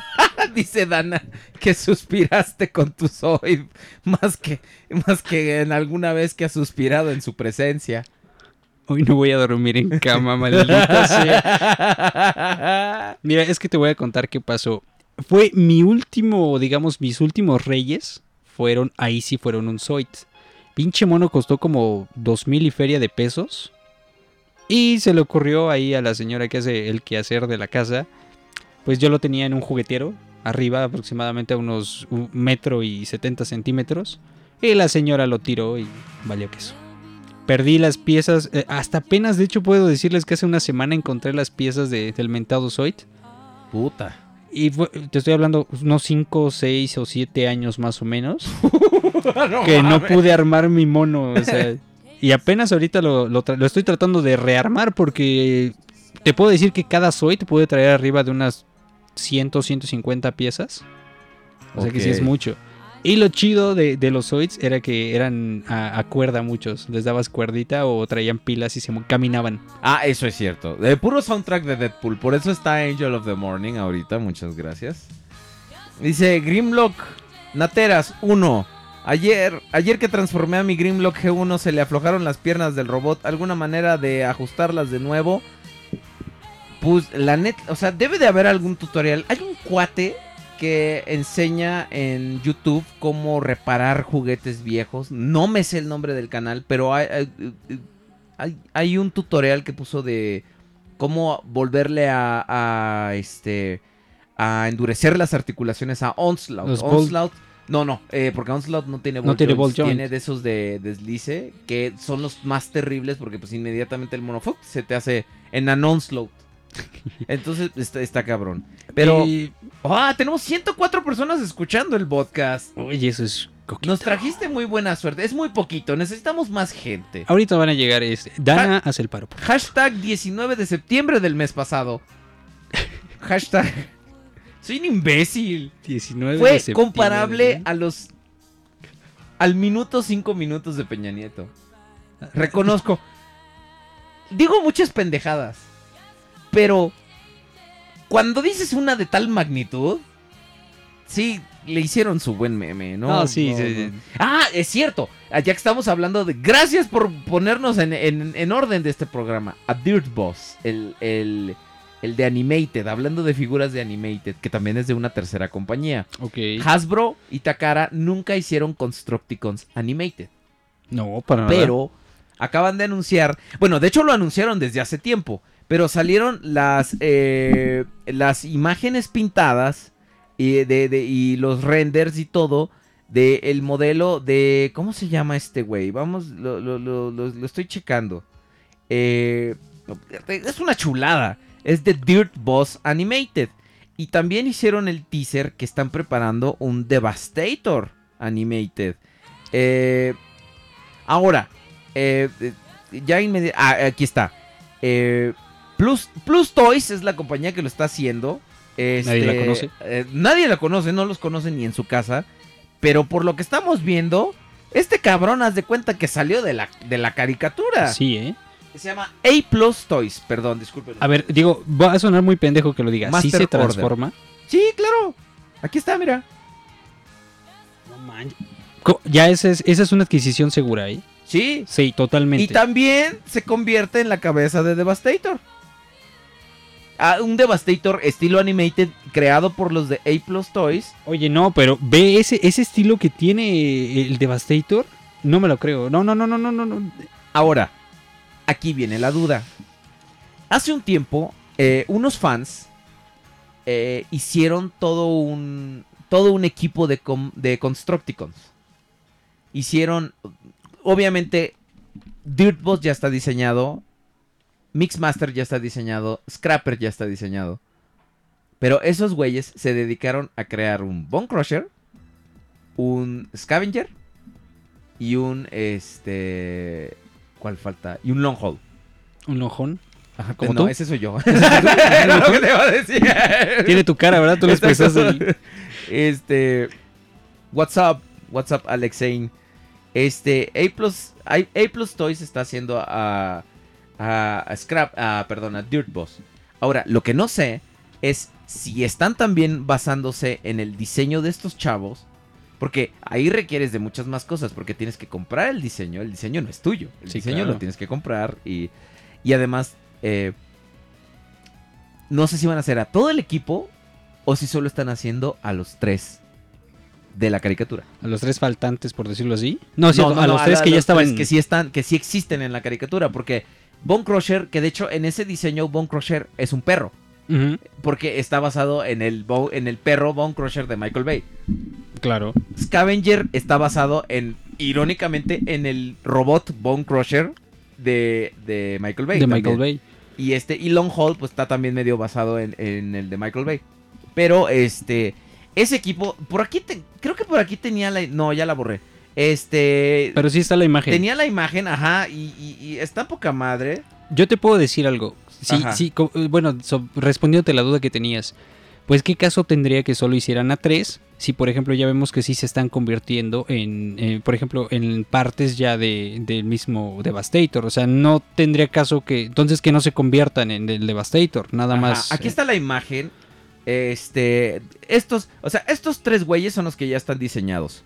dice Dana que suspiraste con tu Zoid más que, más que en alguna vez que has suspirado en su presencia. Hoy no voy a dormir en cama, maldita sea. Mira, es que te voy a contar qué pasó. Fue mi último, digamos, mis últimos reyes fueron, ahí sí fueron un Zoid. Pinche mono costó como dos mil y feria de pesos. Y se le ocurrió ahí a la señora que hace el quehacer de la casa. Pues yo lo tenía en un juguetero, arriba aproximadamente a unos un metro y 70 centímetros. Y la señora lo tiró y valió queso. Perdí las piezas, eh, hasta apenas de hecho puedo decirles que hace una semana encontré las piezas de- del mentado Zoid. Puta. Y fue- te estoy hablando unos 5, 6 o 7 años más o menos. que no pude armar mi mono. o sea, y apenas ahorita lo, lo estoy tratando de rearmar porque te puedo decir que cada Zoid puede traer arriba de unas 100, 150 piezas. O sea que sí es mucho. Y lo chido de, los Zoids era que eran a, cuerda muchos. Les dabas cuerdita o traían pilas y se caminaban. Ah, eso es cierto. De puro soundtrack de Deadpool. Por eso está Angel of the Morning ahorita. Muchas gracias. Dice Grimlock Nateras 1. Ayer, ayer que transformé a mi Grimlock G1 se le aflojaron las piernas del robot. ¿Alguna manera de ajustarlas de nuevo? Pues la net, o sea, debe de haber algún tutorial. Hay un cuate que enseña en YouTube cómo reparar juguetes viejos. No me sé el nombre del canal, pero hay, hay, un tutorial que puso de cómo volverle a, a, este a endurecer las articulaciones a Onslaught. Los Onslaught no, no, eh, porque Onslaught no tiene No ball tiene ball joint. tiene de esos de deslice que son los más terribles porque pues inmediatamente el mono ¡fuc! se te hace en an Onslaught. Entonces está, está cabrón. Pero Y- ah, tenemos 104 personas escuchando el podcast. oye, eso es coquito. Nos trajiste muy buena suerte. Es muy poquito, necesitamos más gente. Ahorita van a llegar este. Dana, haz el paro. Hashtag 19 de septiembre del mes pasado. Hashtag. Soy un imbécil. 19 de Fue septiembre, comparable ¿no? a los. Al minuto 5 minutos de Peña Nieto. Reconozco. Digo muchas pendejadas. Pero. Cuando dices una de tal magnitud. Sí, le hicieron su buen meme, ¿no? No, sí, sí, sí. Ah, es cierto. Ya que estamos hablando de. Gracias por ponernos en, en- en orden de este programa. A Dirt Boss, el, el, el de Animated, hablando de figuras de Animated, que también es de una tercera compañía. Ok. Hasbro y Takara nunca hicieron Constructicons Animated. No, para nada. Pero acaban de anunciar. Bueno, de hecho lo anunciaron desde hace tiempo. Pero salieron las, eh, las imágenes pintadas y, de, de- y los renders y todo del el modelo de... ¿Cómo se llama este güey? Vamos, lo, lo- lo- lo- estoy checando. Eh, es una chulada. Es de Dirt Boss Animated. Y también hicieron el teaser que están preparando un Devastator Animated. Eh, ahora, eh, ya inmedi- ah, aquí está. Eh, Plus, Plus Toys es la compañía que lo está haciendo. Nadie la Este, conoce. eh, nadie la conoce, no los conoce ni en su casa. Pero por lo que estamos viendo, este cabrón haz de cuenta que salió de la, de la caricatura. Sí, ¿eh? Se llama A Plus Toys, perdón, disculpen. A ver, digo, va a sonar muy pendejo que lo diga. Master sí se Order. transforma. Sí, claro. Aquí está, mira. No manches. Ya esa es, esa es una adquisición segura, ¿eh? Sí. Sí, totalmente. Y también se convierte en la cabeza de Devastator. Ah, un Devastator estilo animated creado por los de A Plus Toys. Oye, no, pero ve ese, ese estilo que tiene el Devastator. No me lo creo. No, no, no, no, no, no. Ahora, aquí viene la duda. Hace un tiempo, eh, unos fans eh, hicieron todo un, todo un equipo de, com- de Constructicons. Hicieron, obviamente, Dirtboss ya está diseñado, Mixmaster ya está diseñado, Scrapper ya está diseñado. Pero esos güeyes se dedicaron a crear un Bone Crusher, un Scavenger y un este ¿cuál falta? Y un Longhole. Un lojón. Ajá, ¿Como no, tú? ese soy yo. Era lo que te iba a decir. Tiene tu cara, ¿verdad? Tú lo expresaste. Este What's up? What's up Alexein? Este A A Toys está haciendo a a, a Scrap, a, perdón, a Dirt Boss. Ahora, lo que no sé es si están también basándose en el diseño de estos chavos. Porque ahí requieres de muchas más cosas. Porque tienes que comprar el diseño. El diseño no es tuyo. El Sí, diseño claro. lo tienes que comprar. Y, y además, eh, no sé si van a hacer a todo el equipo. O si solo están haciendo a los tres de la caricatura. A los tres faltantes, por decirlo así. No, a los tres que ya estaban. que sí están, que sí existen en la caricatura. Porque Bone Crusher, que de hecho en ese diseño Bone Crusher es un perro. Porque está basado en el, en el perro Bone Crusher de Michael Bay. claro. Scavenger está basado en, irónicamente, en el robot Bone Crusher de, de Michael Bay. de también. Michael Bay. Y este, y Long pues está también medio basado en, en el de Michael Bay. Pero este, ese equipo, por aquí, te- creo que por aquí tenía la, no, ya la borré. Este, Pero sí está la imagen. tenía la imagen, ajá, y, y- y está poca madre. Yo te puedo decir algo. Sí, Ajá. sí, bueno, so- respondiéndote la duda que tenías. Pues, ¿qué caso tendría que solo hicieran a tres? Si, por ejemplo, ya vemos que sí se están convirtiendo en, eh, por ejemplo, en partes ya de, del mismo Devastator. O sea, no tendría caso que, entonces, que no se conviertan en el Devastator. Nada Ajá, más. Aquí eh, está la imagen. Este, estos, o sea, estos tres güeyes son los que ya están diseñados.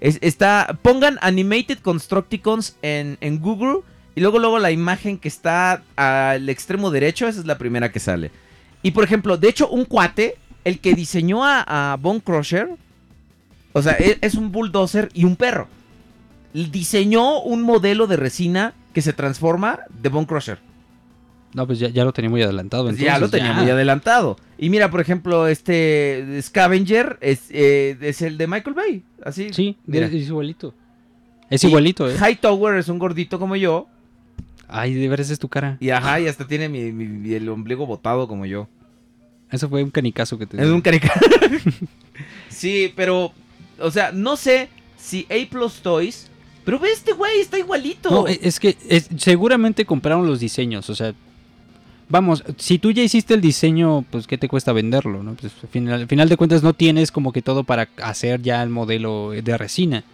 Es- está, pongan Animated Constructicons en, en Google y luego luego la imagen que está al extremo derecho, esa es la primera que sale. Y por ejemplo, de hecho, un cuate, el que diseñó a, a Bone Crusher, o sea, e- es, un bulldozer y un perro. Diseñó un modelo de resina que se transforma de Bone Crusher. No, pues ya, ya lo tenía muy adelantado. Pues Entonces, ya lo tenía ya. muy adelantado. Y mira, por ejemplo, este Scavenger es, eh, es el de Michael Bay. Así. Sí, mira. es, igualito. Es Y igualito, ¿eh? Hightower es un gordito como yo. Ay, de veras es tu cara. Y ajá, y hasta tiene mi, mi- mi- el ombligo botado como yo. Eso fue un canicazo que te Es un caricato. sí, pero. O sea, no sé si A Plus Toys. Pero ve este güey, está igualito. No, e- es que es- seguramente compraron los diseños, o sea, vamos, si tú ya hiciste el diseño, pues qué te cuesta venderlo, ¿no? Pues al final, al final de cuentas no tienes como que todo para hacer ya el modelo de resina.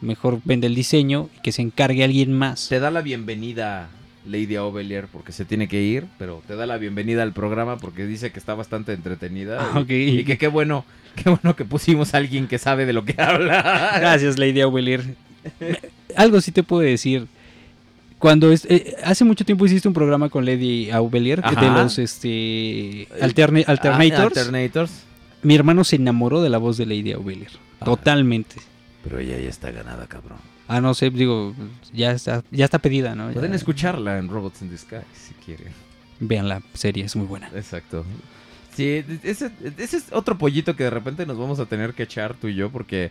Mejor vende el diseño y que se encargue alguien más. Te da la bienvenida Lady Ovelier porque se tiene que ir, pero te da la bienvenida al programa porque dice que está bastante entretenida. Ah, y- ok. Y que qué bueno, qué bueno que pusimos a alguien que sabe de lo que habla. Gracias, Lady Aubelier. Algo sí te puedo decir. Cuando es- eh, hace mucho tiempo hiciste un programa con Lady Aubelier que de los este alterne- alternators. Ah, alternators. Mi hermano se enamoró de la voz de Lady Aubelier. Ah. Totalmente. Pero ella ya está ganada, cabrón. Ah, no sé, digo, ya está, ya está pedida, ¿no? Ya- Pueden escucharla en Robots in Disguise si quieren. Vean la serie, es muy buena. Exacto. Sí, ese, ese es otro pollito que de repente nos vamos a tener que echar tú y yo porque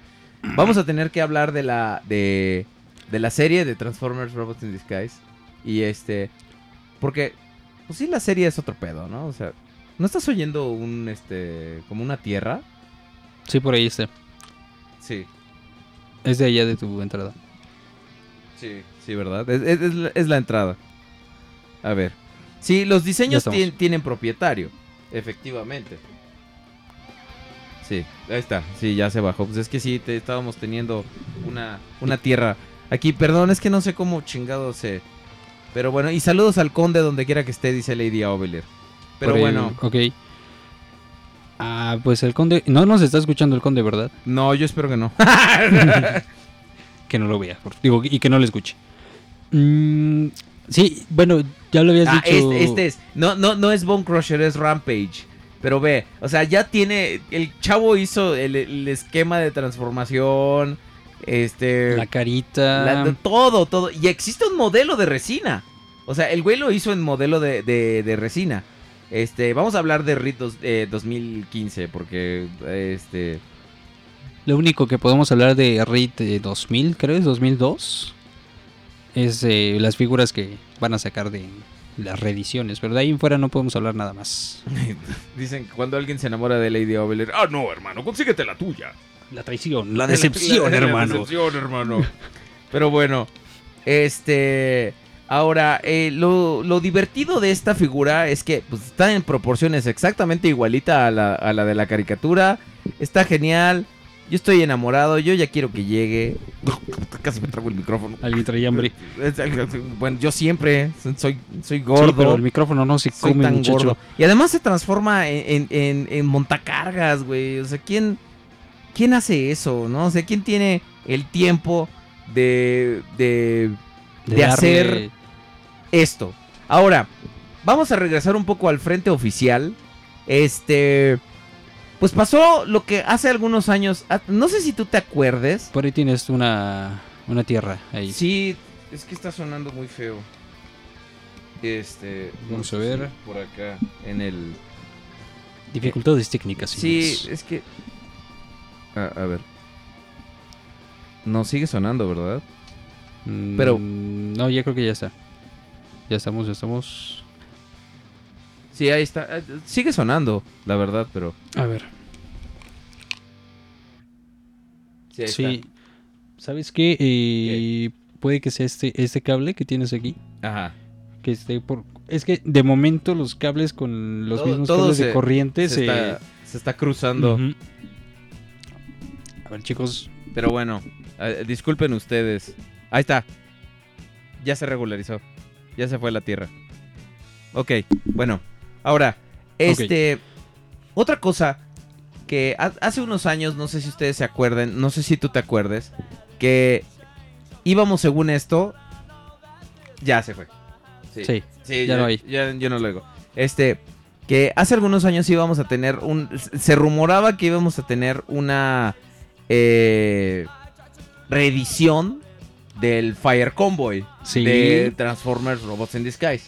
vamos a tener que hablar de la de, de la serie de Transformers Robots in Disguise y este porque pues sí la serie es otro pedo, ¿no? O sea, ¿no estás oyendo un este como una tierra? Sí, por ahí está. Sí. Es de allá de tu entrada. Sí, sí, ¿verdad? Es, es- es la, es la entrada. A ver. Sí, los diseños tien- tienen propietario, efectivamente. Sí, ahí está. Sí, ya se bajó. Pues es que sí, te, estábamos teniendo una, una tierra. Aquí, perdón, es que no sé cómo chingado se... Pero bueno, y saludos al conde donde quiera que esté, dice Lady Ovelier. Pero Por el- bueno, Ok. Ah, pues el conde. No nos está escuchando el conde, ¿verdad? no, yo espero que no. que no lo vea. Digo, y que no lo escuche. Mm, sí, bueno, ya lo habías Ah, dicho. este, este es. No, no, no es Bone Crusher, es Rampage. Pero ve, o sea, ya tiene. El chavo hizo el, el esquema de transformación. Este. La carita. la- todo, todo. Y existe un modelo de resina. O sea, el güey lo hizo en modelo de, de- de resina. Este, vamos a hablar de RIT dos- eh, 2015, porque este. Lo único que podemos hablar de Raid de 2000, creo es 2002. Es eh, las figuras que van a sacar de las reediciones. Pero de ahí en fuera no podemos hablar nada más. Dicen que cuando alguien se enamora de Lady Ovelair. Ah, no, hermano, consíguete la tuya. La traición, la decepción, La- la hermano. decepción, hermano. Pero bueno, este. Ahora, eh, lo, lo divertido de esta figura es que pues, está en proporciones exactamente igualita a la, a la de la caricatura. Está genial. Yo estoy enamorado. Yo ya quiero que llegue. Casi me trago el micrófono. Alguien traía hambre. Bueno, yo siempre soy, soy gordo. Sí, pero el micrófono no se Soy come, tan muchacho. gordo. Y además se transforma en, en, en- en montacargas, güey. O sea, ¿quién, ¿quién hace eso, no? O sea, ¿quién tiene el tiempo de, de, de hacer esto? Ahora, vamos a regresar un poco al frente oficial. Este... Pues pasó lo que hace algunos años... No sé si tú te acuerdes. Por ahí tienes una, una tierra ahí. Sí, es que está sonando muy feo. Este... no Vamos sé a ver. si Por acá, en el... Dificultades técnicas. Sí, es que. A, a ver. No sigue sonando, ¿verdad? Mm, pero- No, ya creo que ya está. Ya estamos, ya estamos. Sí, ahí está. Eh, Sigue sonando, la verdad, pero. A ver. Sí. ¿Sabes qué? Eh, Puede que sea este, este cable que tienes aquí. Ajá. Que esté por. Es que de momento los cables con los Todo- mismos todo cables se- de corriente Se, se. está, se está cruzando. Ver, chicos. Pero bueno, eh, disculpen ustedes. Ahí está. Ya se regularizó. Ya se fue la tierra. Ok, bueno. Ahora, este. Otra cosa que ha- hace unos años, no sé si ustedes se acuerden, no sé si tú te acuerdes, que íbamos según esto. Ya se fue. Sí. Sí, ya no hay. Ya, yo no lo digo. Este, que hace algunos años íbamos a tener un... Se rumoraba que íbamos a tener una eh, reedición del Fire Convoy Sí. de Transformers Robots in Disguise.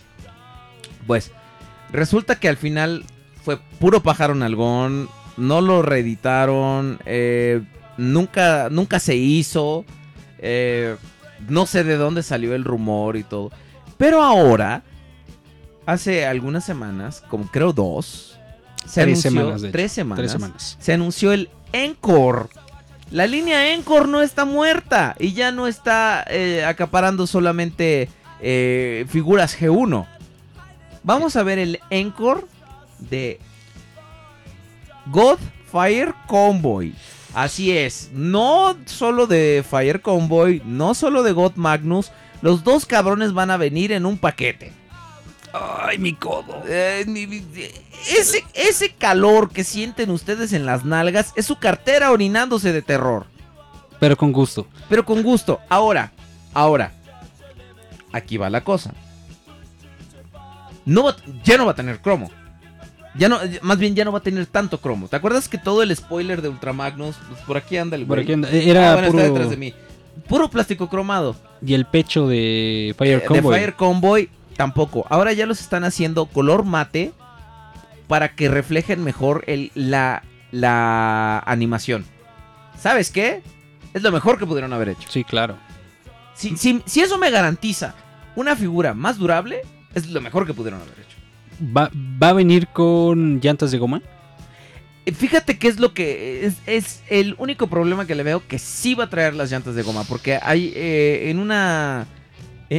Pues, resulta que al final fue puro pájaro nalgón, no lo reeditaron, eh, nunca, nunca se hizo, eh, no sé de dónde salió el rumor y todo. Pero ahora, hace algunas semanas, como creo dos, se Tres anunció, semanas, de hecho. tres semanas, Tres semanas. se anunció el Encore. La línea Encore no está muerta y ya no está eh, acaparando solamente eh, figuras G1. Vamos a ver el Encore de God Fire Convoy. Así es, no solo de Fire Convoy, no solo de God Magnus, los dos cabrones van a venir en un paquete. Ay, mi codo. Eh, ese, ese calor que sienten ustedes en las nalgas es su cartera orinándose de terror. Pero con gusto. Pero con gusto. Ahora, ahora. Aquí va la cosa. No va- ya no va a tener cromo. Ya no, más bien ya no va a tener tanto cromo. ¿Te acuerdas que todo el spoiler de Ultramagnus, pues por aquí anda el Por güey? aquí anda- Era Ah, bueno, está puro. detrás de mí. Puro plástico cromado. Y el pecho de Fire Eh, de. Fire Convoy tampoco. Ahora ya los están haciendo color mate para que reflejen mejor el, la, la animación. ¿Sabes qué? Es lo mejor que pudieron haber hecho. Sí, claro. Si, si- si eso me garantiza una figura más durable, es lo mejor que pudieron haber hecho. ¿Va, va a venir con llantas de goma? Eh, Fíjate que es lo que es, es el único problema que le veo que sí va a traer las llantas de goma. Porque hay eh, en una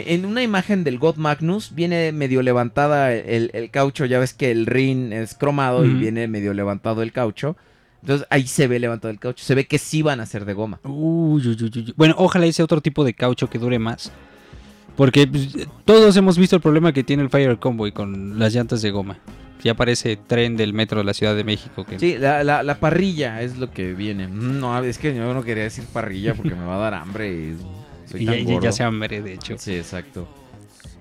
en una imagen del God Magnus viene medio levantada el, el caucho. Ya ves que el ring es cromado y viene medio levantado el caucho. Entonces ahí se ve levantado el caucho. Se ve que sí van a ser de goma. Uy, uy. Bueno, ojalá ese otro tipo de caucho que dure más. Porque pues, todos hemos visto el problema que tiene el Fire Convoy con las llantas de goma. Ya parece tren del metro de la Ciudad de México. Que... Sí, la, la- la parrilla es lo que viene. Mm, No, es que yo no quería decir parrilla porque me va a dar hambre y Y tan ya, ya- gordo. ya se hambre, de hecho. Sí, exacto.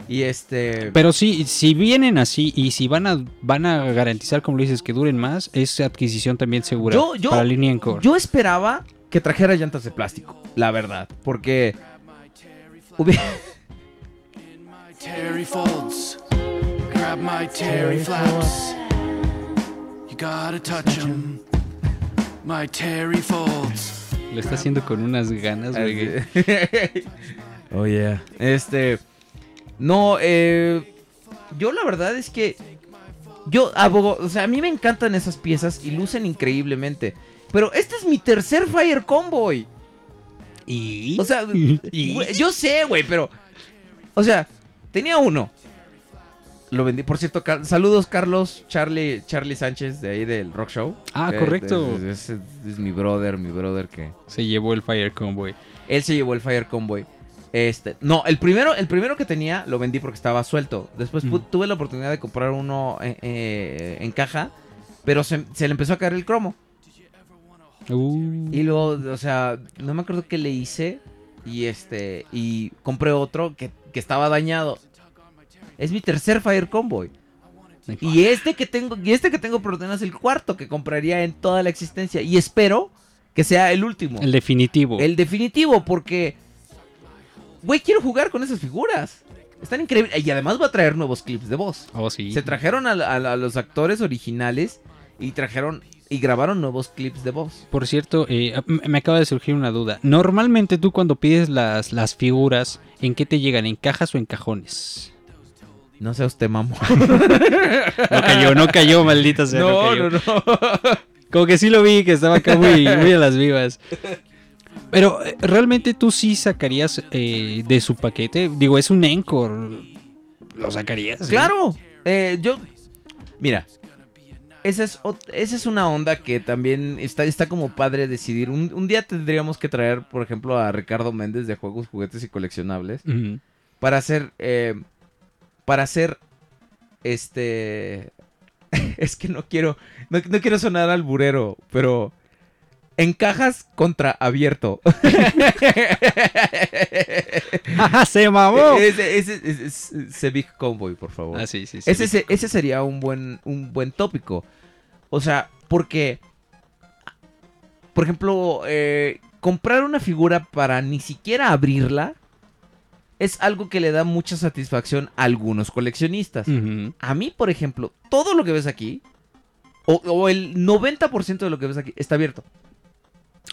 Y este... Pero sí, si vienen así y si van a van a garantizar, como lo dices, que duren más, es adquisición también segura Yo- yo- para línea Encore. Yo esperaba que trajera llantas de plástico, la verdad, porque hubi- Lo está haciendo con unas ganas, güey. oh yeah. Este no eh yo la verdad es que yo abogo, o sea, a mí me encantan esas piezas y lucen increíblemente. Pero este es mi tercer Fire Convoy. ¿Y? O sea, yo sé, güey, pero. O sea, tenía uno. Lo vendí. Por cierto, Car- saludos, Carlos, Charlie, Charlie Sánchez, de ahí del Rock Show. Ah, Eh, correcto. Es, es- es mi brother, mi brother que. Se llevó el Fire Convoy. Él se llevó el Fire Convoy. Este, no, el primero, el primero que tenía lo vendí porque estaba suelto. Después pu- Ujú. tuve la oportunidad de comprar uno eh, eh, en caja, pero se, se le empezó a caer el cromo. Uh, Y luego, o sea, no me acuerdo qué le hice. Y este. Y compré otro que, que estaba dañado. Es mi tercer Fire Convoy. Y este que tengo. Y este que tengo por es el cuarto que compraría en toda la existencia. Y espero que sea el último. el definitivo. El definitivo, porque. Güey, quiero jugar con esas figuras. Están increíbles. Y además va a traer nuevos clips de voz. Oh, sí. Se trajeron a, a- a los actores originales y trajeron. Y grabaron nuevos clips de voz. Por cierto, eh, me acaba de surgir una duda. Normalmente tú cuando pides las, las figuras, ¿en qué te llegan? ¿En cajas o en cajones? No sé usted, mamá. No cayó, no cayó, maldita sea. No, cayó. no, no. Como que sí lo vi, que estaba acá muy, muy a las vivas. Pero eh, realmente tú sí sacarías eh, de su paquete. Digo, es un Encore. ¿Lo sacarías? Claro. eh, yo. Mira. Esa es, esa es una onda que también está, está como padre decidir. Un, un día tendríamos que traer, por ejemplo, a Ricardo Méndez de Juegos, Juguetes y Coleccionables. Para hacer. eh, para hacer. Este. es que no quiero. No, no quiero sonar alburero, pero. En cajas contra abierto. ¡Ajá, se mamó! ese, ese, ese- ese- ese Big Convoy, por favor. Ah, sí, sí, sí. Ese, se- ese sería un buen, un buen tópico. O sea, porque. Por ejemplo, eh, comprar una figura para ni siquiera abrirla. Es algo que le da mucha satisfacción a algunos coleccionistas. A mí, por ejemplo, todo lo que ves aquí. O, o el 90% de lo que ves aquí está abierto.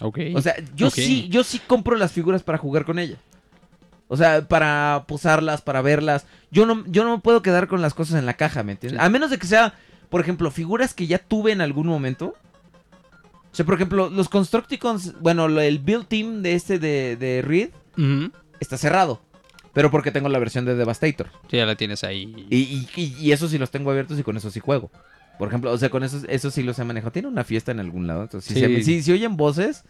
Ok. O sea, yo sí, yo sí compro las figuras para jugar con ellas. O sea, para posarlas, para verlas. Yo no, yo no me puedo quedar con las cosas en la caja, ¿me entiendes? Sí. A menos de que sea, por ejemplo, figuras que ya tuve en algún momento. O sea, por ejemplo, los Constructicons, bueno, el build team de este de, de Reed está cerrado. Pero porque tengo la versión de Devastator. Sí, ya la tienes ahí. Y, y, y- esos sí los tengo abiertos y con eso sí juego. Por ejemplo, o sea, con esos, esos sí los he manejado. Tiene una fiesta en algún lado. Entonces, si, Sí. se si- si oyen voces,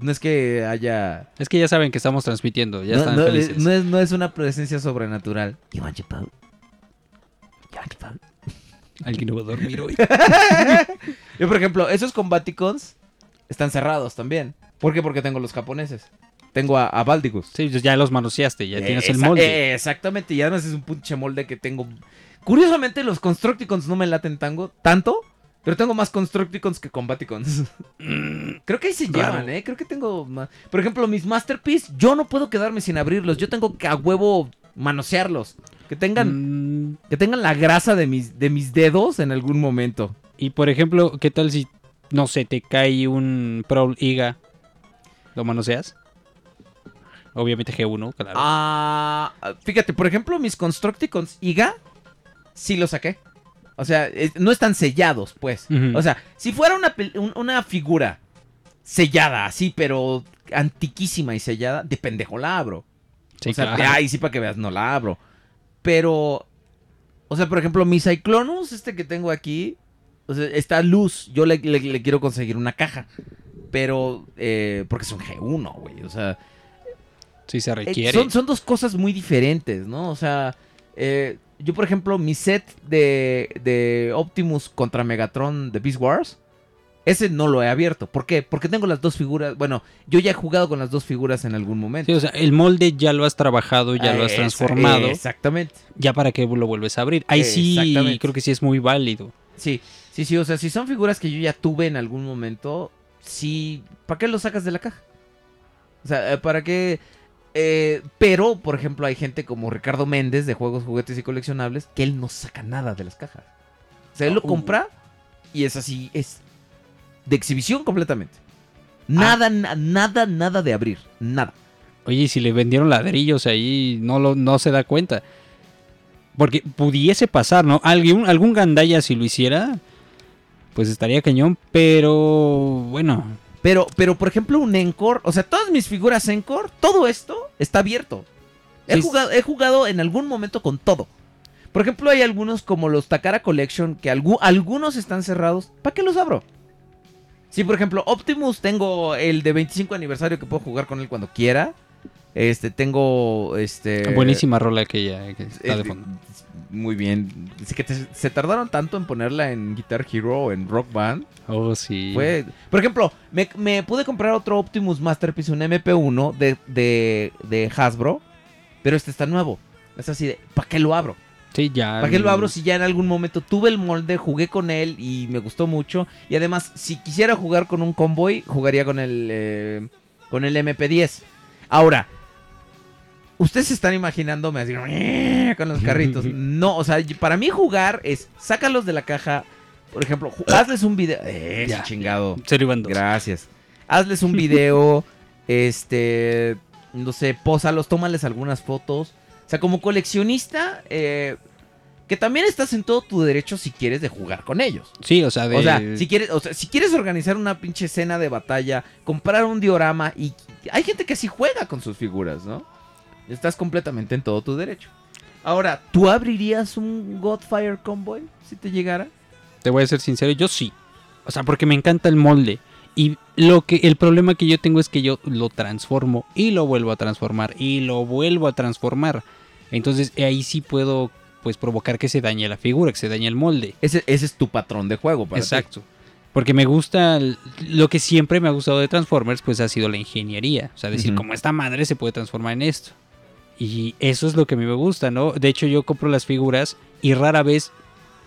no es que haya Es que ya saben que estamos transmitiendo. Ya no, están no, felices. no es, no es una presencia sobrenatural. Want your boat? Alguien no va a dormir hoy. Yo, por ejemplo, esos combaticons están cerrados también. ¿Por qué? Porque tengo los japoneses. Tengo a, a Baldigus. Sí, pues ya los manoseaste. Ya Eh, tienes el molde. eh, exactamente. Y además es un pinche molde que tengo. Curiosamente, los Constructicons no me laten tango, tanto. Pero tengo más Constructicons que Combaticons. Creo que ahí se Raro. llevan, ¿eh? Creo que tengo más. Por ejemplo, mis Masterpiece, yo no puedo quedarme sin abrirlos. Yo tengo que a huevo manosearlos. Que tengan, Mm, que tengan la grasa de mis, de mis dedos en algún momento. y por ejemplo, ¿qué tal si, no sé, te cae un Prowl IGA? ¿Lo manoseas? Obviamente G1, claro. Ah, fíjate, por ejemplo, mis Constructicons IGA, sí los saqué. O sea, no están sellados, pues. O sea, si fuera una, una figura sellada, así, pero antiquísima y sellada, de pendejo la abro. sí, o sea, claro. ay, sí, para que veas, no la abro. Pero, o sea, por ejemplo, mi Cyclonus, este que tengo aquí, o sea, está luz. Yo le, le- le quiero conseguir una caja. Pero, eh, porque es un G1, güey. O sea, Sí se eh, requiere. son, son dos cosas muy diferentes, ¿no? O sea, eh, yo por ejemplo, mi set de, de Optimus contra Megatron de Beast Wars, ese no lo he abierto. ¿Por qué? Porque tengo las dos figuras. Bueno, yo ya he jugado con las dos figuras en algún momento. Sí, o sea, el molde ya lo has trabajado, ya lo has transformado, Exactamente. ya para que lo vuelves a abrir. Ahí sí, creo que sí es muy válido. Sí, sí, sí. O sea, si son figuras que yo ya tuve en algún momento, sí. ¿Para qué lo sacas de la caja? O sea, eh, ¿para qué? Eh, pero, por ejemplo, hay gente como Ricardo Méndez de Juegos, Juguetes y Coleccionables que él no saca nada de las cajas. O sea, él lo Uh. compra y es así, es de exhibición completamente. Nada, na- nada, nada de abrir. Nada. Oye, y si le vendieron ladrillos ahí, no, lo, no se da cuenta. Porque pudiese pasar, ¿no? Algún, algún gandaya si lo hiciera, pues estaría cañón, pero bueno. Pero, pero por ejemplo, un Encore, o sea, todas mis figuras Encore, todo esto está abierto. He, Sí. jugado, he jugado en algún momento con todo. Por ejemplo, hay algunos como los Takara Collection que algu- algunos están cerrados. ¿Para qué los abro? Sí, por ejemplo, Optimus tengo el de 25 aniversario que puedo jugar con él cuando quiera. Este, tengo este Buenísima rola aquella que está de este, fondo. Muy bien. Es que te- se tardaron tanto en ponerla en Guitar Hero o en Rock Band. Oh, sí. Fue, por ejemplo, me, me pude comprar otro Optimus Masterpiece, un MP1 de, de, de Hasbro, pero este está nuevo. Es así de, ¿para qué lo abro? Sí, ya. ¿Para qué lo abro si ya en algún momento tuve el molde, jugué con él y me gustó mucho? Y además, si quisiera jugar con un convoy, jugaría con el, eh, con el MP10. Ahora, ustedes se están imaginándome así con los carritos. No, o sea, para mí jugar es, sácalos de la caja. Por ejemplo, hazles un video. Eh, Ya. chingado. Gracias. Hazles un video, este, no sé, pósalos, tómales algunas fotos. O sea, como coleccionista, eh, que también estás en todo tu derecho si quieres de jugar con ellos. Sí, o sea, de... O sea, si quieres, o sea, si quieres organizar una pinche escena de batalla, comprar un diorama y hay gente que sí juega con sus figuras, ¿no? Estás completamente en todo tu derecho. Ahora, ¿tú abrirías un Godfire Convoy si te llegara? Te voy a ser sincero, yo sí. O sea, porque me encanta el molde. Y lo que el problema que yo tengo es que yo lo transformo y lo vuelvo a transformar y lo vuelvo a transformar. Entonces ahí sí puedo pues provocar que se dañe la figura, que se dañe el molde. Ese, ese es tu patrón de juego, para ti. Exacto. Porque me gusta, lo que siempre me ha gustado de Transformers, pues ha sido la ingeniería. O sea, decir, Ujú. como esta madre se puede transformar en esto. Y eso es lo que a mí me gusta, ¿no? De hecho, yo compro las figuras y rara vez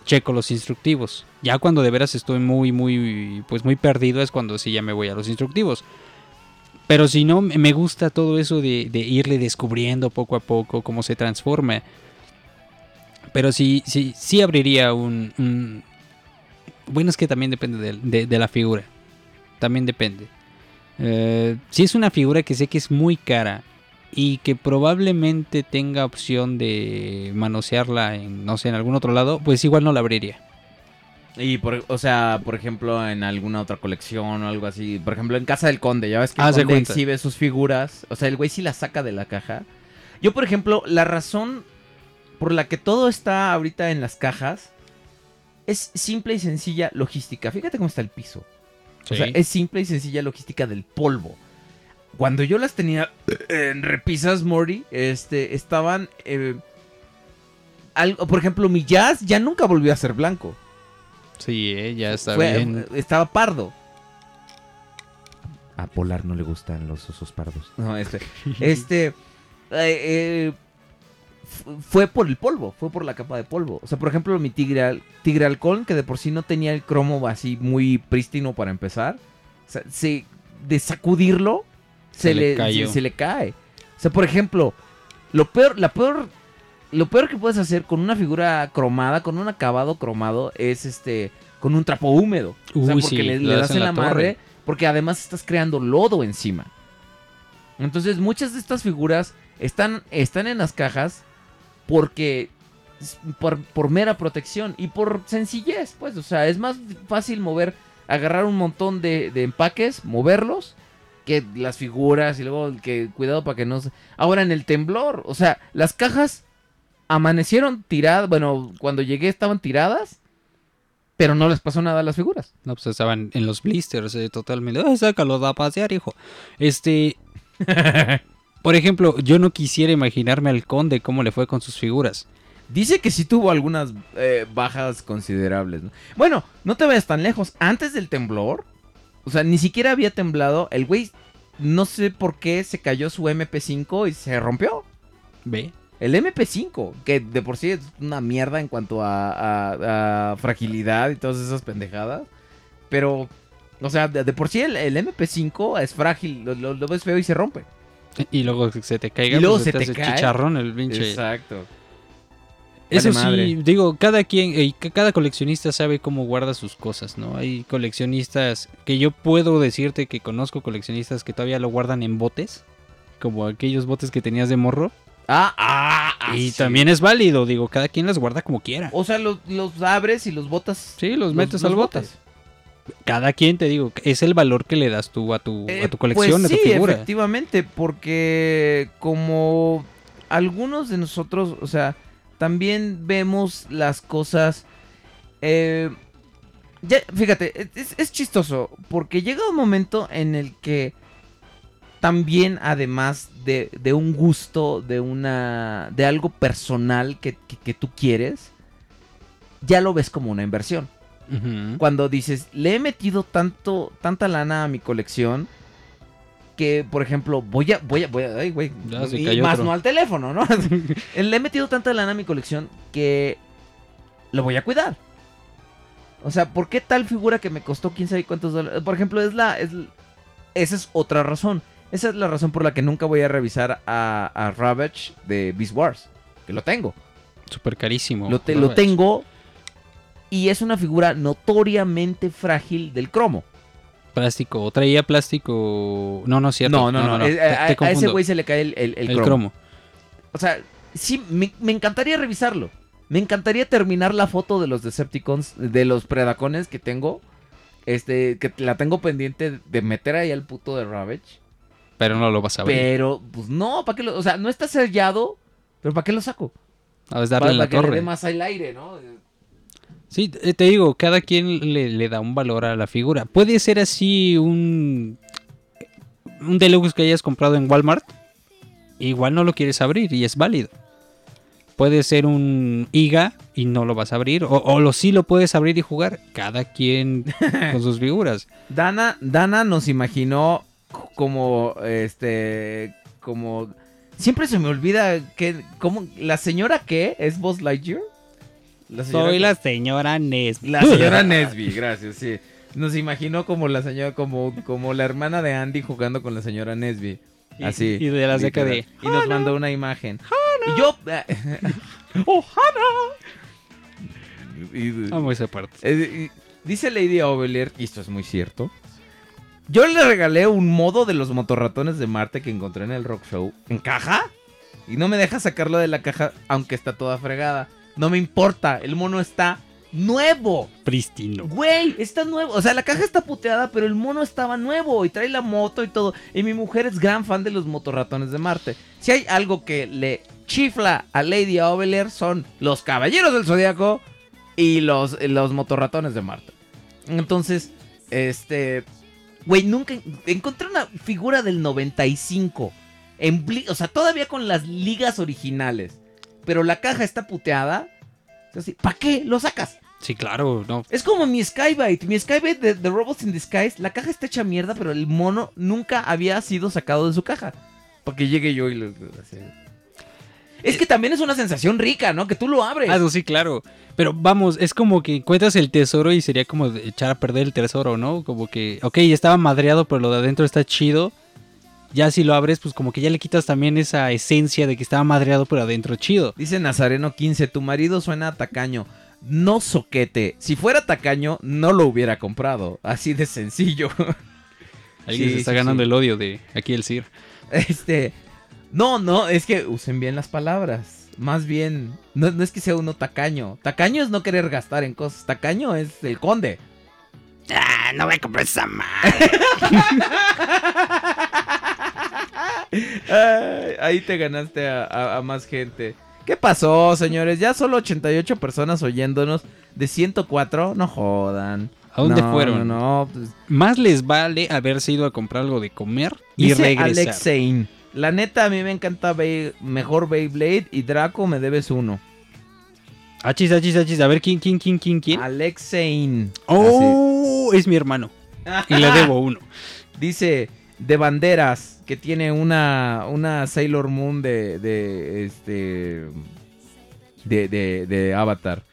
checo los instructivos. Ya cuando de veras estoy muy, muy, pues muy perdido es cuando sí ya me voy a los instructivos. Pero si no, me gusta todo eso de, irle descubriendo poco a poco cómo se transforma. Pero sí, sí, abriría un, Bueno, es que también depende de, de- de la figura. También depende. Eh, si es una figura que sé que es muy cara y que probablemente tenga opción de manosearla en, no sé, en algún otro lado, pues igual no la abriría. Y por, o sea, por ejemplo, en alguna otra colección o algo así. Por ejemplo, en Casa del Conde, ya ves que el Haz de Conde exhibe sus figuras. O sea, el güey sí las saca de la caja. Yo, por ejemplo, la razón por la que todo está ahorita en las cajas es simple y sencilla logística. Fíjate cómo está el piso. O sea, es simple y sencilla logística del polvo. Cuando yo las tenía en repisas, Mori, este, estaban... eh, algo, por ejemplo, mi jazz ya nunca volvió a ser blanco. Sí, eh, ya está Fue- bien. Estaba pardo. A Polar no le gustan los osos pardos. No, este. este. eh, eh, fu- fue por el polvo, fue por la capa de polvo. O sea, por ejemplo, mi tigre, al- tigre halcón, que de por sí no tenía el cromo así muy prístino para empezar. O sea, se, de sacudirlo, se, Se le cayó. se- se le cae. O sea, por ejemplo, lo peor, la peor, lo peor que puedes hacer con una figura cromada, con un acabado cromado, es este, con un trapo húmedo. o sea, porque sí, le, le das en la la madre, porque además estás creando lodo encima. Entonces, muchas de estas figuras están, están en las cajas porque por, por mera protección y por sencillez, pues, o sea, es más fácil mover, agarrar un montón de, de empaques, moverlos, que las figuras y luego que cuidado para que no se... Ahora en el temblor, o sea, las cajas amanecieron tiradas, bueno, cuando llegué estaban tiradas, pero no les pasó nada a las figuras. No, pues estaban en los blisters, eh, totalmente. ¡Ay, sácalo da a pasear, hijo! Este. Por ejemplo, yo no quisiera imaginarme al conde cómo le fue con sus figuras. Dice que sí tuvo algunas eh, bajas considerables. ¿no? Bueno, no te vayas tan lejos. Antes del temblor, o sea, ni siquiera había temblado. El güey, no sé por qué, se cayó su MP5 y se rompió. Ve. El MP5, que de por sí es una mierda en cuanto a, a- a fragilidad y todas esas pendejadas. Pero, o sea, de, de por sí el, el MP5 es frágil, lo, lo- lo ves feo y se rompe. Y luego se te caiga, Y luego pues, se te te cae. chicharrón el pinche. Exacto. Eso Vale sí, madre. digo, cada quien, eh, ca- cada coleccionista sabe cómo guarda sus cosas, ¿no? Hay coleccionistas que yo puedo decirte que conozco coleccionistas que todavía lo guardan en botes, como aquellos botes que tenías de morro. Ah, ah, ah, y sí. también es válido, digo, cada quien las guarda como quiera. O sea, los, los abres y los botas. Sí, los metes al botas. bote. Cada quien, te digo, es el valor que le das tú a tu, Eh, a tu colección, pues a tu sí, figura. efectivamente, porque como algunos de nosotros, o sea, también vemos las cosas. eh, ya, fíjate, es, es chistoso, porque llega un momento en el que también, además de, de un gusto, de una. de algo personal que, que- que tú quieres, ya lo ves como una inversión cuando dices, le he metido tanto, tanta lana a mi colección que, por ejemplo, voy a, voy a, voy a, ay, güey, Ya se y cayó más otro. no al teléfono, ¿no? le he metido tanta lana a mi colección que lo voy a cuidar. O sea, ¿por qué tal figura que me costó quién sabe cuántos dólares? Por ejemplo, es la, es, esa es otra razón. Esa es la razón por la que nunca voy a revisar a, a Ravage de Beast Wars. Que lo tengo. Súper carísimo. Lo, te- lo tengo. Y es una figura notoriamente frágil del cromo. Plástico. O traía plástico. No, no es cierto. No, no, no. Te a, a ese güey se le cae el, el- el El cromo. cromo. O sea, sí, me, me encantaría revisarlo. Me encantaría terminar la foto de los Decepticons, de los Predacones que tengo. Este, que la tengo pendiente de meter ahí al puto de Ravage. Pero no lo vas a ver. Pero, pues no, ¿para qué lo.? O sea, no está sellado, pero ¿para qué lo saco? A ver, Para, darle en la para que le torre. dé más al aire, ¿no? Sí, eh, te digo, cada quien le, le da un valor a la figura. Puede ser así un. Un deluxe que hayas comprado en Walmart. Igual no lo quieres abrir y es válido. Puede ser un IGA y no lo vas a abrir. O, o lo sí lo puedes abrir y jugar. Cada quien con sus figuras. Dana, Dana nos imaginó como, este, como... Siempre se me olvida que, como, ¿la señora qué? ¿Es Buzz Lightyear? La Soy la señora Nes. La señora Nesby, gracias, sí. Nos imaginó como la señora, como, como la hermana de Andy jugando con la señora Nesby. Y- Así. y de la seca de. Y nos mandó una imagen. Y yo... ¡Oh, Hannah! Y- Amo esa parte. dice Lady Ovelier, y esto es muy cierto. Yo le regalé un modo de los motorratones de Marte que encontré en el Rock Show en caja. Y no me deja sacarlo de la caja, aunque está toda fregada. No me importa, el mono está nuevo. Pristino. Güey, está nuevo. O sea, la caja está puteada, pero el mono estaba nuevo y trae la moto y todo. Y mi mujer es gran fan de los motorratones de Marte. Si hay algo que le chifla a Lady Ovelier son los caballeros del zodiaco y los, los motorratones de Marte. Entonces, este. Güey, nunca. Encontré una figura del 95. En o sea, todavía con las ligas originales. Pero la caja está puteada. ¿Para qué? Lo sacas. Sí, claro, no. Es como mi Skybite. Mi Skybite de, de Robots in Disguise. La caja está hecha mierda, pero el mono nunca había sido sacado de su caja. Para que llegue yo y lo. así. Es que también es una sensación rica, ¿no? Que tú lo abres. Ah, no, sí, claro. Pero vamos, es como que encuentras el tesoro y sería como echar a perder el tesoro, ¿no? Como que, ok, estaba madreado, pero lo de adentro está chido. Ya si lo abres, pues como que ya le quitas también esa esencia de que estaba madreado, pero adentro chido. Dice Nazareno 15, tu marido suena a tacaño. No soquete. Si fuera tacaño, no lo hubiera comprado. Así de sencillo. Alguien Sí, se está sí, ganando sí. el odio de aquí el CIR. Este. No, no, es que usen bien las palabras. Más bien, no, no es que sea uno tacaño. Tacaño es no querer gastar en cosas. Tacaño es el conde. Ah, no voy a comprar esa madre. Ay, ahí te ganaste a, a- a más gente. ¿Qué pasó, señores? Ya solo 88 personas oyéndonos de 104. No jodan. ¿A dónde No, fueron? No, no. pues, Más les vale haberse ido a comprar algo de comer y dice regresar. Alex Zane. La neta, a mí me encanta mejor Beyblade y Draco me debes uno. Achis, achis, achis. A ver, ¿quién, quién, quién, quién, quién? Alexein. Oh, es mi hermano. Y le debo uno. Dice de banderas que tiene una una Sailor Moon de de este de, de, de Avatar.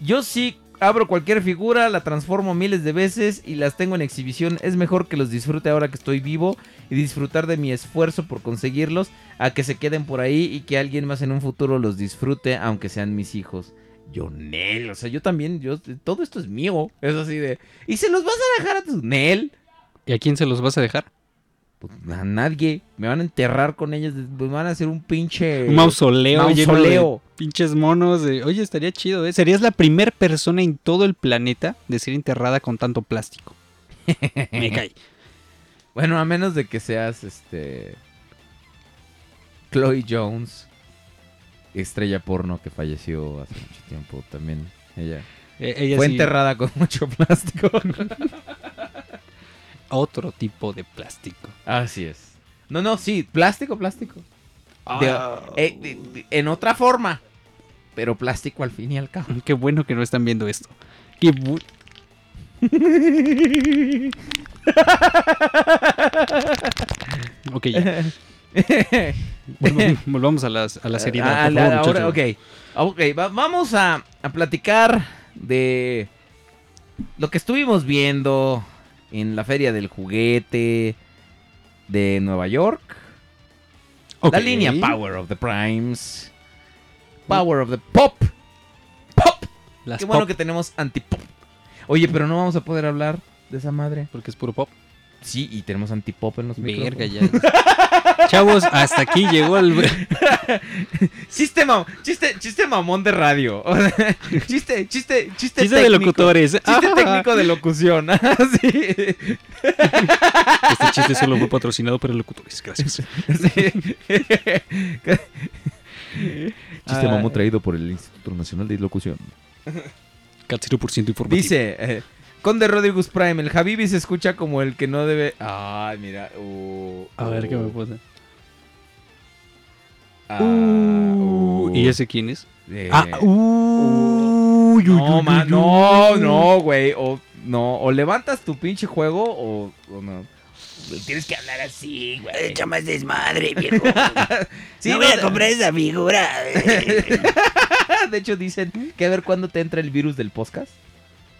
Yo sí abro cualquier figura, la transformo miles de veces y las tengo en exhibición. Es mejor que los disfrute ahora que estoy vivo y disfrutar de mi esfuerzo por conseguirlos a que se queden por ahí y que alguien más en un futuro los disfrute aunque sean mis hijos. Yo, Nel, o sea, yo también, yo, todo esto es mío. Es así de... ¿Y se los vas a dejar a tu Nel? ¿Y a quién se los vas a dejar? Pues, a nadie. Me van a enterrar con ellas. Me van a hacer un pinche. Un mausoleo, lleno de mausoleo. pinches monos. de- Oye, estaría chido, ¿eh? Serías la primera persona en todo el planeta de ser enterrada con tanto plástico. Me cae. Bueno, a menos de que seas este. Chloe Jones. Estrella porno que falleció hace mucho tiempo también. Ella Eh, ella fue sí, enterrada con mucho plástico. otro tipo de plástico. Así es. No, no, sí, plástico, plástico. De- Ah. eh, de- de- en otra forma. Pero plástico al fin y al cabo. Qué bueno que no están viendo esto. Qué bu- ok, ya. Volvamos, volvamos a, las, a. Ah, por la- favor, ahora, ok. Ok, va- vamos a, a platicar de lo que estuvimos viendo en la feria del juguete de Nueva York. La línea Power of the Primes. Power of the Pop. Pop. Las Qué bueno pop, que tenemos anti-pop. Oye, pero no vamos a poder hablar de esa madre. Porque es puro pop. Sí, y tenemos anti-pop en los Verga, micrófonos. ya. Chavos, hasta aquí llegó el... Chiste, mam- chiste, chiste mamón de radio. Chiste, chiste, chiste, Chiste de locutores. Chiste Ah, técnico de locución. Sí. Este chiste solo fue patrocinado por locutores. Gracias. Sí. Chiste Ah. mamón traído por el Instituto Nacional de Locución. Cat 0% informativo. Dice, eh, Conde Rodriguez Prime, el Habibi se escucha como el que no debe... Ay, mira. uh, A ver, ¿qué me uh, pasa? ah, uh, ¿Y ese quién es? eh, Ah, No, no, no, güey. O, no, o levantas tu pinche juego o, o no. Tienes que hablar así, güey. Echa más desmadre, viejo. Sí, no voy a comprar esa figura. De hecho, dicen que a ver cuándo te entra el virus del podcast.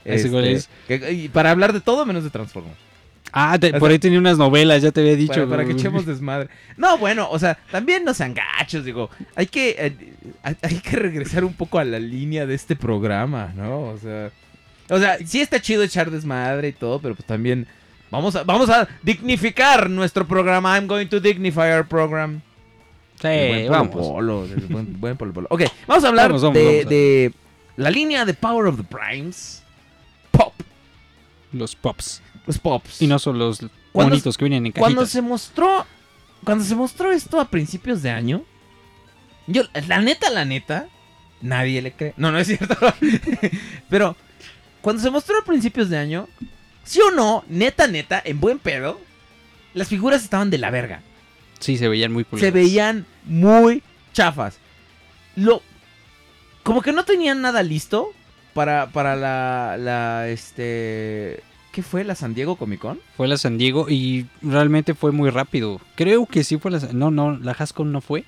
¿Ese cuál es? que- y para hablar de todo menos de Transformers. Ah, te- por sea, ahí tenía unas novelas, ya te había dicho. Para, para que echemos desmadre. No, bueno, o sea, también no sean gachos, digo. Hay que, eh, hay, que regresar un poco a la línea de este programa, ¿no? O sea, o sea, sí está chido echar desmadre y todo, pero pues también vamos a, vamos a dignificar nuestro programa. I'm going to dignify our program. Sí, El buen Polo vamos. Polo, el buen, buen Polo Polo. Ok, vamos a hablar Vamos, vamos, de, vamos a- de la línea de Power of the Primes. Los pops. Los pops. Y no son los Cuando- bonitos que vienen en Cuando cajitas. se mostró. Cuando se mostró esto a principios de año. Yo, la neta, la neta. Nadie le cree. No, no es cierto. Pero. Cuando se mostró a principios de año. Sí o no, neta, neta, en buen pedo. Las figuras estaban de la verga. Sí, se veían muy. Se veían muy chafas. Lo. Como que no tenían nada listo. Para, para la. La. Este. ¿Qué fue? ¿La San Diego Comic Con? Fue la San Diego y realmente fue muy rápido. Creo que sí fue la San- No, no, la Hascon no fue.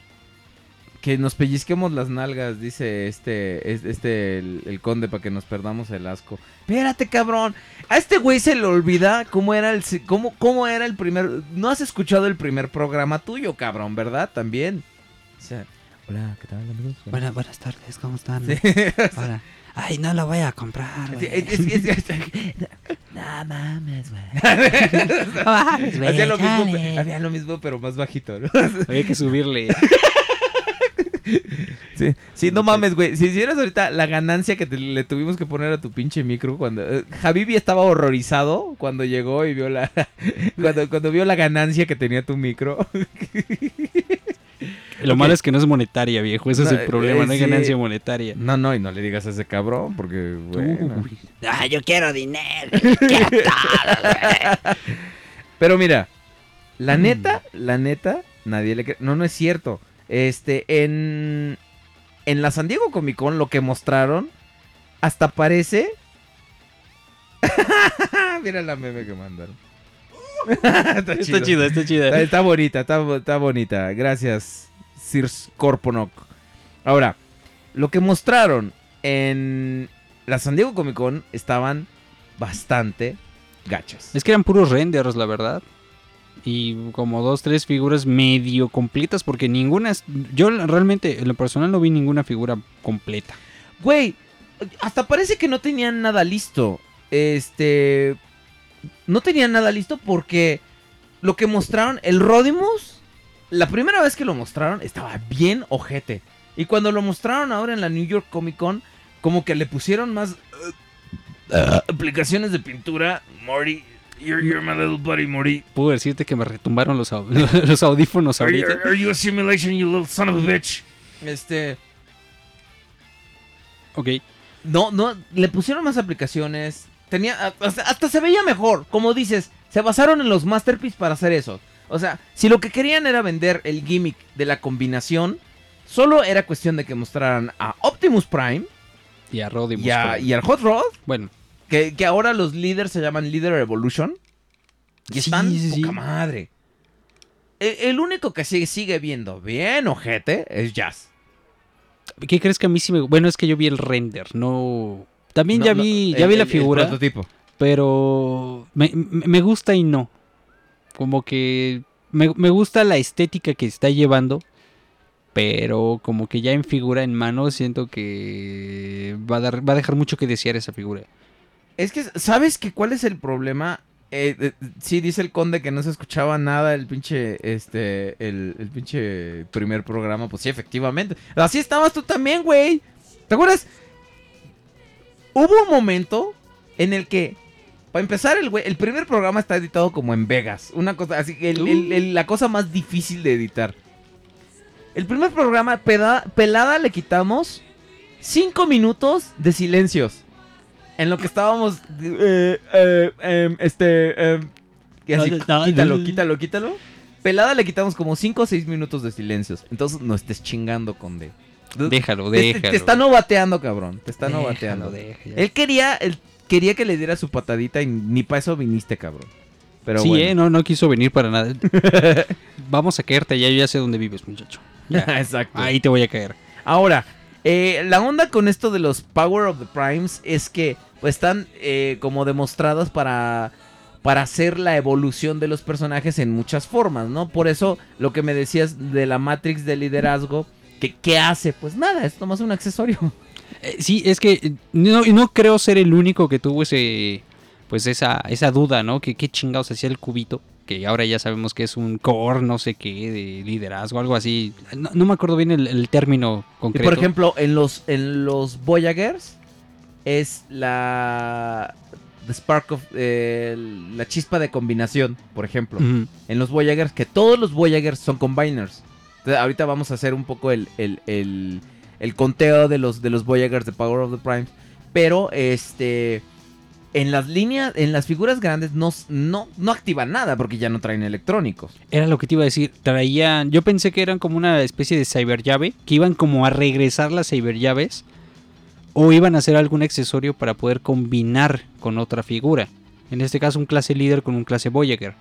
Que nos pellizquemos las nalgas, dice este, es- este, el, el conde, para que nos perdamos el asco. Espérate, cabrón. A este güey se le olvida cómo era el, se- cómo, cómo era el primer. No has escuchado el primer programa tuyo, cabrón, ¿verdad? También. O sea, hola, ¿qué tal, amigos? Buenas, buenas tardes, ¿cómo están? Sí. Hola. Ay, no lo voy a comprar, güey. No mames, güey. No mames, güey. Hacía lo, mismo, hacía lo mismo, pero más bajito, ¿no? Había que subirle. Sí, sí, no mames, güey. Si hicieras ahorita la ganancia que te- le tuvimos que poner a tu pinche micro cuando... eh, Javibi estaba horrorizado cuando llegó y vio la... cuando, cuando vio la ganancia que tenía tu micro. Lo malo es que no es monetaria, viejo. Ese es el problema, eh, no hay sí. ganancia monetaria. No, no, y no le digas a ese cabrón porque... bueno. Ah, yo quiero dinero. ¿Qué tal, güey? Pero mira, la neta, la neta, nadie le cree. No, no es cierto. Este, en... en la San Diego Comic Con lo que mostraron hasta parece. Mira la meme que mandaron. está, Está chido, está chido. Está, está bonita, está, está bonita. Gracias, Sirs Corponok. Ahora, lo que mostraron en la San Diego Comic Con estaban bastante gachas. Es que eran puros renders, la verdad. Y como dos, tres figuras medio completas, porque ninguna es... Yo realmente, en lo personal, no vi ninguna figura completa. Güey, hasta parece que no tenían nada listo. Este. No tenían nada listo porque lo que mostraron, el Rodimus, la primera vez que lo mostraron estaba bien ojete. Y cuando lo mostraron ahora en la New York Comic Con, como que le pusieron más uh, uh, aplicaciones de pintura. Morty, you're, you're my little buddy, Morty. Puedo decirte que me retumbaron los, au- los audífonos Are you, ahorita. are you a simulation, you little son of a bitch? Este. Ok. No, no, le pusieron más aplicaciones. Tenía, hasta, hasta se veía mejor. Como dices, se basaron en los Masterpiece para hacer eso. O sea, si lo que querían era vender el gimmick de la combinación, solo era cuestión de que mostraran a Optimus Prime Y a Rodimus. y, a- y al Hot Rod, Bueno, que, que ahora los líderes se llaman Leader Evolution. Y Sí, están sí, madre. El, el único que sigue, sigue viendo bien ojete es Jazz. ¿qué crees que a mí sí me... Bueno, es que yo vi el render, no... También No, ya no, vi, el- ya vi la el- figura, prototipo. pero me gusta y no. Como que me, me gusta la estética que está llevando, pero como que ya en figura, en mano, siento que va a, va a dejar mucho que desear esa figura. Es que, ¿sabes que cuál es el problema? Eh, sí, dice el conde que no se escuchaba nada el pinche, este, el, el pinche primer programa. Pues sí, efectivamente. Así estabas tú también, güey. ¿Te acuerdas? Hubo un momento en el que, para empezar, el, güey- el primer programa está editado como en Vegas. Una cosa así, el- el- el- la cosa más difícil de editar. El primer programa, peda- pelada, le quitamos cinco minutos de silencios. En lo que estábamos. eh, eh, em, este. em, y así, quítalo, quítalo, quítalo. Pelada le quitamos como 5 o 6 minutos de silencios. Entonces no estés chingando, conde. Déjalo, Te- te, déjalo. te está novateando, cabrón. Te está Déjalo, novateando. Él quería, él quería que le diera su patadita y ni para eso viniste, cabrón. Pero sí, bueno. eh, no, no quiso venir para nada. Vamos a caerte ya, yo ya sé dónde vives, muchacho. Ya. Exacto. Ahí te voy a caer. Ahora, eh, la onda con esto de los Power of the Primes es que pues, están eh, como demostradas para, para hacer la evolución de los personajes en muchas formas, ¿no? Por eso lo que me decías de la Matrix de liderazgo, que ¿qué hace? Pues nada, es nomás un accesorio. Eh, sí, es que eh, no, no creo ser el único que tuvo ese, pues esa, esa duda, ¿no? Que qué chingados hacía el cubito, que ahora ya sabemos que es un core, no sé qué, de liderazgo, algo así. No, no me acuerdo bien el, el término Y concreto. por ejemplo, en los, en los Voyagers es la... The Spark of... eh, la chispa de combinación, por ejemplo. En los Voyagers, que todos los Voyagers son combiners. Entonces, ahorita vamos a hacer un poco el, el, el- el conteo de los, de los Voyagers de Power of the Primes. Pero, este. En las líneas, en las figuras grandes no, no, no activan nada porque ya no traen electrónicos. Era lo que te iba a decir. Traían. Yo pensé que eran como una especie de cyber llave. Que iban como a regresar las cyber llaves. O iban a hacer algún accesorio para poder combinar con otra figura. En este caso, un clase líder con un clase Voyager.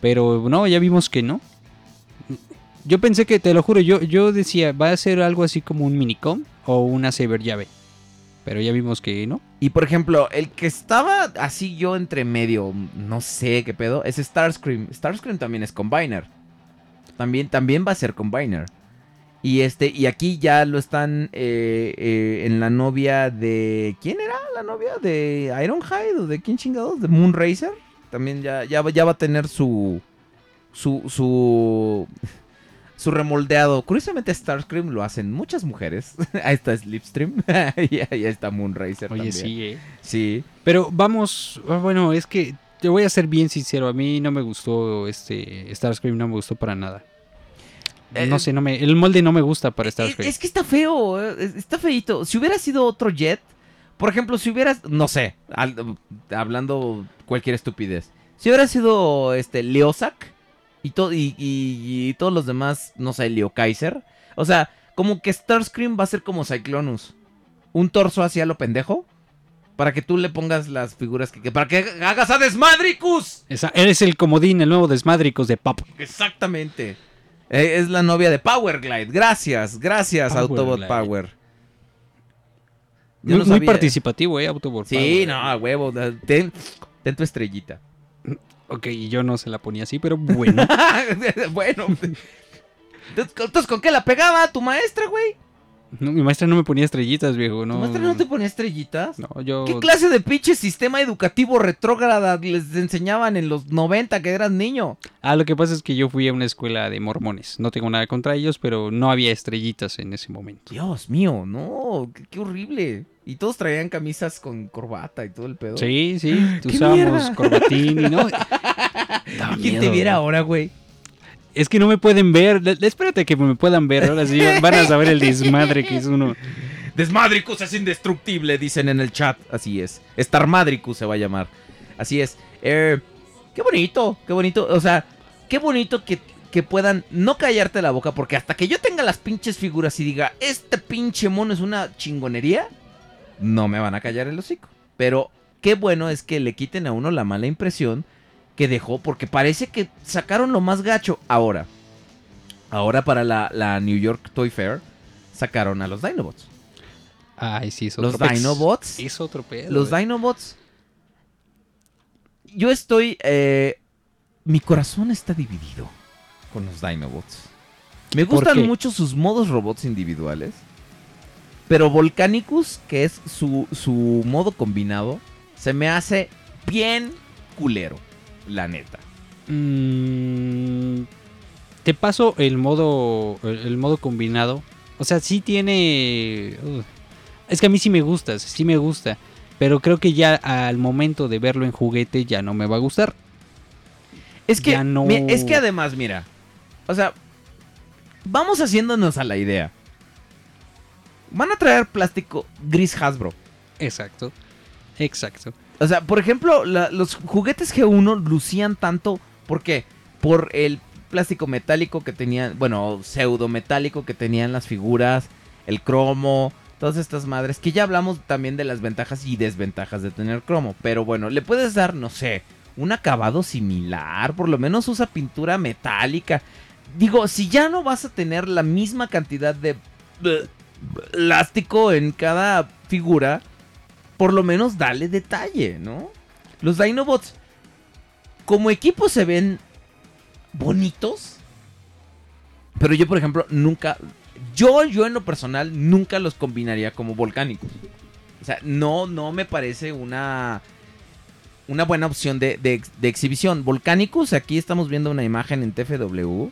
Pero no, ya vimos que no. Yo pensé que, te lo juro, yo, yo decía, va a ser algo así como un minicom o una cyber llave. Pero ya vimos que no. Y por ejemplo, el que estaba así yo entre medio, no sé qué pedo, es Starscream. Starscream también es combiner. También, también va a ser combiner. Y este, y aquí ya lo están eh, eh, en la novia de. ¿Quién era la novia? ¿De Ironhide o de quién chingados? ¿De Moonracer? También ya, ya, ya va a tener su. su. su. Su remoldeado. Curiosamente, Starscream lo hacen muchas mujeres. Ahí está Slipstream. y ahí está Moonracer. Oye, también. sí, eh. Sí. Pero vamos, ah, bueno, es que te voy a ser bien sincero, a mí no me gustó este Starscream, no me gustó para nada. Eh, no sé, no me, el molde no me gusta para Es, Starscream. es que está feo, eh, es- está feito. Si hubiera sido otro Jet, por ejemplo, si hubieras, no sé, al- hablando cualquier estupidez, si hubiera sido este Leosak y, to- y, y- y todos los demás, no sé, Leo Kaiser, o sea, como que Starscream va a ser como Cyclonus. Un torso hacia lo pendejo. Para que tú le pongas las figuras que... para que hagas a Desmadricus. Esa- eres el comodín, el nuevo Desmadricos de Pop. Exactamente. Eh, es la novia de Powerglide. Gracias, gracias, Autobot. Power. Yo Muy, no muy participativo, ¿eh? Autobot. Sí, Power. no, a huevo. Ten, ten tu estrellita. Ok, yo no se la ponía así, pero bueno. bueno. Entonces, ¿con qué la pegaba tu maestra, güey? No, mi maestra no me ponía estrellitas, viejo. ¿Tu No, maestra no te ponía estrellitas? No, yo... ¿Qué clase de pinche sistema educativo retrógrada les enseñaban en los 90 que eras niño? Ah, lo que pasa es que yo fui a una escuela de mormones. No tengo nada contra ellos, pero no había estrellitas en ese momento. Dios mío, no, qué, qué horrible. Y todos traían camisas con corbata y todo el pedo. Sí, sí, ¡Qué usábamos corbatín y no. ¿Quién te viera ahora, güey? Es que no me pueden ver. Espérate que me puedan ver. Ahora sí van a saber el desmadre que es uno. Desmadricus es indestructible, dicen en el chat. Así es. Starmadricus se va a llamar. Así es. Eh, qué bonito, qué bonito. O sea, qué bonito que, que puedan no callarte la boca. Porque hasta que yo tenga las pinches figuras y diga, este pinche mono es una chingonería, no me van a callar el hocico. Pero qué bueno es que le quiten a uno la mala impresión que dejó. Porque parece que sacaron lo más gacho. Ahora, ahora para la, la New York Toy Fair, sacaron a los Dinobots. Ay, sí, otro Los. Dinobots. Es otro pedo. Los. Dinobots. Yo estoy. eh, mi corazón está dividido con los Dinobots. Me ¿Por gustan mucho sus modos robots individuales. Pero Volcanicus, que es su, su modo combinado, se me hace bien culero. La neta. Mm, te paso el modo el, modo combinado. O sea, sí tiene uh, es que a mí sí me gusta, sí me gusta, pero creo que ya al momento de verlo en juguete ya no me va a gustar. Es que, no- es que además, mira. O sea, vamos haciéndonos a la idea. Van a traer plástico gris Hasbro. Exacto. Exacto. O sea, por ejemplo, la- los juguetes G1 lucían tanto. ¿Por qué? Por el plástico metálico que tenían. Bueno, pseudo metálico que tenían las figuras. El cromo. Todas estas madres. Que ya hablamos también de las ventajas y desventajas de tener cromo. Pero bueno, le puedes dar, no sé, un acabado similar. Por lo menos usa pintura metálica. Digo, si ya no vas a tener la misma cantidad de de plástico en cada figura por lo menos dale detalle, ¿no? Los Dinobots, como equipo se ven bonitos, pero yo, por ejemplo, nunca, yo, yo en lo personal, nunca los combinaría como volcánicos. O sea, no, no me parece una, una buena opción de, de ex- de exhibición. Volcánicos, aquí estamos viendo una imagen en TFW. O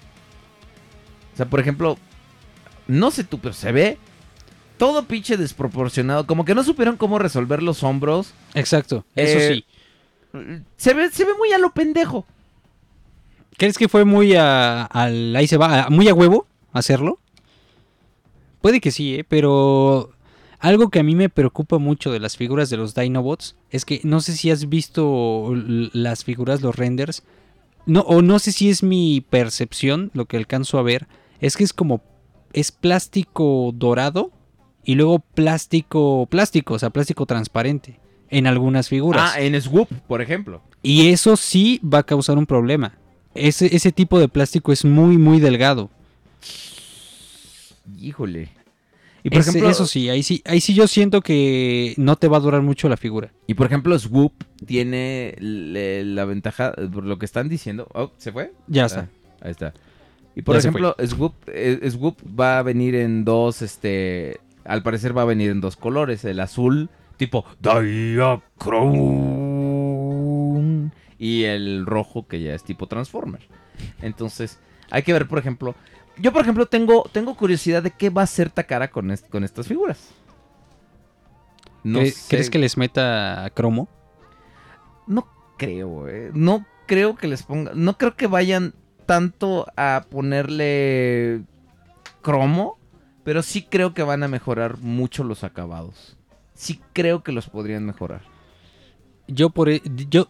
sea, por ejemplo, no sé tú, pero se ve todo pinche desproporcionado. Como que no supieron cómo resolver los hombros. Exacto. Eso Eh, sí. Se ve, se ve muy a lo pendejo. ¿Crees que fue muy a, al ahí se va, a- muy a huevo hacerlo? Puede que sí, ¿eh? pero algo que a mí me preocupa mucho de las figuras de los Dinobots es que no sé si has visto las figuras, los renders, no, o no sé si es mi percepción, lo que alcanzo a ver, es que es como, es plástico dorado y luego plástico, plástico, o sea, plástico transparente en algunas figuras. Ah, en Swoop, por ejemplo. Y eso sí va a causar un problema. Ese, ese tipo de plástico es muy, muy delgado. Híjole. Y por Ese- ejemplo, eso sí, ahí sí, ahí sí yo siento que no te va a durar mucho la figura. Y por ejemplo, Swoop tiene le- la ventaja, eh, por lo que están diciendo. Oh, ¿se fue? Ya Ah, está. ahí está. Y por Ya ejemplo, Swoop, eh, Swoop va a venir en dos, este, al parecer va a venir en dos colores, el azul tipo Diachrome y el rojo que ya es tipo Transformer. Entonces, hay que ver, por ejemplo, yo por ejemplo tengo tengo curiosidad de qué va a hacer Takara con est- con estas figuras. No ¿Cre- sé- ¿Crees que les meta cromo? no creo, eh. No creo que les ponga. No creo que vayan tanto a ponerle cromo. Pero sí creo que van a mejorar mucho los acabados. Sí creo que los podrían mejorar. Yo por e- yo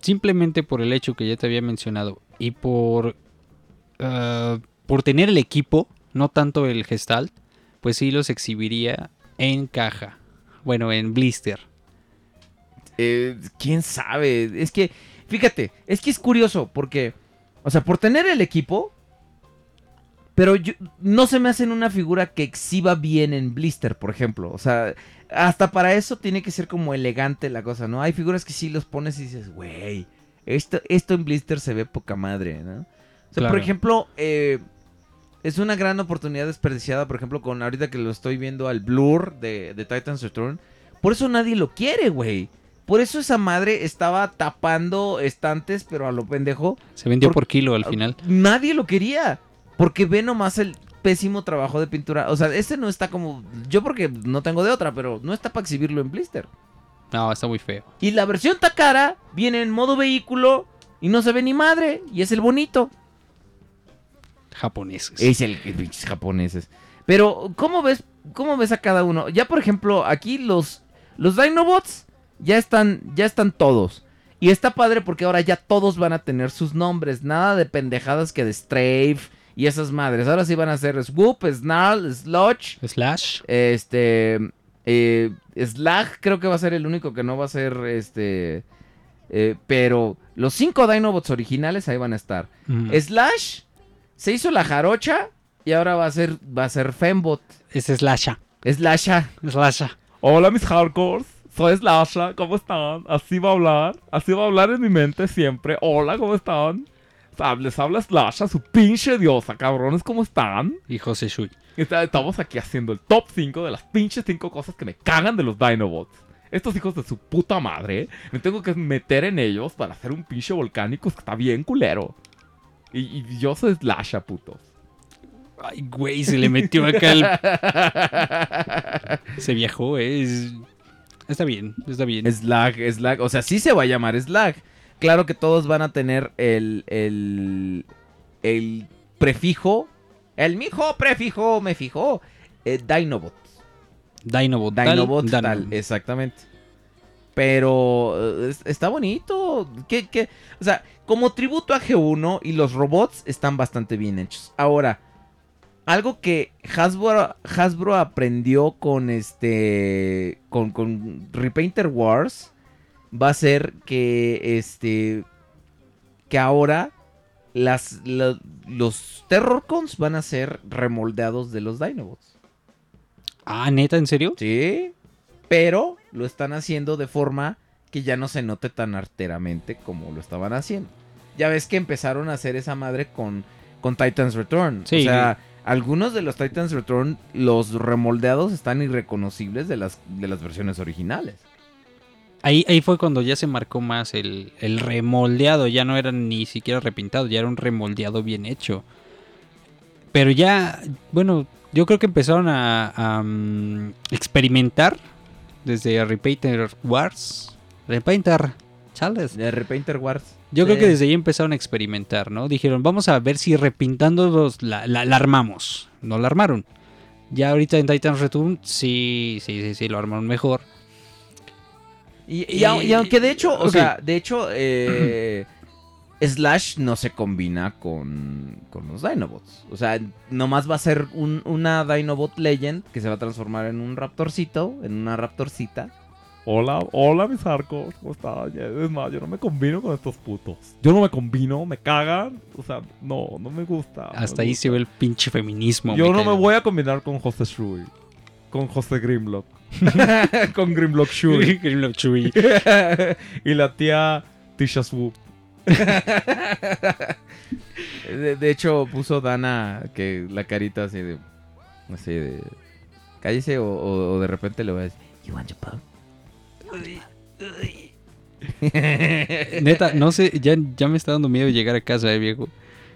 simplemente por el hecho que ya te había mencionado y por ah, por tener el equipo, no tanto el gestalt, pues sí los exhibiría en caja. Bueno, en blister. Eh, ¿Quién sabe? Es que, fíjate, es que es curioso porque, o sea, por tener el equipo, pero yo- no se me hacen una figura que exhiba bien en blister, por ejemplo. O sea, hasta para eso tiene que ser como elegante la cosa, ¿no? Hay figuras que sí los pones y dices, güey, esto, esto en blister se ve poca madre, ¿no? O sea, por ejemplo, eh, es una gran oportunidad desperdiciada, por ejemplo, con ahorita que lo estoy viendo al Blur de, de Titan's Return. Por eso nadie lo quiere, güey. Por eso esa madre estaba tapando estantes, pero a lo pendejo. Se vendió Por- por kilo al final. Nadie lo quería. Porque ve nomás el pésimo trabajo de pintura. O sea, ese no está como. Yo porque no tengo de otra, pero no está para exhibirlo en blister. No, está muy feo. Y la versión Takara viene en modo vehículo y no se ve ni madre. Y es el bonito. Japoneses. Es el que pinches japoneses. Pero, ¿cómo ves, ¿cómo ves a cada uno? Ya, por ejemplo, aquí los, los Dinobots ya están, ya están todos. Y está padre porque ahora ya todos van a tener sus nombres. Nada de pendejadas que de Strafe y esas madres. Ahora sí van a ser Swoop, Snarl, Sludge, Slash. este... eh, Slag creo que va a ser el único que no va a ser este... eh, pero los cinco Dinobots originales ahí van a estar. Mm. Slash se hizo la jarocha y ahora va a ser va a ser Fembot. Es Slasha. Slasha. Slasha. Hola mis hardcores, soy Slasha, ¿cómo están? Así va a hablar, así va a hablar en mi mente siempre. Hola, ¿cómo están? Sab- Les habla Slasha, su pinche diosa, cabrones, ¿cómo están? Y José Shui. Estamos aquí haciendo el top 5 de las pinches 5 cosas que me cagan de los Dinobots. Estos hijos de su puta madre, me tengo que meter en ellos para hacer un pinche volcánico que está bien culero. Y, y yo soy Slasha, putos. Ay, güey, se le metió acá el... Se viajó, eh. es- Está bien, está bien. Slag, Slag. O sea, sí se va a llamar Slag. Claro que todos van a tener el, el, el prefijo. El mijo prefijo me fijó. eh, Dinobot. Dinobot. Dinobot tal, exactamente. Pero eh, es- está bonito. ¿Qué, qué? O sea, como tributo a G1 y los robots están bastante bien hechos. Ahora, algo que Hasbro, Hasbro aprendió con este. Con, con Repainter Wars. Va a ser que este. Que ahora. Las, la- los Terrorcons van a ser remoldeados de los Dinobots. Ah, neta, ¿en serio? Sí. Pero lo están haciendo de forma que ya no se note tan arteramente como lo estaban haciendo. Ya ves que empezaron a hacer esa madre con, con Titans Return. Sí. O sea, algunos de los Titans Return, los remoldeados están irreconocibles de las, de las versiones originales. Ahí, ahí fue cuando ya se marcó más el, el remoldeado. Ya no era ni siquiera repintado, ya era un remoldeado bien hecho. Pero ya, bueno, yo creo que empezaron a, a, mm, experimentar desde Repainter Wars. Repainter, chales. De Repainter Wars. Yo creo que desde ahí empezaron a experimentar, ¿no? Dijeron, vamos a ver si repintándolos la, la, la armamos. No la armaron. Ya ahorita en Titan's Return, sí, sí, sí, sí, lo armaron mejor. Y, y au- y aunque de hecho, o sea, de hecho, eh, Slash no se combina con, con los Dinobots. O sea, nomás va a ser un- una Dinobot Legend que se va a transformar en un raptorcito, en una raptorcita. Hola, hola mis arcos, ¿cómo están? Ya, Es más, yo no me combino con estos putos. Yo no me combino, me cagan. O sea, no, no me gusta. me Hasta ahí gusta. se ve el pinche feminismo. Yo no me voy a combinar con José Shui. Con José Grimlock. con Grimlock Shui. Grimlock Chewie. y la tía Tisha Swoop. De, de hecho, puso Dana que la carita así de. Así de. Cállese o, o- o de repente le voy a decir. You want your pug?" Neta, no sé, ya, ya me está dando miedo llegar a casa, eh, viejo.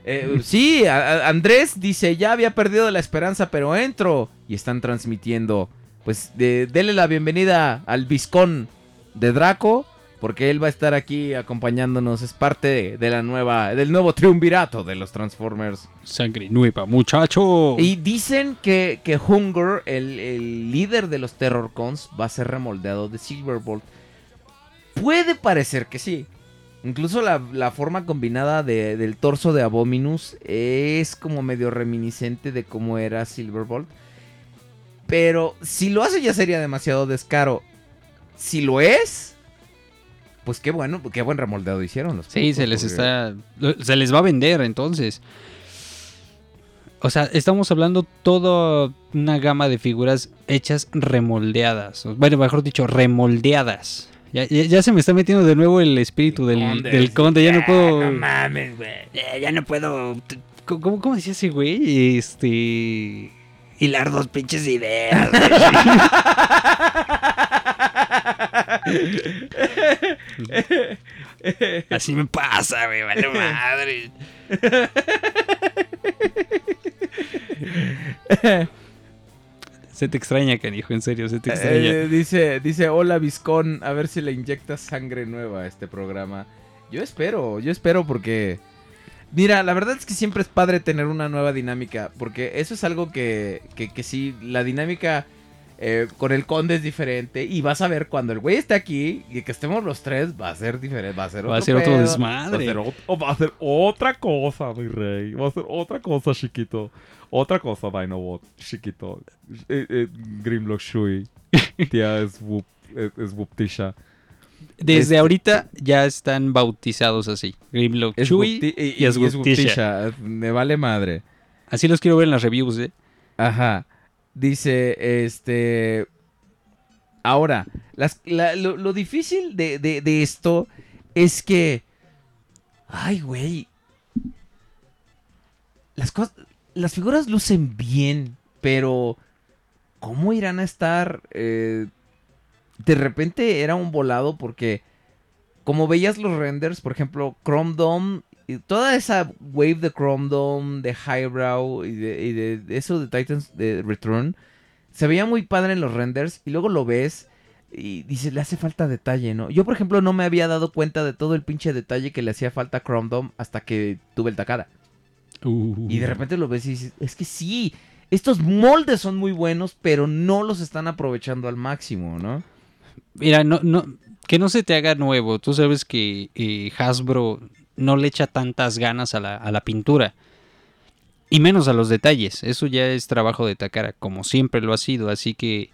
Eh, sí, a- a- Andrés dice, ya había perdido la esperanza, pero entro. Y están transmitiendo. Pues de, dele la bienvenida al Viscón de Draco, porque él va a estar aquí acompañándonos. Es parte de, de la nueva, del nuevo triunvirato de los Transformers. Sangre nueva, muchacho. Y dicen que, que Hunger, el, el líder de los Terrorcons, va a ser remoldeado de Silverbolt. Puede parecer que sí. Incluso la, la forma combinada de- del torso de Abominus es como medio reminiscente de cómo era Silverbolt. Pero si lo hace ya sería demasiado descaro. Si lo es, pues qué bueno, qué buen remoldeado hicieron los Sí, se les está. Se les va a vender entonces. O sea, estamos hablando toda una gama de figuras hechas remoldeadas. Bueno, mejor dicho, remoldeadas. Ya, ya- ya se me está metiendo de nuevo el espíritu del, conde, del sí. conde. Ya no puedo. No mames, güey. Ya no puedo t- ¿Cómo, cómo- cómo decía ese güey? Este. Hilar dos pinches ideas. güey. Así me pasa, güey. Vale madre. Se te extraña, canijo, en serio, se te extraña. Eh, dice, dice, hola Viscón, a ver si le inyectas sangre nueva a este programa. Yo espero, yo espero porque... Mira, la verdad es que siempre es padre tener una nueva dinámica, porque eso es algo que, que, que sí, la dinámica eh, con el conde es diferente, y vas a ver cuando el güey esté aquí y que estemos los tres, va a ser diferente, va a ser otro Va a ser otro pedo. Va a, desmadre. ser ot- o va a ser otra cosa, mi rey. Va a ser otra cosa, chiquito. Otra cosa, Dinobot, chiquito. Eh, eh, Grimlock Shui. Tía es Whoop, es, es Whooptisha. Desde este- ahorita ya están bautizados así. Grimlock Es Whoopti- y, y, Me vale madre. Así los quiero ver en las reviews, ¿eh? Ajá. Dice, este... Ahora, las- la- lo, lo difícil de, de- de esto es que... Ay, güey. Las cosas... Las figuras lucen bien, pero... ¿Cómo irán a estar? eh, de repente era un volado porque... Como veías los renders, por ejemplo, Chrome Dome... y toda esa wave de Chrome Dome, de Highbrow y de, y de- de eso de Titans de Return... Se veía muy padre en los renders y luego lo ves y dices, le hace falta detalle, ¿no? Yo, por ejemplo, no me había dado cuenta de todo el pinche detalle que le hacía falta a Chrome Dome hasta que tuve el Takara. Y de repente lo ves y dices, es que sí, estos moldes son muy buenos, pero no los están aprovechando al máximo, ¿no? Mira, no, no, que no se te haga nuevo. Tú sabes que eh, Hasbro no le echa tantas ganas a la, a la pintura. Y menos a los detalles. Eso ya es trabajo de Takara, como siempre lo ha sido. Así que,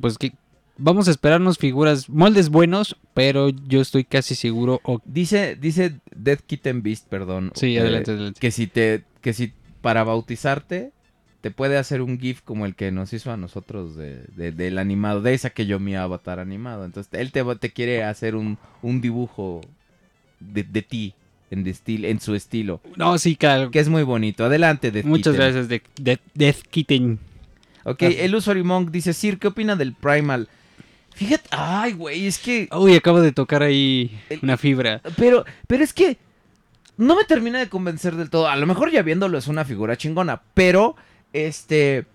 pues que vamos a esperarnos figuras, moldes buenos, pero yo estoy casi seguro. o- Dice, dice Death Kitten Beast, perdón. Sí, eh, adelante, adelante. Que si te, que si para bautizarte te puede hacer un GIF como el que nos hizo a nosotros de, de- del animado, de esa que yo mi avatar animado. Entonces él te, te quiere hacer un, un dibujo de, de ti en, de estil- en su estilo, No, sí, claro. que es muy bonito. Adelante, Death Muchas Kitten. gracias, de, de- Death Kitten. Ok, el usuario Monk dice, Sir, ¿qué opina del Primal? Fíjate, ay, güey, es que... Uy, acabo de tocar ahí El- una fibra. Pero, pero es que no me termina de convencer del todo. A lo mejor ya viéndolo es una figura chingona, pero este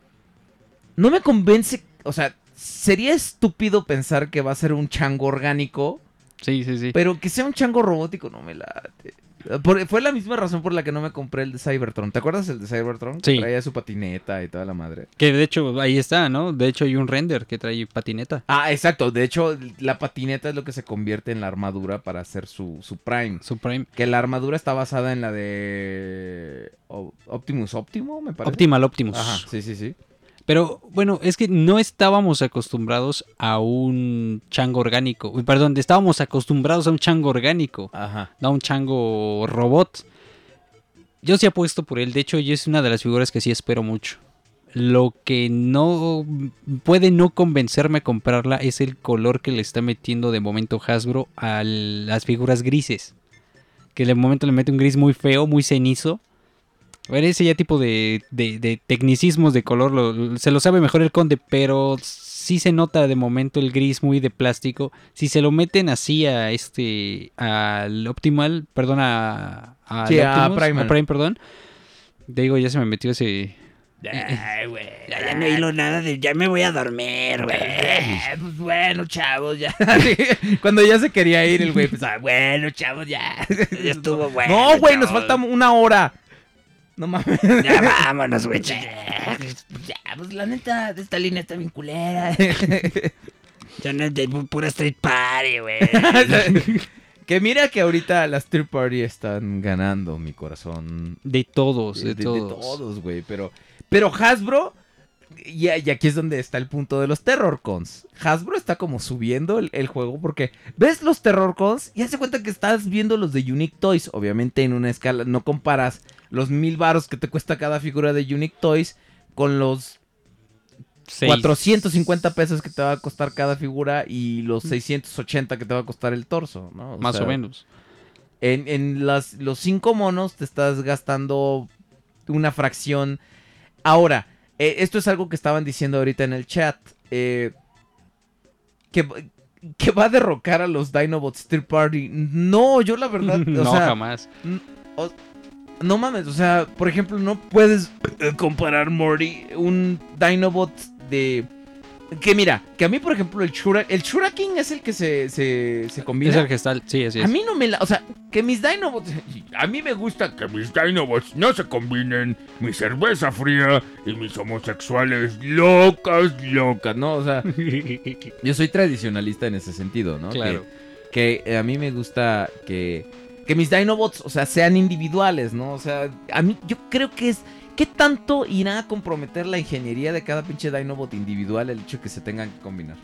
no me convence, o sea, sería estúpido pensar que va a ser un chango orgánico, Sí, sí, sí. pero que sea un chango robótico no me late. Por- fue la misma razón por la que no me compré el de Cybertron. ¿Te acuerdas el de Cybertron? Que Sí. Traía su patineta y toda la madre. Que de hecho ahí está, ¿no? De hecho hay un render que trae patineta. Ah, exacto. De hecho, la patineta es lo que se convierte en la armadura para hacer su, su Prime. Su Prime. Que la armadura está basada en la de Optimus Optimo, me parece. Optimal Optimus. Ajá, sí, sí, sí. Pero bueno, es que no estábamos acostumbrados a un chango orgánico. Perdón, estábamos acostumbrados a un chango orgánico, Ajá. no a un chango robot. Yo sí apuesto por él. De hecho, yo es una de las figuras que sí espero mucho. Lo que no puede no convencerme a comprarla es el color que le está metiendo de momento Hasbro a las figuras grises. Que de momento le mete un gris muy feo, muy cenizo. A ver, ese ya tipo de, de- de tecnicismos de color lo- se lo sabe mejor el conde, pero sí se nota de momento el gris muy de plástico. Si se lo meten así a este, al Optimal, perdón, a, Sí, a. Prime, perdón. Digo, ya se me metió ese... Ay, güey. Ya, ya no hilo nada de. Ya me voy a dormir, güey. pues bueno, chavos, ya. Cuando ya se quería ir el güey, pues, ah, bueno, chavos, ya. Ya estuvo bueno. no, güey, nos falta una hora. No mames. Ya vámonos, güey. Ya, pues la neta, esta línea está bien culera. Ya no es de pu- pura street party, güey. que mira que ahorita las third party están ganando mi corazón. De todos, De, de, de- de todos. todos, güey. Pero, pero Hasbro y, y aquí es donde está el punto de los Terror Cons. Hasbro está como subiendo el, el juego porque ves los Terror Cons y hace cuenta que estás viendo los de Unique Toys. Obviamente en una escala, no comparas los mil varos que te cuesta cada figura de Unique Toys con los Seis- 450 pesos que te va a costar cada figura y los 680 que te va a costar el torso, ¿no? Más sea, o menos. En, en las, los cinco monos te estás gastando una fracción. Ahora, eh, esto es algo que estaban diciendo ahorita en el chat. eh, que, que va a derrocar a los Dinobots Third Party. No, yo la verdad. o no, sea, jamás. No mames, o sea, por ejemplo, no puedes eh, comparar Morty, un Dinobot de... Que mira, que a mí, por ejemplo, el Shura, el Shura King es el que se, se, se combina. Es el está. Sí, así es. A mí no me la... O sea, que mis Dinobots... A mí me gusta que mis Dinobots no se combinen. Mi cerveza fría y mis homosexuales locas, locas, ¿no? O sea, yo soy tradicionalista en ese sentido, ¿no? Claro. Que, que, a mí me gusta que... Que mis Dinobots, o sea, sean individuales, ¿no? O sea, a mí yo creo que es... ¿Qué tanto irá a comprometer la ingeniería de cada pinche Dinobot individual el hecho de que se tengan que combinar?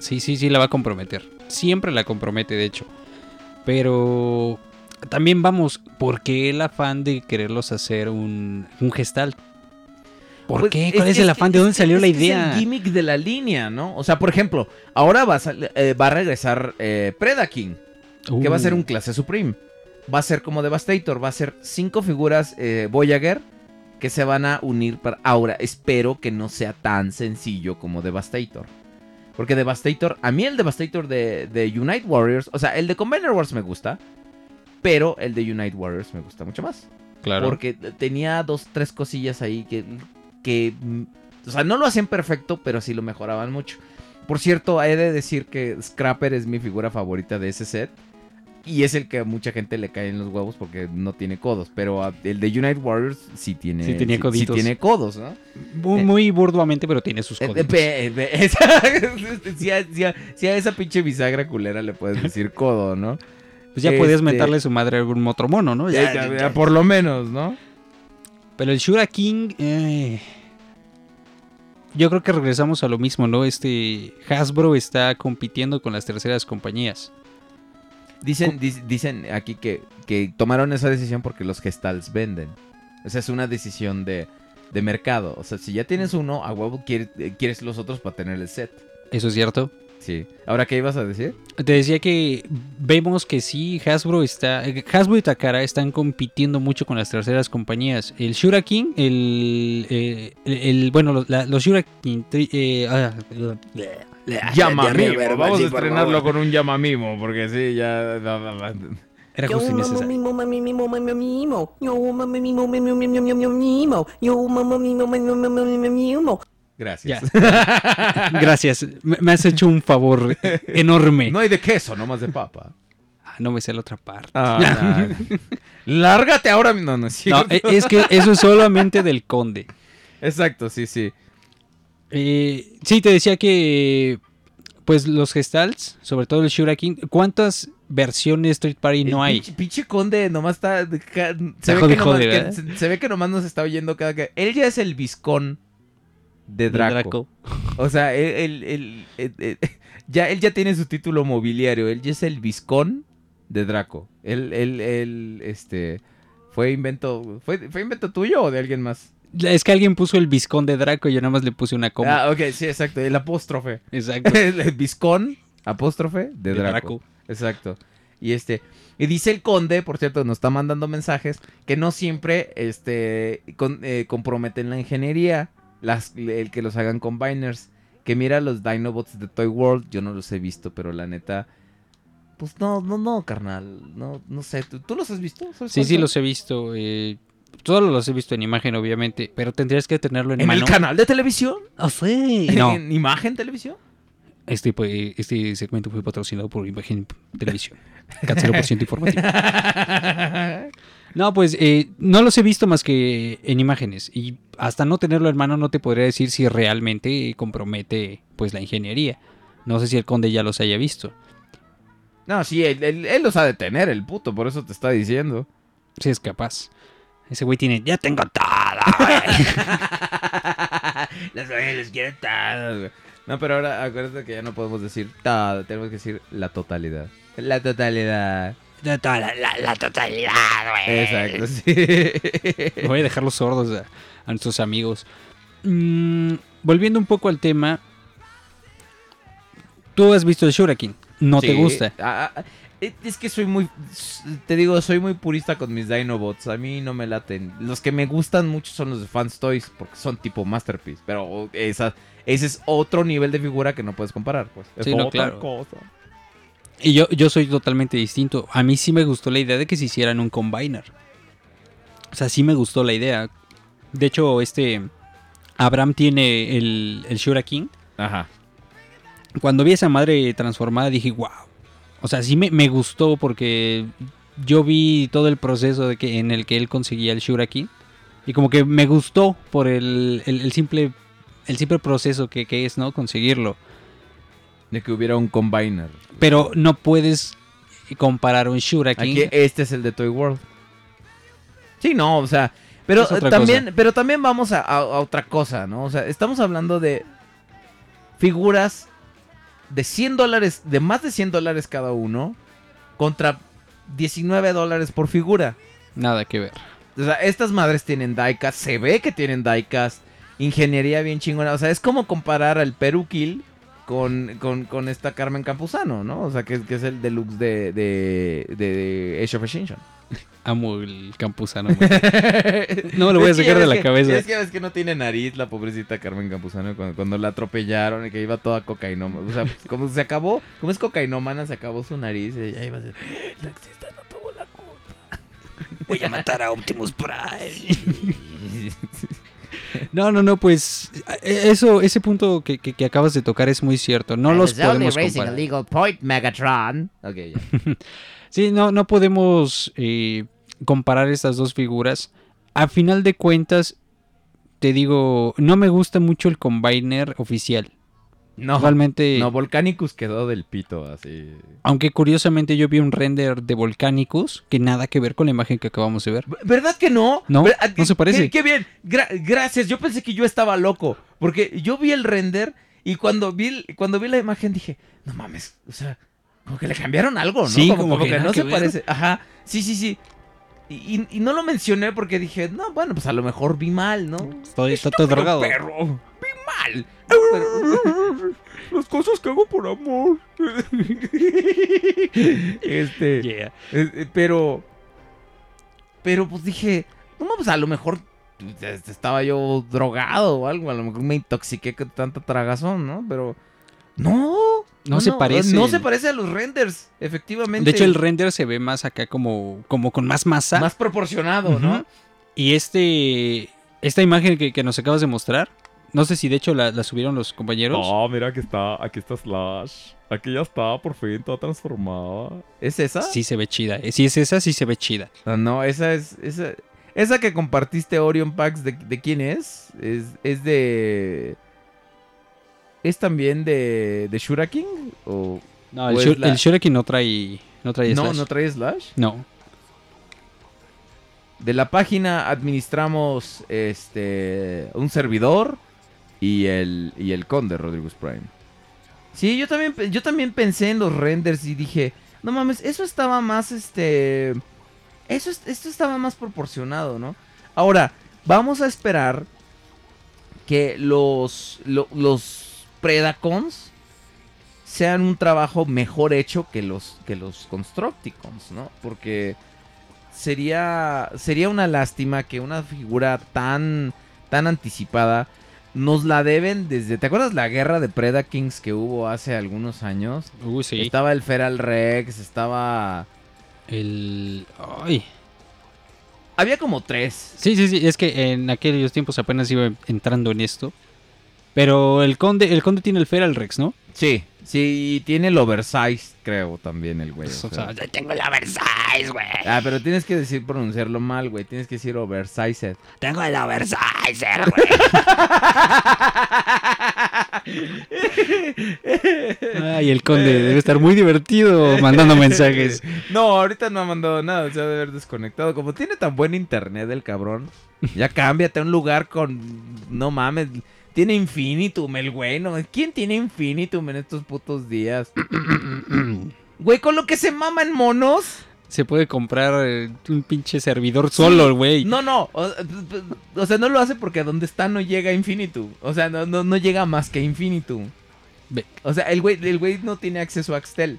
Sí, sí, sí, la va a comprometer. Siempre la compromete, de hecho. Pero también vamos, ¿por qué el afán de quererlos hacer un, un gestal? ¿Por Pues, qué? ¿Cuál es, el afán? ¿De dónde salió es la que es idea? el gimmick de la línea, ¿no? O sea, por ejemplo, ahora va a, eh, va a regresar eh, Predaking, que va a ser un clase Supreme. Va a ser como Devastator, va a ser cinco figuras eh, Voyager que se van a unir para... Ahora, espero que no sea tan sencillo como Devastator. Porque Devastator, a mí el Devastator de, de Unite Warriors, o sea, el de Combiner Wars me gusta, pero el de Unite Warriors me gusta mucho más. Claro. Porque tenía dos, tres cosillas ahí que, que, o sea, no lo hacían perfecto, pero sí lo mejoraban mucho. Por cierto, he de decir que Scrapper es mi figura favorita de ese set. Y es el que a mucha gente le cae en los huevos porque no tiene codos. Pero el de United Warriors sí tiene, Sí coditos. tiene codos, ¿no? Muy, muy burduamente, pero tiene sus Eh, pe- eh, si, a, esa pinche bisagra culera le puedes decir codo, ¿no? Pues ya podías este- mentarle su madre a algún otro mono, ¿no? Ya- Ya, ya, por lo menos, ¿no? Pero el Shura King. eh, yo creo que regresamos a lo mismo, ¿no? Este. Hasbro está compitiendo con las terceras compañías. Dicen, dis- dicen aquí que, que tomaron esa decisión porque los gestals venden. O sea, es una decisión de, de mercado. O sea, si ya tienes uno, a huevo quieres, eh, quieres los otros para tener el set. Eso es cierto. Sí. ¿Ahora qué ibas a decir? Te decía que vemos que sí, Hasbro está. eh, Hasbro y Takara están compitiendo mucho con las terceras compañías. El Shura King, el. eh, el, el- bueno, los, la- los Shura King. eh, ah, Llama mimo. Vamos a estrenarlo con un llama mimo, porque sí, ya. era justo innecesario. mamo mimo mimo mimo mimo mimo. Gracias. Gracias. Me, me has hecho un favor enorme. No hay de queso, nomás de papa. Ah, no me sé la otra parte. Ah, Lárgate ahora. No, no, sí. No, es que eso es solamente del conde. Exacto, sí, sí. Eh, sí, te decía que. Pues los gestals, sobre todo el Shura King, ¿cuántas versiones Street Party no El hay? Pinche, pinche conde nomás está. Se, ve jode, que nomás, jode, que- ¿verdad? se, se ve que nomás nos está oyendo cada que. Él ya es el viscón de Draco. O sea, él, él- él- él- él- ya, él ya tiene su título mobiliario. Él ya es el viscón de Draco. Él, él, él, este. Fue invento. ¿Fue, ¿Fue invento tuyo o de alguien más? Es que alguien puso el viscón de Draco y yo nada más le puse una coma. Ah, ok, sí, exacto. El apóstrofe. Exacto. el viscón, apóstrofe de De Draco. Draco. Exacto. Y este. Y dice el conde, por cierto, nos está mandando mensajes que no siempre este, con- eh, comprometen la ingeniería. Las, el que los hagan combiners. Que mira los Dinobots de Toy World. Yo no los he visto, pero la neta. Pues no, no, no, carnal. No, no sé. ¿Tú, tú los has visto? ¿Sabes Sí, sí, son? los he visto. eh, todos los he visto en imagen, obviamente. Pero tendrías que tenerlo en, ¿En mano. el canal de televisión? Ah, sí. No, ¿En imagen televisión? este, pues, este segmento fue patrocinado por Imagen Televisión. 0% informativo. No, pues eh, no los he visto más que en imágenes. Y hasta no tenerlo en mano no te podría decir si realmente compromete pues la ingeniería. No sé si el conde ya los haya visto. No, sí, él, él- él los ha de tener, el puto, por eso te está diciendo. Si es capaz. Ese güey tiene, ya tengo todo. güey". Los, güey, los quiero todos, güey. No, pero ahora acuérdate que ya no podemos decir todo, tenemos que decir la totalidad. La totalidad. La, la- la- la totalidad, güey. Exacto, sí. Voy a dejarlos sordos a, a nuestros amigos. Mm, volviendo un poco al tema. Tú has visto el Shurakin. No te gusta. Ah, ah, es que soy muy. Te digo, soy muy purista con mis Dinobots. A mí no me laten. Los que me gustan mucho son los de Fans Toys, porque son tipo Masterpiece. Pero esa, ese es otro nivel de figura que no puedes comparar, pues. Es Sí, no, otra claro. cosa. Y yo, yo soy totalmente distinto. A mí sí me gustó la idea de que se hicieran un combiner. O sea, sí me gustó la idea. De hecho, este. Abraham tiene el, el Shurakin. Ajá. Cuando vi a esa madre transformada dije, wow. O sea, sí me, me gustó porque yo vi todo el proceso de que, en el que él conseguía el Shurakin. Y como que me gustó por el, el- el simple, el simple proceso que, que es, ¿no? Conseguirlo. De que hubiera un combiner. Pero no puedes comparar un Shurakin. Aquí este es el de Toy World. Sí, no, o sea, pero eh, también, pero también vamos a, a- a otra cosa, ¿no? O sea, estamos hablando de figuras de 100 dólares, de más de 100 dólares cada uno, contra 19 dólares por figura. Nada que ver. O sea, estas madres tienen diecast, se ve que tienen diecast, ingeniería bien chingona. O sea, es como comparar al Kill con, con, con esta Carmen Campuzano, ¿no? O sea, que, que es el deluxe de, de, de Age of Extinction. Amo el Campuzano. No me lo voy a sacar de la que- cabeza. Es que ves que no tiene nariz la pobrecita Carmen Campuzano cuando, cuando la atropellaron y que iba toda cocainómana. O sea, como se acabó, como es cocainómana, se acabó su nariz y ya iba a ser... Taxista no tuvo la culpa. Voy a matar a Optimus Prime. No, no, no, pues eh, eso, ese punto que, que- que acabas de tocar es muy cierto. No los podemos comparar. legal point, Megatron. Ok, ya. Sí, no, no podemos eh, comparar estas dos figuras. A final de cuentas, te digo, no me gusta mucho el combiner oficial. No, Realmente, no, Volcanicus quedó del pito, así. aunque curiosamente yo vi un render de Volcanicus que nada que ver con la imagen que acabamos de ver. ¿Verdad que no? No, ah, no se parece. Qué, qué bien. Gra- gracias. Yo pensé que yo estaba loco. Porque yo vi el render y cuando vi, el- cuando vi la imagen dije, no mames, o sea, como que le cambiaron algo, ¿no? Sí, como que nada no que se ver. parece. Ajá, sí, sí, sí. Y, y- y no lo mencioné porque dije, no, bueno, pues a lo mejor vi mal, ¿no? Estoy, está todo drogado. perro, vi mal. Pero- Las cosas que hago por amor. este. Yeah. Eh, eh, pero. Pero pues dije, no, pues a lo mejor pues, estaba yo drogado o algo, a lo mejor me intoxiqué con tanta tragazón, ¿no? Pero. No. No se parece. No se parece a los renders, efectivamente. De hecho, el render se ve más acá como, como con más masa. Más proporcionado, ¿no? Y este. Esta imagen que, que nos acabas de mostrar. No sé si de hecho la, la subieron los compañeros. Oh, mira, aquí está, aquí está Slash. Aquí ya está, por fin, toda transformada. ¿Es esa? Sí se ve chida. Eh, Si es esa, sí se ve chida. Ah, no, esa es. Esa, esa que compartiste Orion Packs, ¿de, de quién es? es? Es de. ¿Es también de, de Shura King? ¿O No, el, Pues Shur- la- el Shuriken no trae. No trae no, slash. no trae Slash? No. De la página administramos este un servidor y el, y el conde Rodriguez Prime. Sí, yo también, yo también pensé en los renders y dije, no mames, eso estaba más, este... Eso, es- esto estaba más proporcionado, ¿no? Ahora, vamos a esperar que los, lo- los Predacons sean un trabajo mejor hecho que los, que los Constructicons, ¿no? Porque sería, sería una lástima que una figura tan, tan anticipada nos la deben desde... ¿Te acuerdas la guerra de Predakings que hubo hace algunos años? Sí. Estaba el Feral Rex, estaba... El. Ay. Había como tres. Sí, sí, sí. Es que en aquellos tiempos apenas iba entrando en esto. Pero el conde, el conde tiene el Feral Rex, ¿no? Sí, sí, tiene el oversize, creo, también el güey. Pues, o o sea. sea, Yo tengo el oversize, güey. Ah, pero tienes que decir pronunciarlo mal, güey. Tienes que decir oversized. Tengo el oversizer, güey. Ay, el conde debe estar muy divertido mandando mensajes. No, ahorita no ha mandado nada, se ha de haber desconectado. Como tiene tan buen internet el cabrón, ya cámbiate a un lugar con... No mames, Tiene Infinitum, el güey, ¿no? ¿Quién tiene Infinitum en estos putos días? Güey, con lo que se mama en monos. Se puede comprar eh, un pinche servidor solo, güey. No, no. O, o sea, no lo hace porque a donde está no llega Infinitum. O sea, no, no, no llega más que Infinitum. Ve. O sea, el güey, el güey no tiene acceso a Axtel.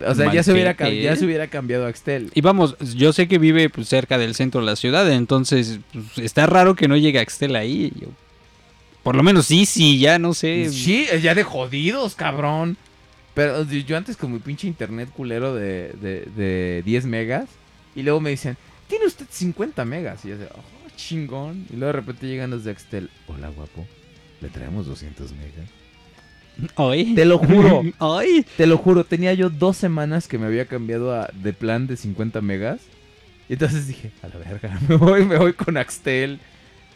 O sea, ya se, hubiera, cam- Maltete. ya se hubiera cambiado a Axtel. Y vamos, yo sé que vive pues, cerca del centro de la ciudad, entonces pues, está raro que no llegue Axtel ahí. Yo- por lo menos sí, sí, ya no sé. Sí, ya de jodidos, cabrón. Pero yo antes con mi pinche internet culero de, de, de 10 megas. Y luego me dicen, tiene usted 50 megas. Y yo decía, oh, chingón. Y luego de repente llegan los de Axtel. Hola, guapo. Le traemos 200 megas. Ay. Te lo juro. Ay. Te lo juro, tenía yo dos semanas que me había cambiado a- de plan de 50 megas. Y entonces dije, a la verga, me voy, me voy con Axtel.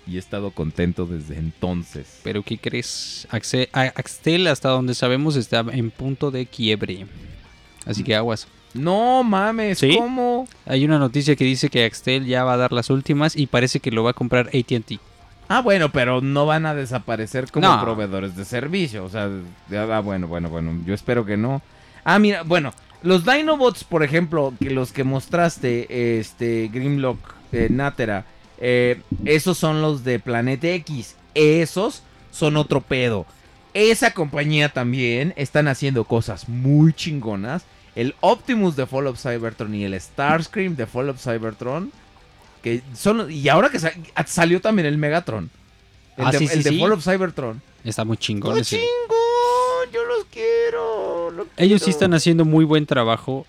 Y he estado contento desde entonces. Pero ¿qué crees? Axe- a- Axtel, hasta donde sabemos, está en punto de quiebre. Así que aguas. No mames, ¿Sí? ¿cómo? Hay una noticia que dice que Axtel ya va a dar las últimas y parece que lo va a comprar ATT. Ah, bueno, pero no van a desaparecer como No. proveedores de servicio. O sea, ah, bueno, bueno, bueno. Yo espero que no. Ah, mira, bueno. Los Dinobots, por ejemplo, que los que mostraste, este, Grimlock, eh, Natera, eh, esos son los de Planeta X. Esos son otro pedo. Esa compañía también están haciendo cosas muy chingonas. El Optimus de Fall of Cybertron y el Starscream de Fall of Cybertron. Que son, y ahora que sa- salió también el Megatron. El, Ah, de, sí, sí, el de sí. Fall of Cybertron. Está muy chingón. Yo los quiero. lo Ellos sí están haciendo muy buen trabajo.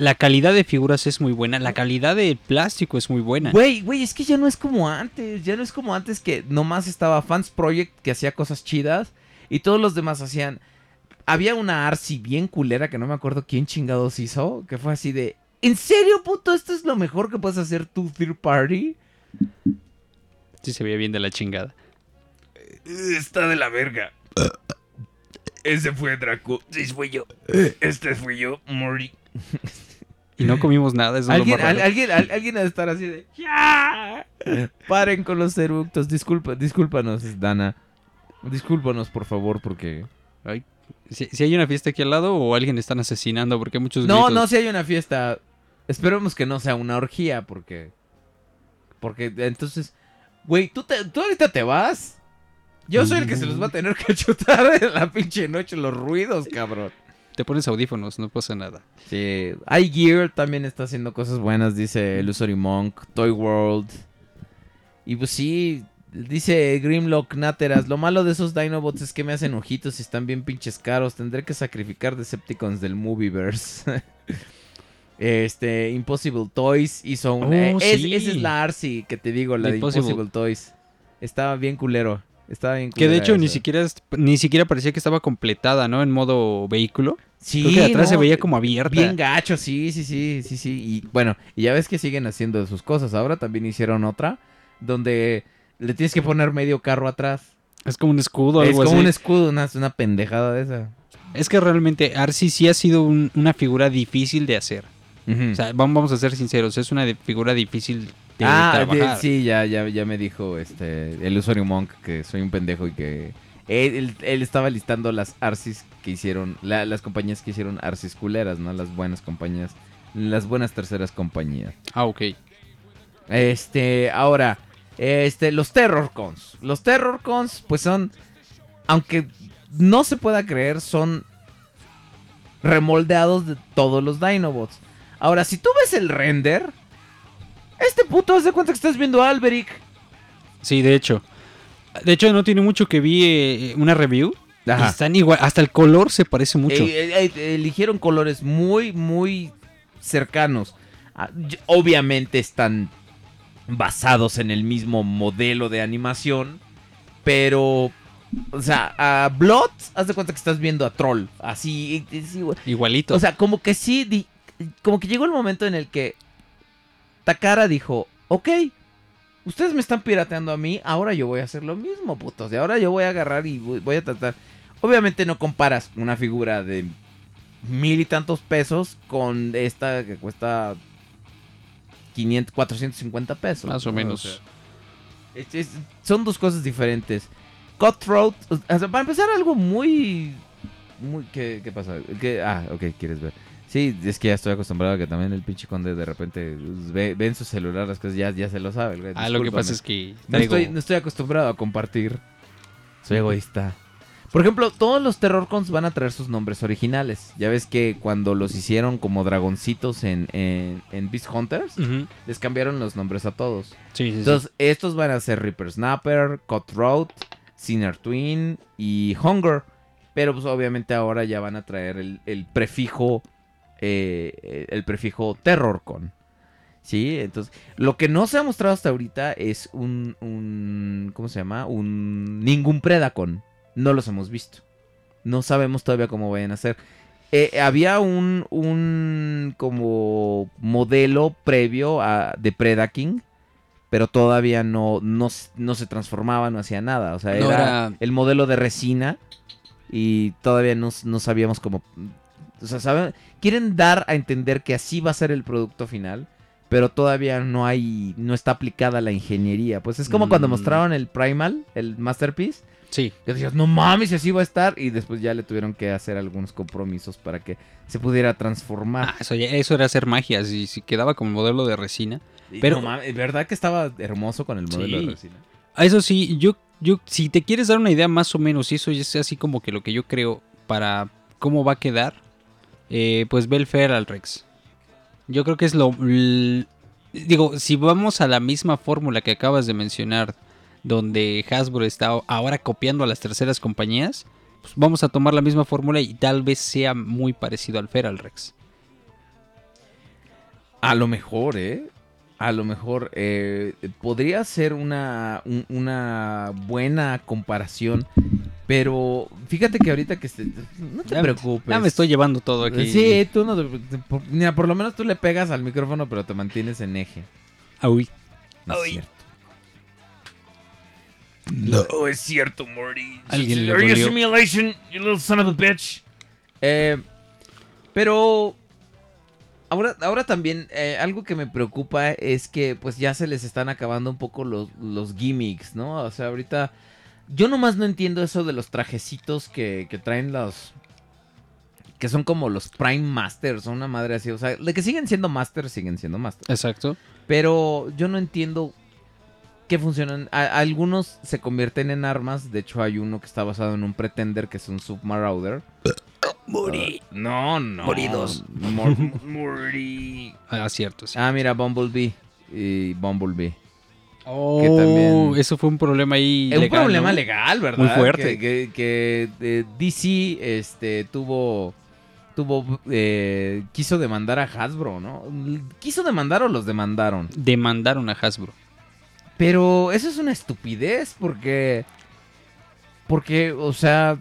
La calidad de figuras es muy buena. La calidad de plástico es muy buena. Güey, güey, es que ya no es como antes. Ya no es como antes que nomás estaba Fans Project que hacía cosas chidas y todos los demás hacían. Había una Arcy bien culera que no me acuerdo quién chingados hizo. Que fue así de. ¿En serio, puto? ¿Esto es lo mejor que puedes hacer tu third party? Sí se veía bien de la chingada. Está de la verga. Ese fue Draco. Sí, fui yo. Este fui yo, Mori. Y no comimos nada, eso Alguien, es lo más raro. alguien, al- alguien ha de estar así de. ¡Ya! Paren con los eructos. Disculpa, discúlpanos, Dana. Discúlpanos, por favor, porque. Si, si hay una fiesta aquí al lado o alguien están asesinando porque hay muchos No, gritos. no, si hay una fiesta. Esperemos que no sea una orgía, porque. Porque entonces. Güey, ¿tú, te- tú ahorita te vas. Yo soy el que se los va a tener que chutar en la pinche noche los ruidos, cabrón. Te pones audífonos, no pasa nada. Sí. iGear también está haciendo cosas buenas, dice Illusory Monk, Toy World. Y pues sí, dice Grimlock Nateras, lo malo de esos Dinobots es que me hacen ojitos y están bien pinches caros. Tendré que sacrificar Decepticons del Movieverse. este, Impossible Toys hizo un... Oh, eh, es- esa es la Arcy que te digo, la de Impossible. Impossible Toys. Estaba bien culero. Estaba bien Que de hecho ni siquiera ni siquiera parecía que estaba completada, ¿no? En modo vehículo. Sí, Creo que de atrás se veía como abierta. Bien gacho, sí, sí, sí, sí, sí. Y bueno, y ya ves que siguen haciendo sus cosas. Ahora también hicieron otra donde le tienes que poner medio carro atrás. Es como un escudo, Es algo como así. un escudo, una, una pendejada de esa. Es que realmente Arcee sí ha sido un- una figura difícil de hacer. O sea, vam- vamos a ser sinceros, es una de- figura difícil de ah, trabajar. de- sí, ya, ya, ya me dijo este el usuario Monk que soy un pendejo y que él, él- él estaba listando las Arcis que hicieron, la- las compañías que hicieron Arcis culeras, ¿no? Las buenas compañías, las buenas terceras compañías. Ah, ok. Este, ahora, este, los Terror Cons. Los Terror Cons, pues son, aunque no se pueda creer, son remoldeados de todos los Dinobots. Ahora, si tú ves el render, este puto hace cuenta que estás viendo a Alberic. Sí, de hecho. De hecho, no tiene mucho que vi eh, una review. Ajá. están igual, hasta el color se parece mucho. Eh, eh, eh, eligieron colores muy, muy cercanos. Ah, Obviamente están basados en el mismo modelo de animación. Pero, o sea, a Blood, haz de cuenta que estás viendo a Troll. Así. Igualito. O sea, como que sí, di- como que llegó el momento en el que Takara dijo, ok, ustedes me están pirateando a mí, ahora yo voy a hacer lo mismo, putos. Y ahora yo voy a agarrar y voy, a tratar. Obviamente no comparas una figura de mil y tantos pesos con esta que cuesta 500, 450 pesos. Más o ¿no? menos. sea, es- es- son dos cosas diferentes. Cutthroat. o sea, para empezar, algo muy. muy ¿qué, qué pasa? ¿Qué- ah, ok, quieres ver. Sí, es que ya estoy acostumbrado a que también el pinche conde de repente ve, ve en su celular las cosas, ya, ya se lo sabe. güey, Ah, lo que pasa es que No estoy, no estoy acostumbrado a compartir. Soy egoísta. Por ejemplo, todos los Terrorcons van a traer sus nombres originales. Ya ves que cuando los hicieron como dragoncitos en, en, en Beast Hunters, les cambiaron los nombres a todos. Sí, sí, sí. Entonces, estos van a ser Reaper Snapper, Cutthroat, Sinner Twin y Hunger. Pero pues obviamente ahora ya van a traer el, el prefijo. Eh, el prefijo Terrorcon. Sí, entonces. Lo que no se ha mostrado hasta ahorita es un. un ¿Cómo se llama? Un. Ningún Predacon. No los hemos visto. No sabemos todavía cómo vayan a ser. Eh, había un, un como modelo previo a, de Predaking, pero todavía no, no, no se transformaba, no hacía nada. O sea, No era, era- el modelo de resina y todavía no, no sabíamos cómo... O sea, ¿saben? quieren dar a entender que así va a ser el producto final, pero todavía no hay, no está aplicada la ingeniería. Pues es como cuando Mm. mostraron el Primal, el Masterpiece, Sí. que decías, no mames, y así va a estar, y después ya le tuvieron que hacer algunos compromisos para que se pudiera transformar. Ah, eso, ya- eso era hacer magia. Si, si quedaba como modelo de resina. Pero- no mames, ¿verdad que estaba hermoso con el modelo Sí. de resina? Ah, Eso sí, yo, yo, si te quieres dar una idea más o menos, y eso ya es así como que lo que yo creo para cómo va a quedar, eh, pues ve el Feral Rex. Yo creo que es lo... digo, si vamos a la misma fórmula que acabas de mencionar, donde Hasbro está ahora copiando a las terceras compañías, pues vamos a tomar la misma fórmula y tal vez sea muy parecido al Feral Rex. A lo mejor, ¿eh? A lo mejor eh, podría ser una, un- una buena comparación, pero fíjate que ahorita que... se- no te Ya preocupes. Ya me estoy llevando todo aquí. Sí, tú no... mira, por lo menos tú le pegas al micrófono, pero te mantienes en eje. Ay. No es cierto. No es cierto, Morty. Alguien le Are you a simulation, you little son of a bitch? Eh, pero ahora, ahora también eh, algo que me preocupa es que pues ya se les están acabando un poco los, los gimmicks, ¿no? O sea, ahorita yo nomás no entiendo eso de los trajecitos que, que traen los... Que son como los Prime Masters o una madre así. O sea, de que siguen siendo Masters, siguen siendo Masters. Exacto. Pero yo no entiendo qué funcionan. A- algunos se convierten en armas. De hecho, hay uno que está basado en un Pretender que es un Submarauder. Morty. No, no. Moridos. Mor- Morty. Ah, cierto, sí. ah, mira, Bumblebee. Y Bumblebee. Oh, también- eso fue un problema ahí. Es un legal, problema ¿no? legal, ¿verdad? Muy fuerte. Que, que- que, eh, DC este, tuvo. Tuvo. eh, quiso demandar a Hasbro, ¿no? ¿Quiso demandar o los demandaron? Demandaron a Hasbro. Pero eso es una estupidez porque... Porque, o sea...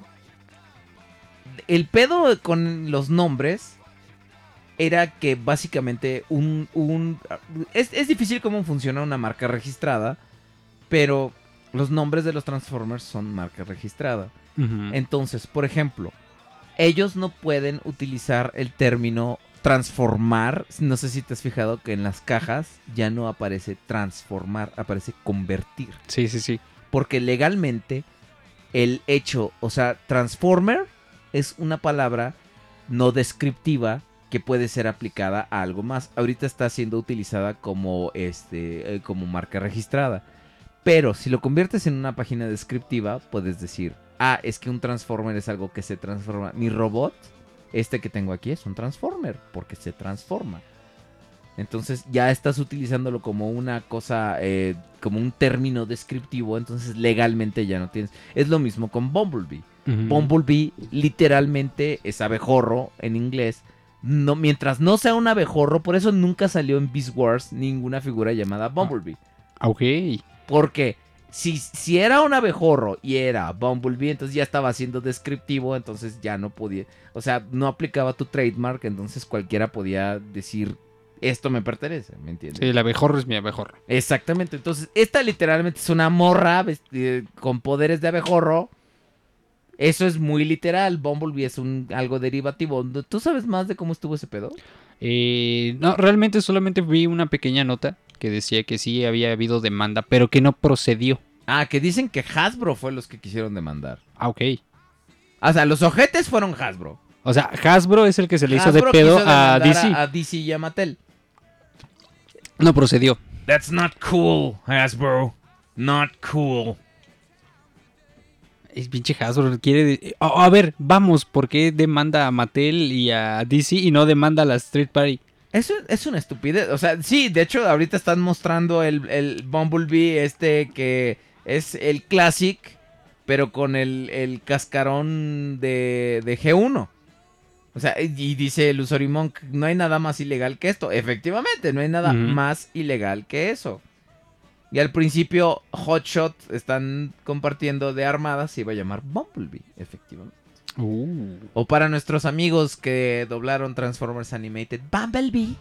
El pedo con los nombres era que básicamente un... un es, es difícil cómo funciona una marca registrada, pero los nombres de los Transformers son marca registrada. Entonces, por ejemplo, ellos no pueden utilizar el término transformar. No sé si te has fijado que en las cajas ya no aparece transformar, aparece convertir. Sí, sí, sí. Porque legalmente el hecho, o sea, transformer es una palabra no descriptiva que puede ser aplicada a algo más. Ahorita está siendo utilizada como este eh, como marca registrada. Pero si lo conviertes en una página descriptiva, puedes decir, ah, es que un transformer es algo que se transforma. Mi robot, este que tengo aquí, es un transformer, porque se transforma. Entonces ya estás utilizándolo como una cosa, eh, como un término descriptivo, entonces legalmente ya no tienes. Es lo mismo con Bumblebee. Bumblebee literalmente es abejorro en inglés. No, mientras no sea un abejorro, por eso nunca salió en Beast Wars ninguna figura llamada Bumblebee. Ok. Porque si, si era un abejorro y era Bumblebee, entonces ya estaba siendo descriptivo, entonces ya no podía, o sea, no aplicaba tu trademark, entonces cualquiera podía decir, esto me pertenece, ¿me entiendes? Sí, el abejorro es mi abejorro. Exactamente, entonces esta literalmente es una morra con poderes de abejorro. Eso es muy literal, Bumblebee es un algo derivativo. ¿Tú sabes más de cómo estuvo ese pedo? Eh, no, realmente solamente vi una pequeña nota que decía que sí había habido demanda, pero que no procedió. Ah, que dicen que Hasbro fue los que quisieron demandar. Ah, ok. O sea, los ojetes fueron Hasbro. O sea, Hasbro es el que se le hizo de pedo quiso a DC. A, DC y a Mattel. No procedió. That's not cool, Hasbro. Not cool. Es pinche Hasbro. Quiere. de- Oh, a ver, vamos. ¿Por qué demanda a Mattel y a DC y no demanda a la Street Party? Es, es una estupidez. O sea, sí, de hecho, ahorita están mostrando el, el Bumblebee este que es el Classic, pero con el, el cascarón de, de G1. O sea, y dice el Monk, no hay nada más ilegal que esto. Efectivamente, no hay nada más ilegal que eso. Y al principio, Hotshot están compartiendo de armadas, se iba a llamar Bumblebee, efectivamente. Uh. O para nuestros amigos que doblaron Transformers Animated, Bumblebee.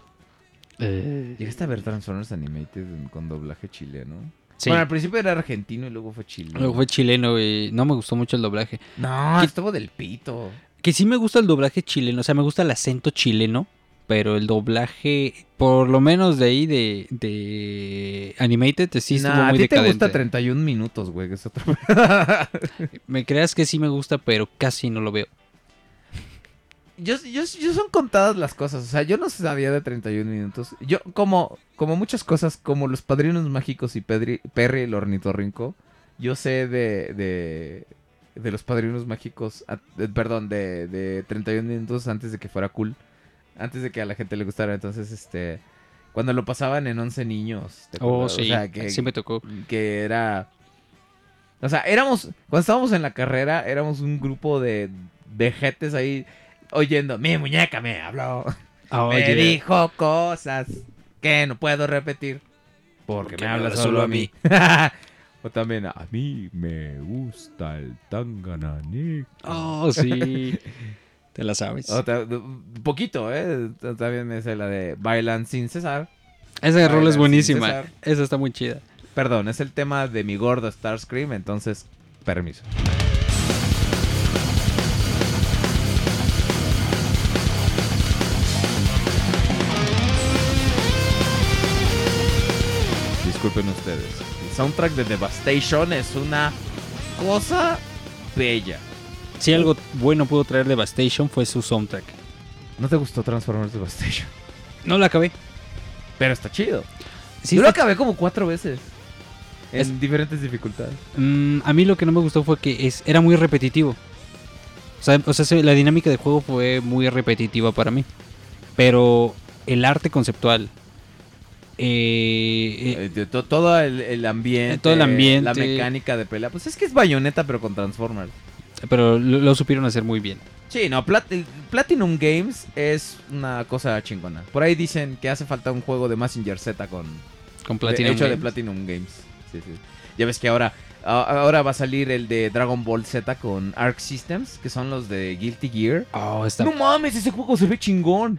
Eh, ¿Llegaste a ver Transformers Animated con doblaje chileno? sí. Bueno, al principio era argentino y luego fue chileno. Luego fue chileno y no me gustó mucho el doblaje. No, ¿Qué- estuvo del pito. Que sí me gusta el doblaje chileno, o sea, me gusta el acento chileno, pero el doblaje, por lo menos de ahí, de, de Animated, sí estuvo Nah, a muy ti te decadente. gusta 31 minutos, güey, es otro... Me creas que sí me gusta, pero casi no lo veo. yo, yo, yo son contadas las cosas, o sea, yo no sabía de 31 minutos. Yo, como, como muchas cosas, como los Padrinos Mágicos y Pedri- Perry el Ornitorrinco, yo sé de, de, de los Padrinos Mágicos, a- de- perdón, de, de 31 minutos antes de que fuera cool, antes de que a la gente le gustara, entonces, este, cuando lo pasaban en 11 niños. ¿te Oh, sí, O sea, que, sí me tocó. que era... O sea, éramos, cuando estábamos en la carrera, éramos un grupo de, de jetes ahí oyendo, mi muñeca me habló, Oh, me yeah. dijo cosas que no puedo repetir porque, me habla solo a mí. o también, a mí me gusta el tangananí. Oh, sí. Te la sabes. Otra, poquito, ¿eh? También me sé la de Bailan sin cesar. Esa rol Bailar es buenísima. Esa está muy chida. Perdón, es el tema de mi gordo Starscream, entonces, permiso. Disculpen ustedes. El soundtrack de Devastation es una cosa bella. Si algo bueno pudo traer Devastation fue su soundtrack. ¿No te gustó Transformers Devastation? No la acabé. Pero está chido. Sí, Yo lo acabé como cuatro veces. En Es- diferentes dificultades. Mm, a mí lo que no me gustó fue que es, era muy repetitivo. O sea, o sea, se- la dinámica del juego fue muy repetitiva para mí. Pero el arte conceptual, eh, eh, Eh, todo el, el ambiente, todo el ambiente. la mecánica de pelea. Pues es que es bayoneta, pero con Transformers. Pero lo, lo supieron hacer muy bien. Sí, no, Plat- eh, Platinum Games es una cosa chingona. Por ahí dicen que hace falta un juego de Massinger Z con Con de- Platinum hecho de Games. Platinum Games. Sí, sí. Ya ves que ahora ahora va a salir el de Dragon Ball Z con Arc Systems, que son los de Guilty Gear. Oh, está, No mames, ese juego se ve chingón.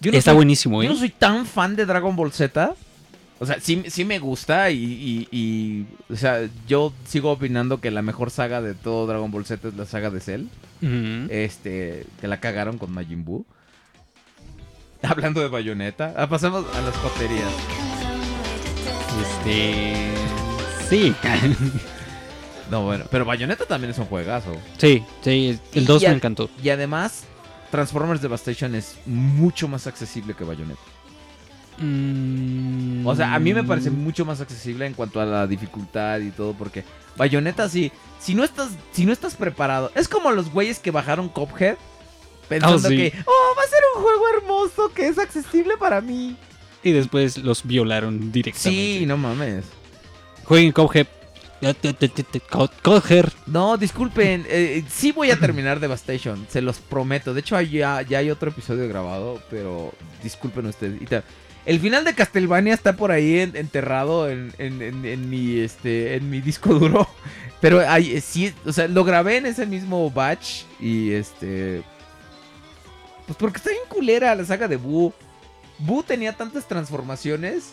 Yo no está soy- buenísimo, ¿eh? Yo no soy tan fan de Dragon Ball Z. O sea, sí, sí me gusta y, y- y, O sea, yo sigo opinando que la mejor saga de todo Dragon Ball Z es la saga de Cell. Este, que la cagaron con Majin Buu. Hablando de bayoneta. Ah, pasemos a las joterías. Este. Sí. No, bueno, pero Bayonetta también es un juegazo. sí, sí. El Y 2 ya- me encantó. Y además, Transformers Devastation es mucho más accesible que Bayonetta. Mm, O sea, a mí me parece mucho más accesible en cuanto a la dificultad y todo, porque Bayonetta sí, si no estás, si no estás preparado, es como los güeyes que bajaron Cophead pensando Oh, sí. que, oh, va a ser un juego hermoso que es accesible para mí. Y después los violaron directamente. Sí, no mames. Jueguen Cuphead. Ya te- te- te- te- Co- Coger. No, disculpen, eh, sí voy a terminar Devastation, se los prometo. De hecho, ya, ya hay otro episodio grabado, pero disculpen ustedes. Y el final de Castlevania está por ahí en- enterrado en, en- en- en mi este en mi disco duro. Pero hay, eh, sí, o sea, lo grabé en ese mismo batch y este. Pues porque está bien culera la saga de Boo. Boo tenía tantas transformaciones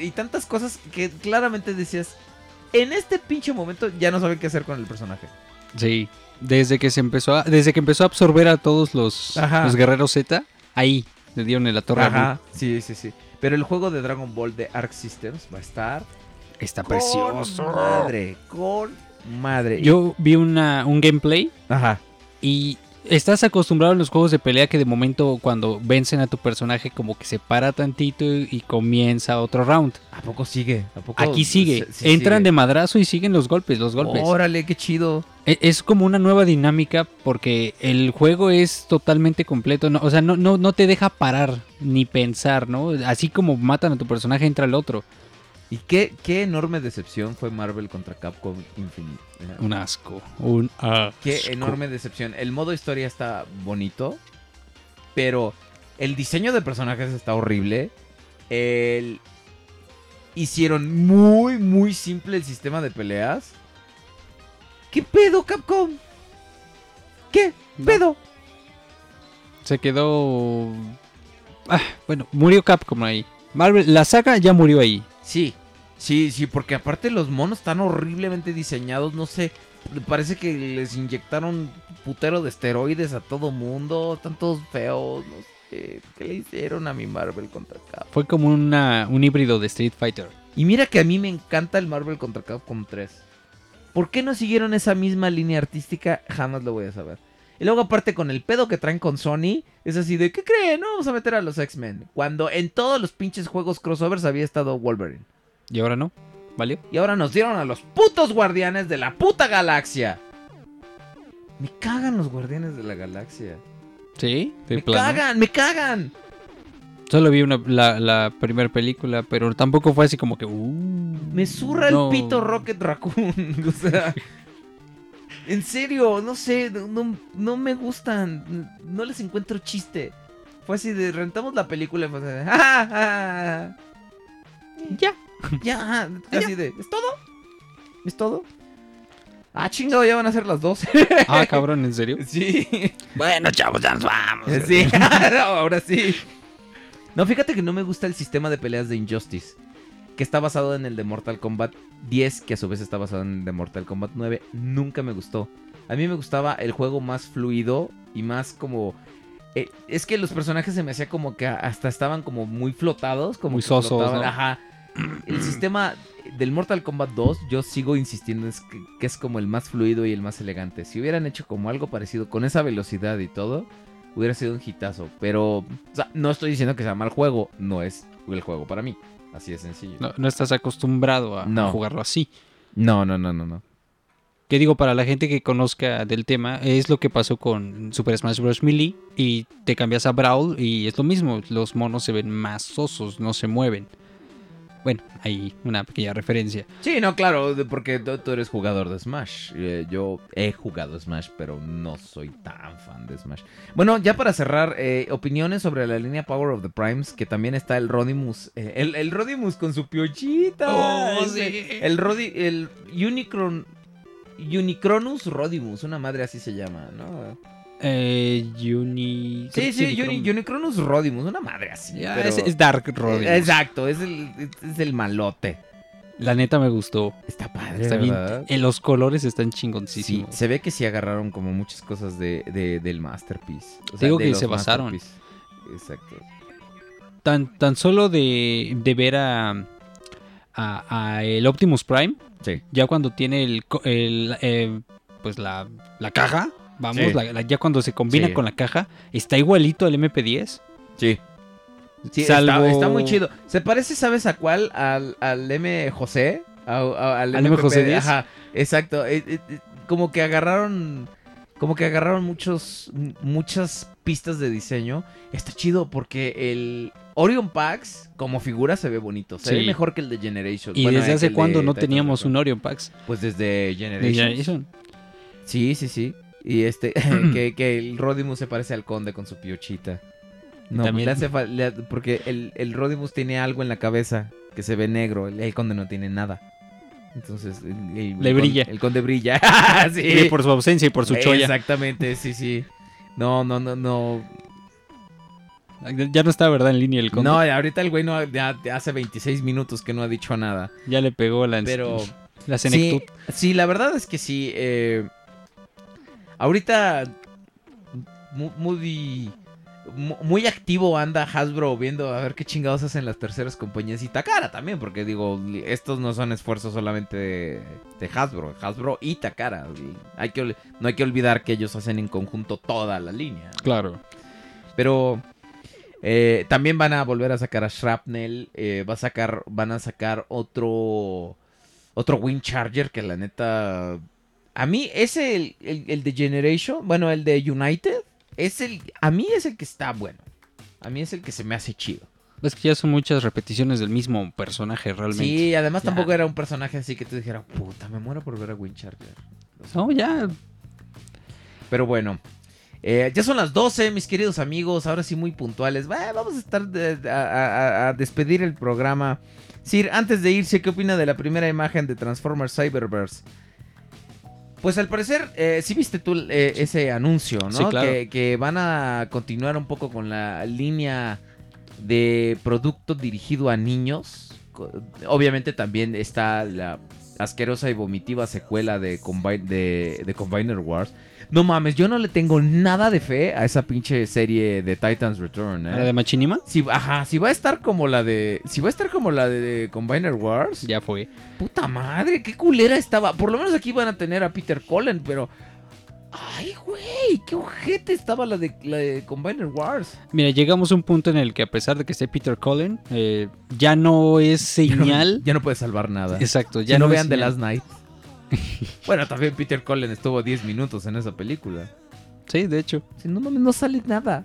y tantas cosas que claramente decías. En este pinche momento ya no saben qué hacer con el personaje. Sí. Desde que se empezó a, desde que empezó a absorber a todos los guerreros Z, ahí le dieron en la torre. a Ajá, sí, sí, sí. Pero el juego de Dragon Ball de Arc Systems va a estar Está Con precioso. Madre, con madre. Yo vi una, un gameplay Ajá. y estás acostumbrado en los juegos de pelea que de momento cuando vencen a tu personaje como que se para tantito y, y comienza otro round. ¿A poco sigue? ¿A poco Aquí sigue. se- sí Entran sigue? de madrazo y siguen los golpes, los golpes. Órale, qué chido. E- Es como una nueva dinámica porque el juego es totalmente completo. no- o sea, no, no, no te deja parar ni pensar, ¿no? Así como matan a tu personaje, entra el otro. Y qué, qué enorme decepción fue Marvel contra Capcom Infinite. ¿eh? Un asco. Un asco. Qué enorme decepción. El modo historia está bonito, pero el diseño de personajes está horrible. El... Hicieron muy, muy simple el sistema de peleas. ¿Qué pedo, Capcom? ¿Qué pedo? Se quedó. Ah, bueno, murió Capcom ahí. Marvel, la saga ya murió ahí. Sí, sí, sí, porque aparte los monos están horriblemente diseñados, no sé, parece que les inyectaron putero de esteroides a todo mundo, están todos feos, no sé, ¿qué le hicieron a mi Marvel contra Capcom? Fue como una, un híbrido de Street Fighter. Y mira que a mí me encanta el Marvel contra Capcom 3. ¿Por qué no siguieron esa misma línea artística? Jamás lo voy a saber. Y luego aparte con el pedo que traen con Sony, es así de, ¿qué creen? No vamos a meter a los X-Men. Cuando en todos los pinches juegos crossovers había estado Wolverine. ¿Y ahora no? ¿Valió? Y ahora nos dieron a los putos guardianes de la puta galaxia. Me cagan los guardianes de la galaxia. Sí, Me plano. cagan, me cagan. Solo vi una, la, la primera película, pero tampoco fue así como que. Uh, Me zurra no. el pito Rocket Raccoon. o sea. En serio, no sé, no, no- no me gustan. No les encuentro chiste. Fue así de rentamos la película y fue así de. "Ah, ah, ah". Ya, ya, así de. ¿Es todo? ¿Es todo? Ah, chingado, ya van a ser las 12. Ah, cabrón, ¿en serio? Sí. Bueno, chavos, ya nos vamos. Sí, No, ahora sí. No, fíjate que no me gusta el sistema de peleas de Injustice. Que está basado en el de Mortal Kombat 10, que a su vez está basado en el de Mortal Kombat 9. Nunca me gustó. A mí me gustaba el juego más fluido y más como... eh, es que los personajes se me hacía como que hasta estaban como muy flotados. Como Muy sosos. Ajá. El sistema del Mortal Kombat 2, yo sigo insistiendo es que, que es como el más fluido y el más elegante. Si hubieran hecho como algo parecido con esa velocidad y todo, hubiera sido un hitazo. Pero, o sea, no estoy diciendo que sea mal juego, no es el juego para mí. Así de sencillo. No, no estás acostumbrado a, jugarlo así. No, no, no, no, no. Que digo, para la gente que conozca del tema, es lo que pasó con Super Smash Bros. Melee y te cambias a Brawl y es lo mismo, los monos se ven más sosos, no se mueven. Bueno, hay una pequeña referencia. Sí, no, claro, porque tú, tú eres jugador de Smash. Eh, yo he jugado Smash, pero no soy tan fan de Smash. Bueno, ya para cerrar, eh, opiniones sobre la línea Power of the Primes, que también está el Rodimus. eh, el, el Rodimus con su piochita. Oh, sí. El, Rodi, el Unicron... Unicronus Rodimus, una madre así se llama, ¿no? Eh. Sí, sí, Unicron. Uni- Unicronus Rodimus, una madre así. Ya, pero- es, es Dark Rodimus. Eh, Exacto, es el, es el malote. La neta me gustó. Está padre, Está bien. ¿verdad? eh, los colores están Sí, chingoncísimos. se ve que sí agarraron como muchas cosas de, de- del Masterpiece. O Digo de que se basaron. Exacto. Tan, tan solo de, de ver a, a, a el Optimus Prime, Sí. ya cuando tiene el, el, eh, pues la, la caja, vamos, Sí. la- la- ya cuando se combina Sí. con la caja, está igualito al MP10. Sí. Sí, Salvo- está, está muy chido. ¿Se parece, sabes a cuál? Al, al M. José. A- a- al, ¿Al M. José MPP. 10? Ajá, exacto. Eh, eh, eh, como que agarraron. Como que agarraron muchos, muchas pistas de diseño. Está chido porque el Orion Pax, como figura, se ve bonito. Se Sí. ve mejor que el de Generation. Y Bueno, desde hace de cuándo no teníamos un Orion Pax. Pues desde De Generation. Generation. Sí, sí, sí. Y este, que, que el Rodimus se parece al conde con su piochita. No, También- le hace le- porque el, el Rodimus tiene algo en la cabeza que se ve negro, el, el conde no tiene nada. Entonces, el, el- Le conde- brilla. el conde brilla. sí. Y por su ausencia y por su cholla. Exactamente, sí, sí. No, no, no, no. Ya no está, ¿verdad? En línea el conde. No, ahorita el güey no, ya, hace 26 minutos que no ha dicho nada. Ya le pegó la, Pero... la Sí, senectud. sí, la verdad es que sí. eh, ahorita, Mu- Moody. mu- muy activo anda Hasbro viendo a ver qué chingados hacen las terceras compañías y Takara también, porque digo, estos no son esfuerzos solamente de, de Hasbro, Hasbro y Takara. y Hay que, no hay que olvidar que ellos hacen en conjunto toda la línea. Claro. Pero eh, también van a volver a sacar a Shrapnel. eh, va a sacar, van a sacar otro. Otro Wind Charger que la neta. A mí, ese, el, el, el de Generation. Bueno, el de United. Es el. A mí es el que está bueno. A mí es el que se me hace chido. Es que ya son muchas repeticiones del mismo personaje realmente. Sí, además Ya. tampoco era un personaje así que tú dijeras, puta, me muero por ver a Wind Charger. O sea, No, ya. Pero bueno, eh, ya son las 12, mis queridos amigos, ahora sí muy puntuales. Va, vamos a estar de- de- a, a- a despedir el programa. Sir, antes de irse, ¿qué opina de la primera imagen de Transformers Cyberverse? Pues al parecer, eh, sí viste tú eh, ese anuncio, ¿no? Sí, claro. que, que van a continuar un poco con la línea de producto dirigido a niños. Obviamente también está la asquerosa y vomitiva secuela de, Combine, de, de Combiner Wars. No mames, yo no le tengo nada de fe a esa pinche serie de Titans Return, ¿eh? ¿La de Machinima? Si, ajá, si va a estar como la de. Si va a estar como la de Combiner Wars. Ya fue. Puta madre, qué culera estaba. Por lo menos aquí van a tener a Peter Cullen, pero. Ay, güey, qué ojete estaba la de, la de Combiner Wars. Mira, llegamos a un punto en el que a pesar de que esté Peter Cullen, eh, ya no es señal. Ya no puedes salvar nada. Exacto, Ya ya no es vean The. Last Night. bueno, también Peter Cullen estuvo 10 minutos en esa película. Sí, de hecho. Si no mames, no sale nada.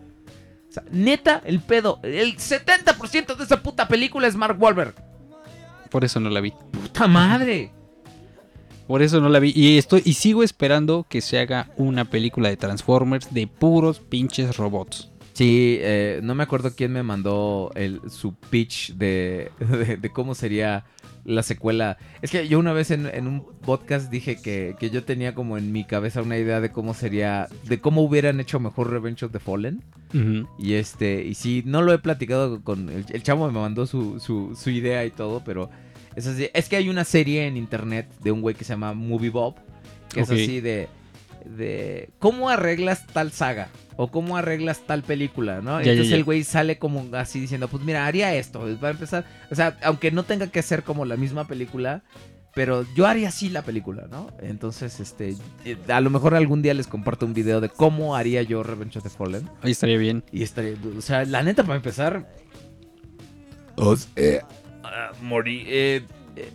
O sea, neta, el pedo. El 70% de esa puta película es Mark Wahlberg. Por eso no la vi. Puta madre. Por eso no la vi. Y estoy y sigo esperando que se haga una película de Transformers de puros pinches robots. Sí, eh, no me acuerdo quién me mandó el, su pitch de, de, de cómo sería la secuela. Es que yo una vez en, en un podcast dije que, que yo tenía como en mi cabeza una idea de cómo sería, de cómo hubieran hecho mejor Revenge of the Fallen. Y este, y sí, no lo he platicado con el, el chavo me mandó su, su, su idea y todo, pero es así. Es que hay una serie en internet de un güey que se llama Movie Bob, que es así de, de cómo arreglas tal saga o cómo arreglas tal película, ¿no? Ya, Entonces ya. el güey sale como así diciendo, pues mira, haría esto, va a empezar, o sea, aunque no tenga que ser como la misma película, pero yo haría así la película, ¿no? Entonces, este, eh, a lo mejor algún día les comparto un video de cómo haría yo Revenge of the Fallen. Ahí estaría bien. Y estaría, o sea, la neta, para empezar. ah, morí. eh, eh,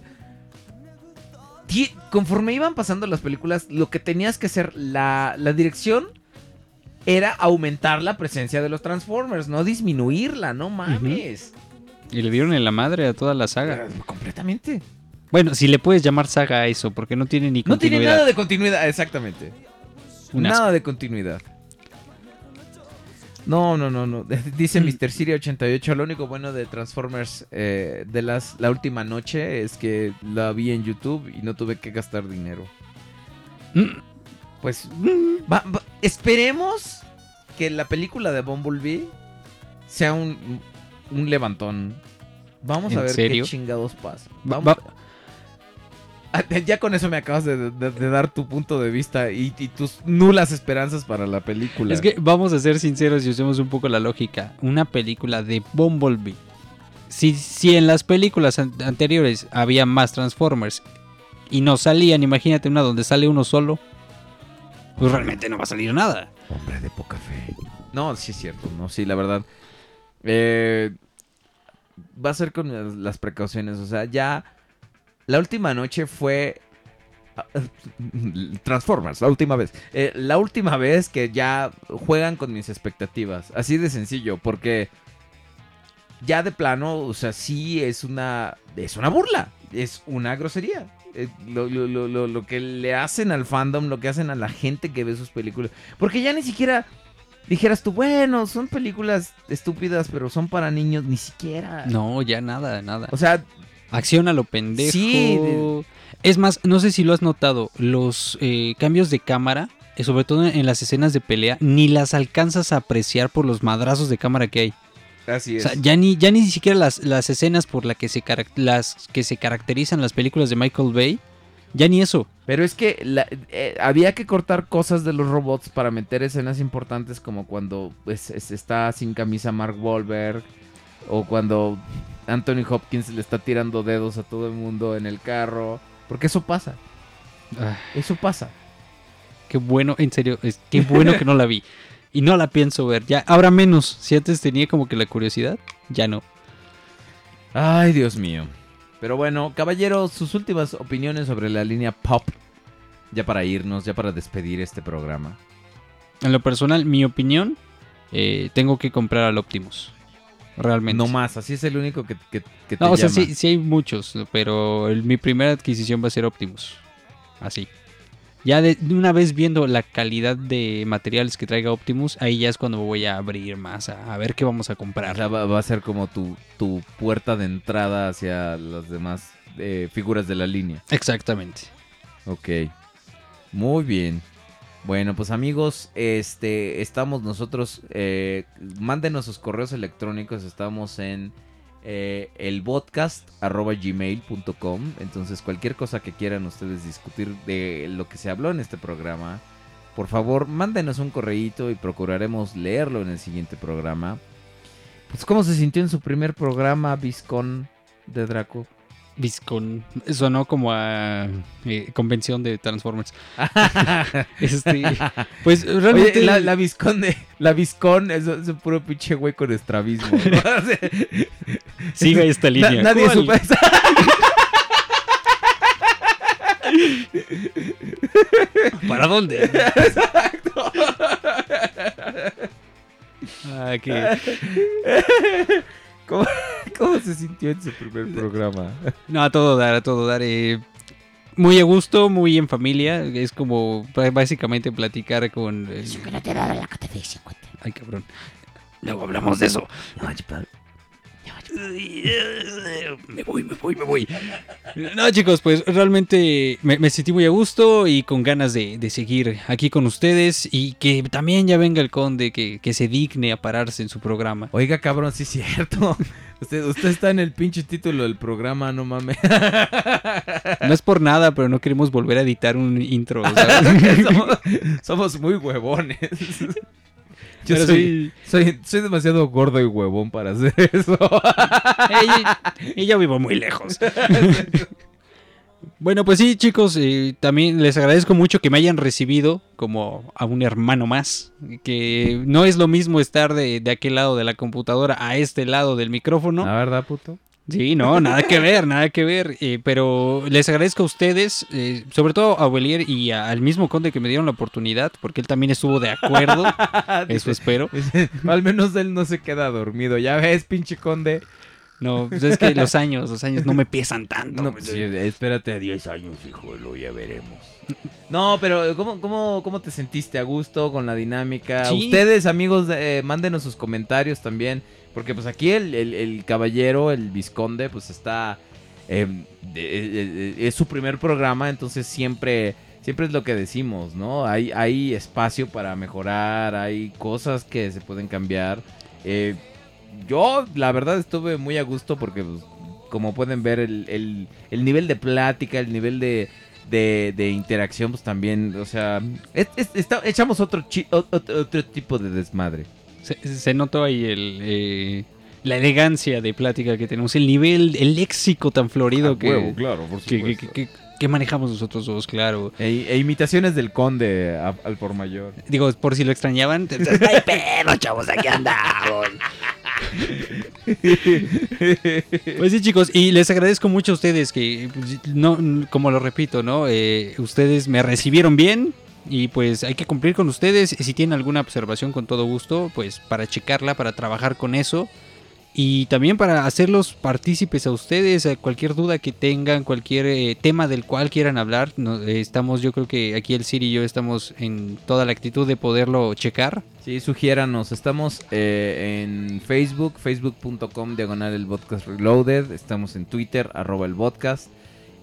conforme iban pasando las películas, lo que tenías que hacer, la, la dirección era aumentar la presencia de los Transformers, no disminuirla, no mames. Y le dieron en la madre a toda la saga. Completamente. Bueno, si le puedes llamar saga a eso, porque no tiene ni No tiene continuidad. nada de continuidad, exactamente. Nada de continuidad. No, no, no, no. Dice Mm. Mr. Siri 88, lo único bueno de Transformers eh, de las la última noche es que la vi en YouTube y no tuve que gastar dinero. Mm. Pues va- va- esperemos que la película de Bumblebee sea un, un levantón. Vamos a ¿En ver serio? qué chingados pasa. Va- Vamos- va- Ah, Ya con eso me acabas de, de- de dar tu punto de vista y, y tus nulas esperanzas para la película. Es que vamos a ser sinceros y usemos un poco la lógica. Una película de Bumblebee. Si, si en las películas an- anteriores había más Transformers y no salían, imagínate una donde sale uno solo. Pues realmente no va a salir nada. Hombre de poca fe. No, sí es cierto, no, sí, la verdad. Eh, va a ser con las- precauciones, o sea, ya la última noche fue Transformers, la última vez. Eh, la última vez que ya juegan con mis expectativas, así de sencillo, porque ya de plano, o sea, sí es una es una burla, es una grosería. Eh, lo, lo- lo- lo- que le hacen al fandom, lo que hacen a la gente que ve sus películas. Porque ya ni siquiera dijeras tú, bueno, son películas estúpidas, pero son para niños, ni siquiera. No, ya nada, nada. O sea, Acción a lo pendejo. Sí, de- Es más, no sé si lo has notado, los eh, cambios de cámara, eh, sobre todo en las escenas de pelea, ni las alcanzas a apreciar por los madrazos de cámara que hay. Así O es. sea, ya ni, ya ni siquiera las, las escenas por la que se las que se caracterizan las películas de Michael Bay Ya ni eso. Pero es que la- eh, había que cortar cosas de los robots para meter escenas importantes como cuando pues, es- está sin camisa Mark Wahlberg o cuando Anthony Hopkins le está tirando dedos a todo el mundo en el carro. Porque eso pasa, Ah, eso pasa. qué bueno, en serio, es, qué bueno que no la vi. Y no la pienso ver. Ya, ahora menos. Si antes tenía como que la curiosidad, ya no. Ay, Dios mío. Pero bueno, caballero, sus últimas opiniones sobre la línea pop. Ya para irnos, ya para despedir este programa. En lo personal, mi opinión, eh, tengo que comprar al Optimus. Realmente. No más, así es el único que, que, que te No, o sea, sí, sí hay muchos, pero el- mi primera adquisición va a ser Optimus. Así. Ya de, de una vez viendo la calidad de materiales que traiga Optimus, ahí ya es cuando voy a abrir más, a, a ver qué vamos a O comprar. sea, va, va a ser como tu, tu puerta de entrada hacia las demás eh, figuras de la línea. Exactamente. Ok. Muy bien. Bueno, pues amigos, este, estamos nosotros, eh, mándenos sus correos electrónicos, estamos en eh, el gmail.com, entonces cualquier cosa que quieran ustedes discutir de lo que se habló en este programa, por favor, mándenos un correíto y procuraremos leerlo en el siguiente programa. Pues, ¿cómo se sintió en su primer programa, Viscon de Draco? Viscon. Sonó como a eh, convención de Transformers. Este, pues realmente. Oye, la, la Viscon de, la Viscon es, es un puro pinche güey con estrabismo. ¿no? Siga esta na- línea. nadie supo ¿Para dónde? Ah, que- ¿Cómo, cómo se sintió en su primer programa? No, a todo dar, a todo dar. eh, muy a gusto, muy en familia. Es como básicamente platicar con. eh, que no te da la. Ay, cabrón. Luego hablamos de eso. No. Me voy, me voy, me voy. No, chicos, pues realmente me, me sentí muy a gusto y con ganas de, de seguir aquí con ustedes y que también ya venga el conde que, que se digne a pararse en su programa. Oiga, cabrón, sí es cierto. Usted, usted está en el pinche título del programa, no mames. No es por nada, pero no queremos volver a editar un intro. ¿sabes? somos, somos muy huevones. Yo soy, soy, soy demasiado gordo y huevón para hacer eso. Y yo vivo muy lejos. bueno, pues sí, chicos, eh, también les agradezco mucho que me hayan recibido como a un hermano más. Que no es lo mismo estar de, de aquel lado de la computadora a este lado del micrófono. ¿La verdad, puto? Sí, no, nada que ver, nada que ver. eh, pero les agradezco a ustedes, eh, sobre todo a Belier y a- al mismo conde que me dieron la oportunidad, porque él también estuvo de acuerdo. Eso espero. Al menos él no se queda dormido. Ya ves, pinche conde. No, pues es que los años, los años no me pesan tanto. No, sí, espérate a 10 años, hijo, lo ya veremos. No, pero ¿cómo, cómo, cómo te sentiste a gusto con la dinámica? Sí. Ustedes, amigos, eh, mándenos sus comentarios también. Porque pues aquí el, el- caballero, el visconde, pues está... eh, de- de- es su primer programa, entonces siempre... Siempre es lo que decimos, ¿no? Hay, hay espacio para mejorar, hay cosas que se pueden cambiar. Eh, yo, la verdad, estuve muy a gusto porque, pues, como pueden ver, el, el- el nivel de plática, el nivel de, de, de interacción, pues también, o sea, echamos otro, otro tipo de desmadre. Se, se notó ahí el, eh, la elegancia de plática que tenemos, el nivel, el léxico tan florido que, huevo, claro, por que, que- que- que- que manejamos nosotros dos, claro. E, e imitaciones del conde a- al por mayor. Digo, por si lo extrañaban. ¡Ay, pedo, chavos! Aquí andamos. Pues sí, chicos, y les agradezco mucho a ustedes que, pues, no, como lo repito, ¿no? Eh, ustedes me recibieron bien y pues hay que cumplir con ustedes. Si tienen alguna observación, con todo gusto, pues para checarla, para trabajar con eso. Y también para hacerlos partícipes a ustedes, a cualquier duda que tengan, cualquier eh, tema del cual quieran hablar. eh, estamos, yo creo que aquí el Siri y yo estamos en toda la actitud de poderlo checar. Sí, sugiéranos. Estamos eh, en Facebook, facebook.com diagonal el podcast reloaded. Estamos en Twitter, arroba el podcast.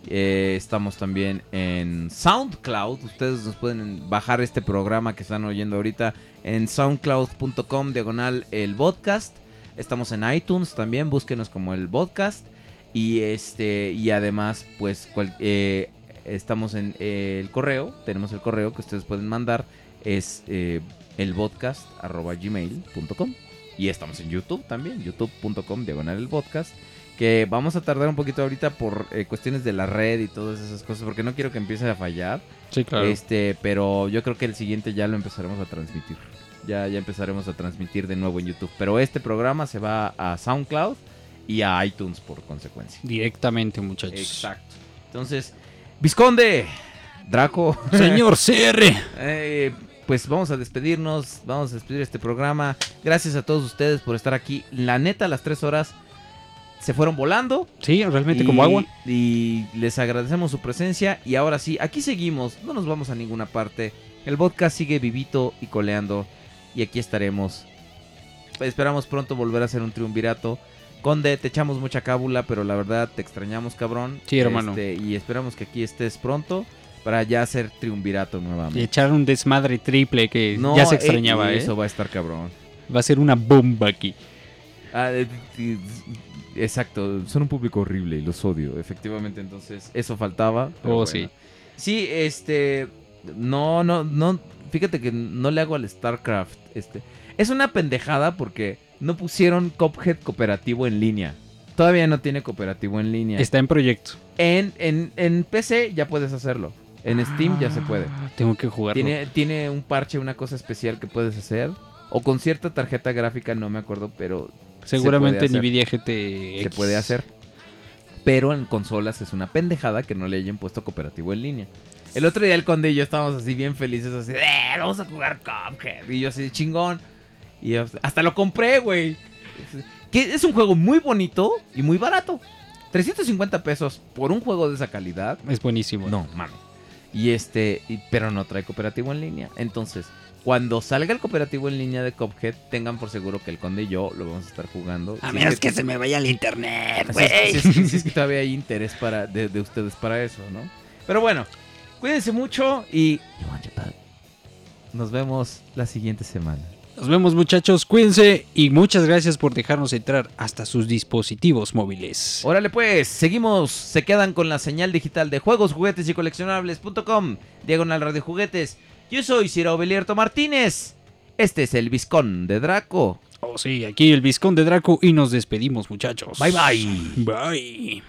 Eh, estamos también en SoundCloud. Ustedes nos pueden bajar este programa que están oyendo ahorita en soundcloud.com diagonal el podcast. Estamos en iTunes también, búsquenos como el podcast. Y este y además, pues eh, estamos en el correo, tenemos el correo que ustedes pueden mandar, es eh, elpodcast.gmail.com y estamos en YouTube también, youtube.com diagonal el podcast. Que vamos a tardar un poquito ahorita por eh, cuestiones de la red y todas esas cosas, porque no quiero que empiece a fallar. Sí, claro. Este, pero yo creo que el siguiente ya lo empezaremos a transmitir. Ya, ya empezaremos a transmitir de nuevo en YouTube. Pero este programa se va a SoundCloud y a iTunes por consecuencia. Directamente, muchachos. Exacto. Entonces, Visconde, Draco, Señor CR. eh, pues vamos a despedirnos, vamos a despedir este programa. Gracias a todos ustedes por estar aquí. La neta, las tres horas se fueron volando. Sí, realmente Y- como agua. Y les agradecemos su presencia. Y ahora sí, aquí seguimos. No nos vamos a ninguna parte. El podcast sigue vivito y coleando. Y aquí estaremos. Esperamos pronto volver a hacer un triunvirato. Conde, te echamos mucha cábula, pero la verdad te extrañamos, cabrón. Sí, hermano. Este, y esperamos que aquí estés pronto para ya hacer triunvirato Y nuevamente. echar un desmadre triple que No, ya se eh, extrañaba, ¿eh? Eso va a estar cabrón. Va a ser una bomba aquí. Ah, eh, eh, exacto, son un público horrible y los odio, efectivamente, entonces eso faltaba. pero Oh, bueno. sí. Sí, este, no, no, no, fíjate que no le hago al StarCraft, este, es una pendejada porque no pusieron Cuphead cooperativo en línea. Todavía no tiene cooperativo en línea. Está en proyecto. En, en, en PC ya puedes hacerlo. En Steam ya se puede. Ah, Tengo que jugarlo. Tiene, tiene un parche, una cosa especial que puedes hacer. O con cierta tarjeta gráfica, no me acuerdo, pero Seguramente se Nvidia. GTX. se puede hacer. Pero en consolas es una pendejada que no le hayan puesto cooperativo en línea. El otro día el conde y yo estábamos así bien felices, así, "Eh, vamos a jugar Cuphead. Y yo así, chingón. Y yo, hasta lo compré, güey. Que es un juego muy bonito y muy barato. 350 pesos por un juego de esa calidad. Es buenísimo. No, mames. Y este, y- pero no trae cooperativo en línea. Entonces, cuando salga el cooperativo en línea de Cuphead, tengan por seguro que el conde y yo lo vamos a estar jugando. A Si menos es que se me vaya el internet, si es- güey. si es, si es que todavía hay interés para, de, de ustedes para eso, ¿no? Pero bueno, cuídense mucho y nos vemos la siguiente semana. Nos vemos, muchachos. Cuídense y muchas gracias por dejarnos entrar hasta sus dispositivos móviles. Órale pues, seguimos, se quedan con la señal digital de juegos, juguetes y coleccionables.com, diagonal radio juguetes. Yo soy Ciro Belierto Martínez. Este es el Viscón de Draco. Oh, sí, aquí el Viscón de Draco y nos despedimos, muchachos. Bye bye. Bye.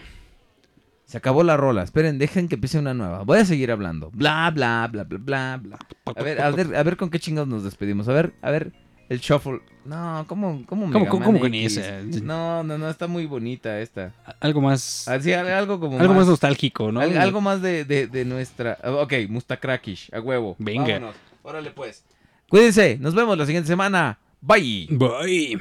Se acabó la rola. Esperen, dejen que empiece una nueva. Voy a seguir hablando. Bla, bla, bla, bla, bla, bla. A ver, a ver, a ver con qué chingados nos despedimos. A ver, a ver, el shuffle. No, ¿cómo, cómo, ¿Cómo- Mega cómo- Man con X? esa? No, no, no, está muy bonita esta. Algo más. Así, al- algo como Algo más nostálgico, ¿no? al- algo más de, de, de nuestra. Ok, Mustakrakish, a huevo. Venga. Vámonos. Órale, pues. Cuídense, nos vemos la siguiente semana. Bye. Bye.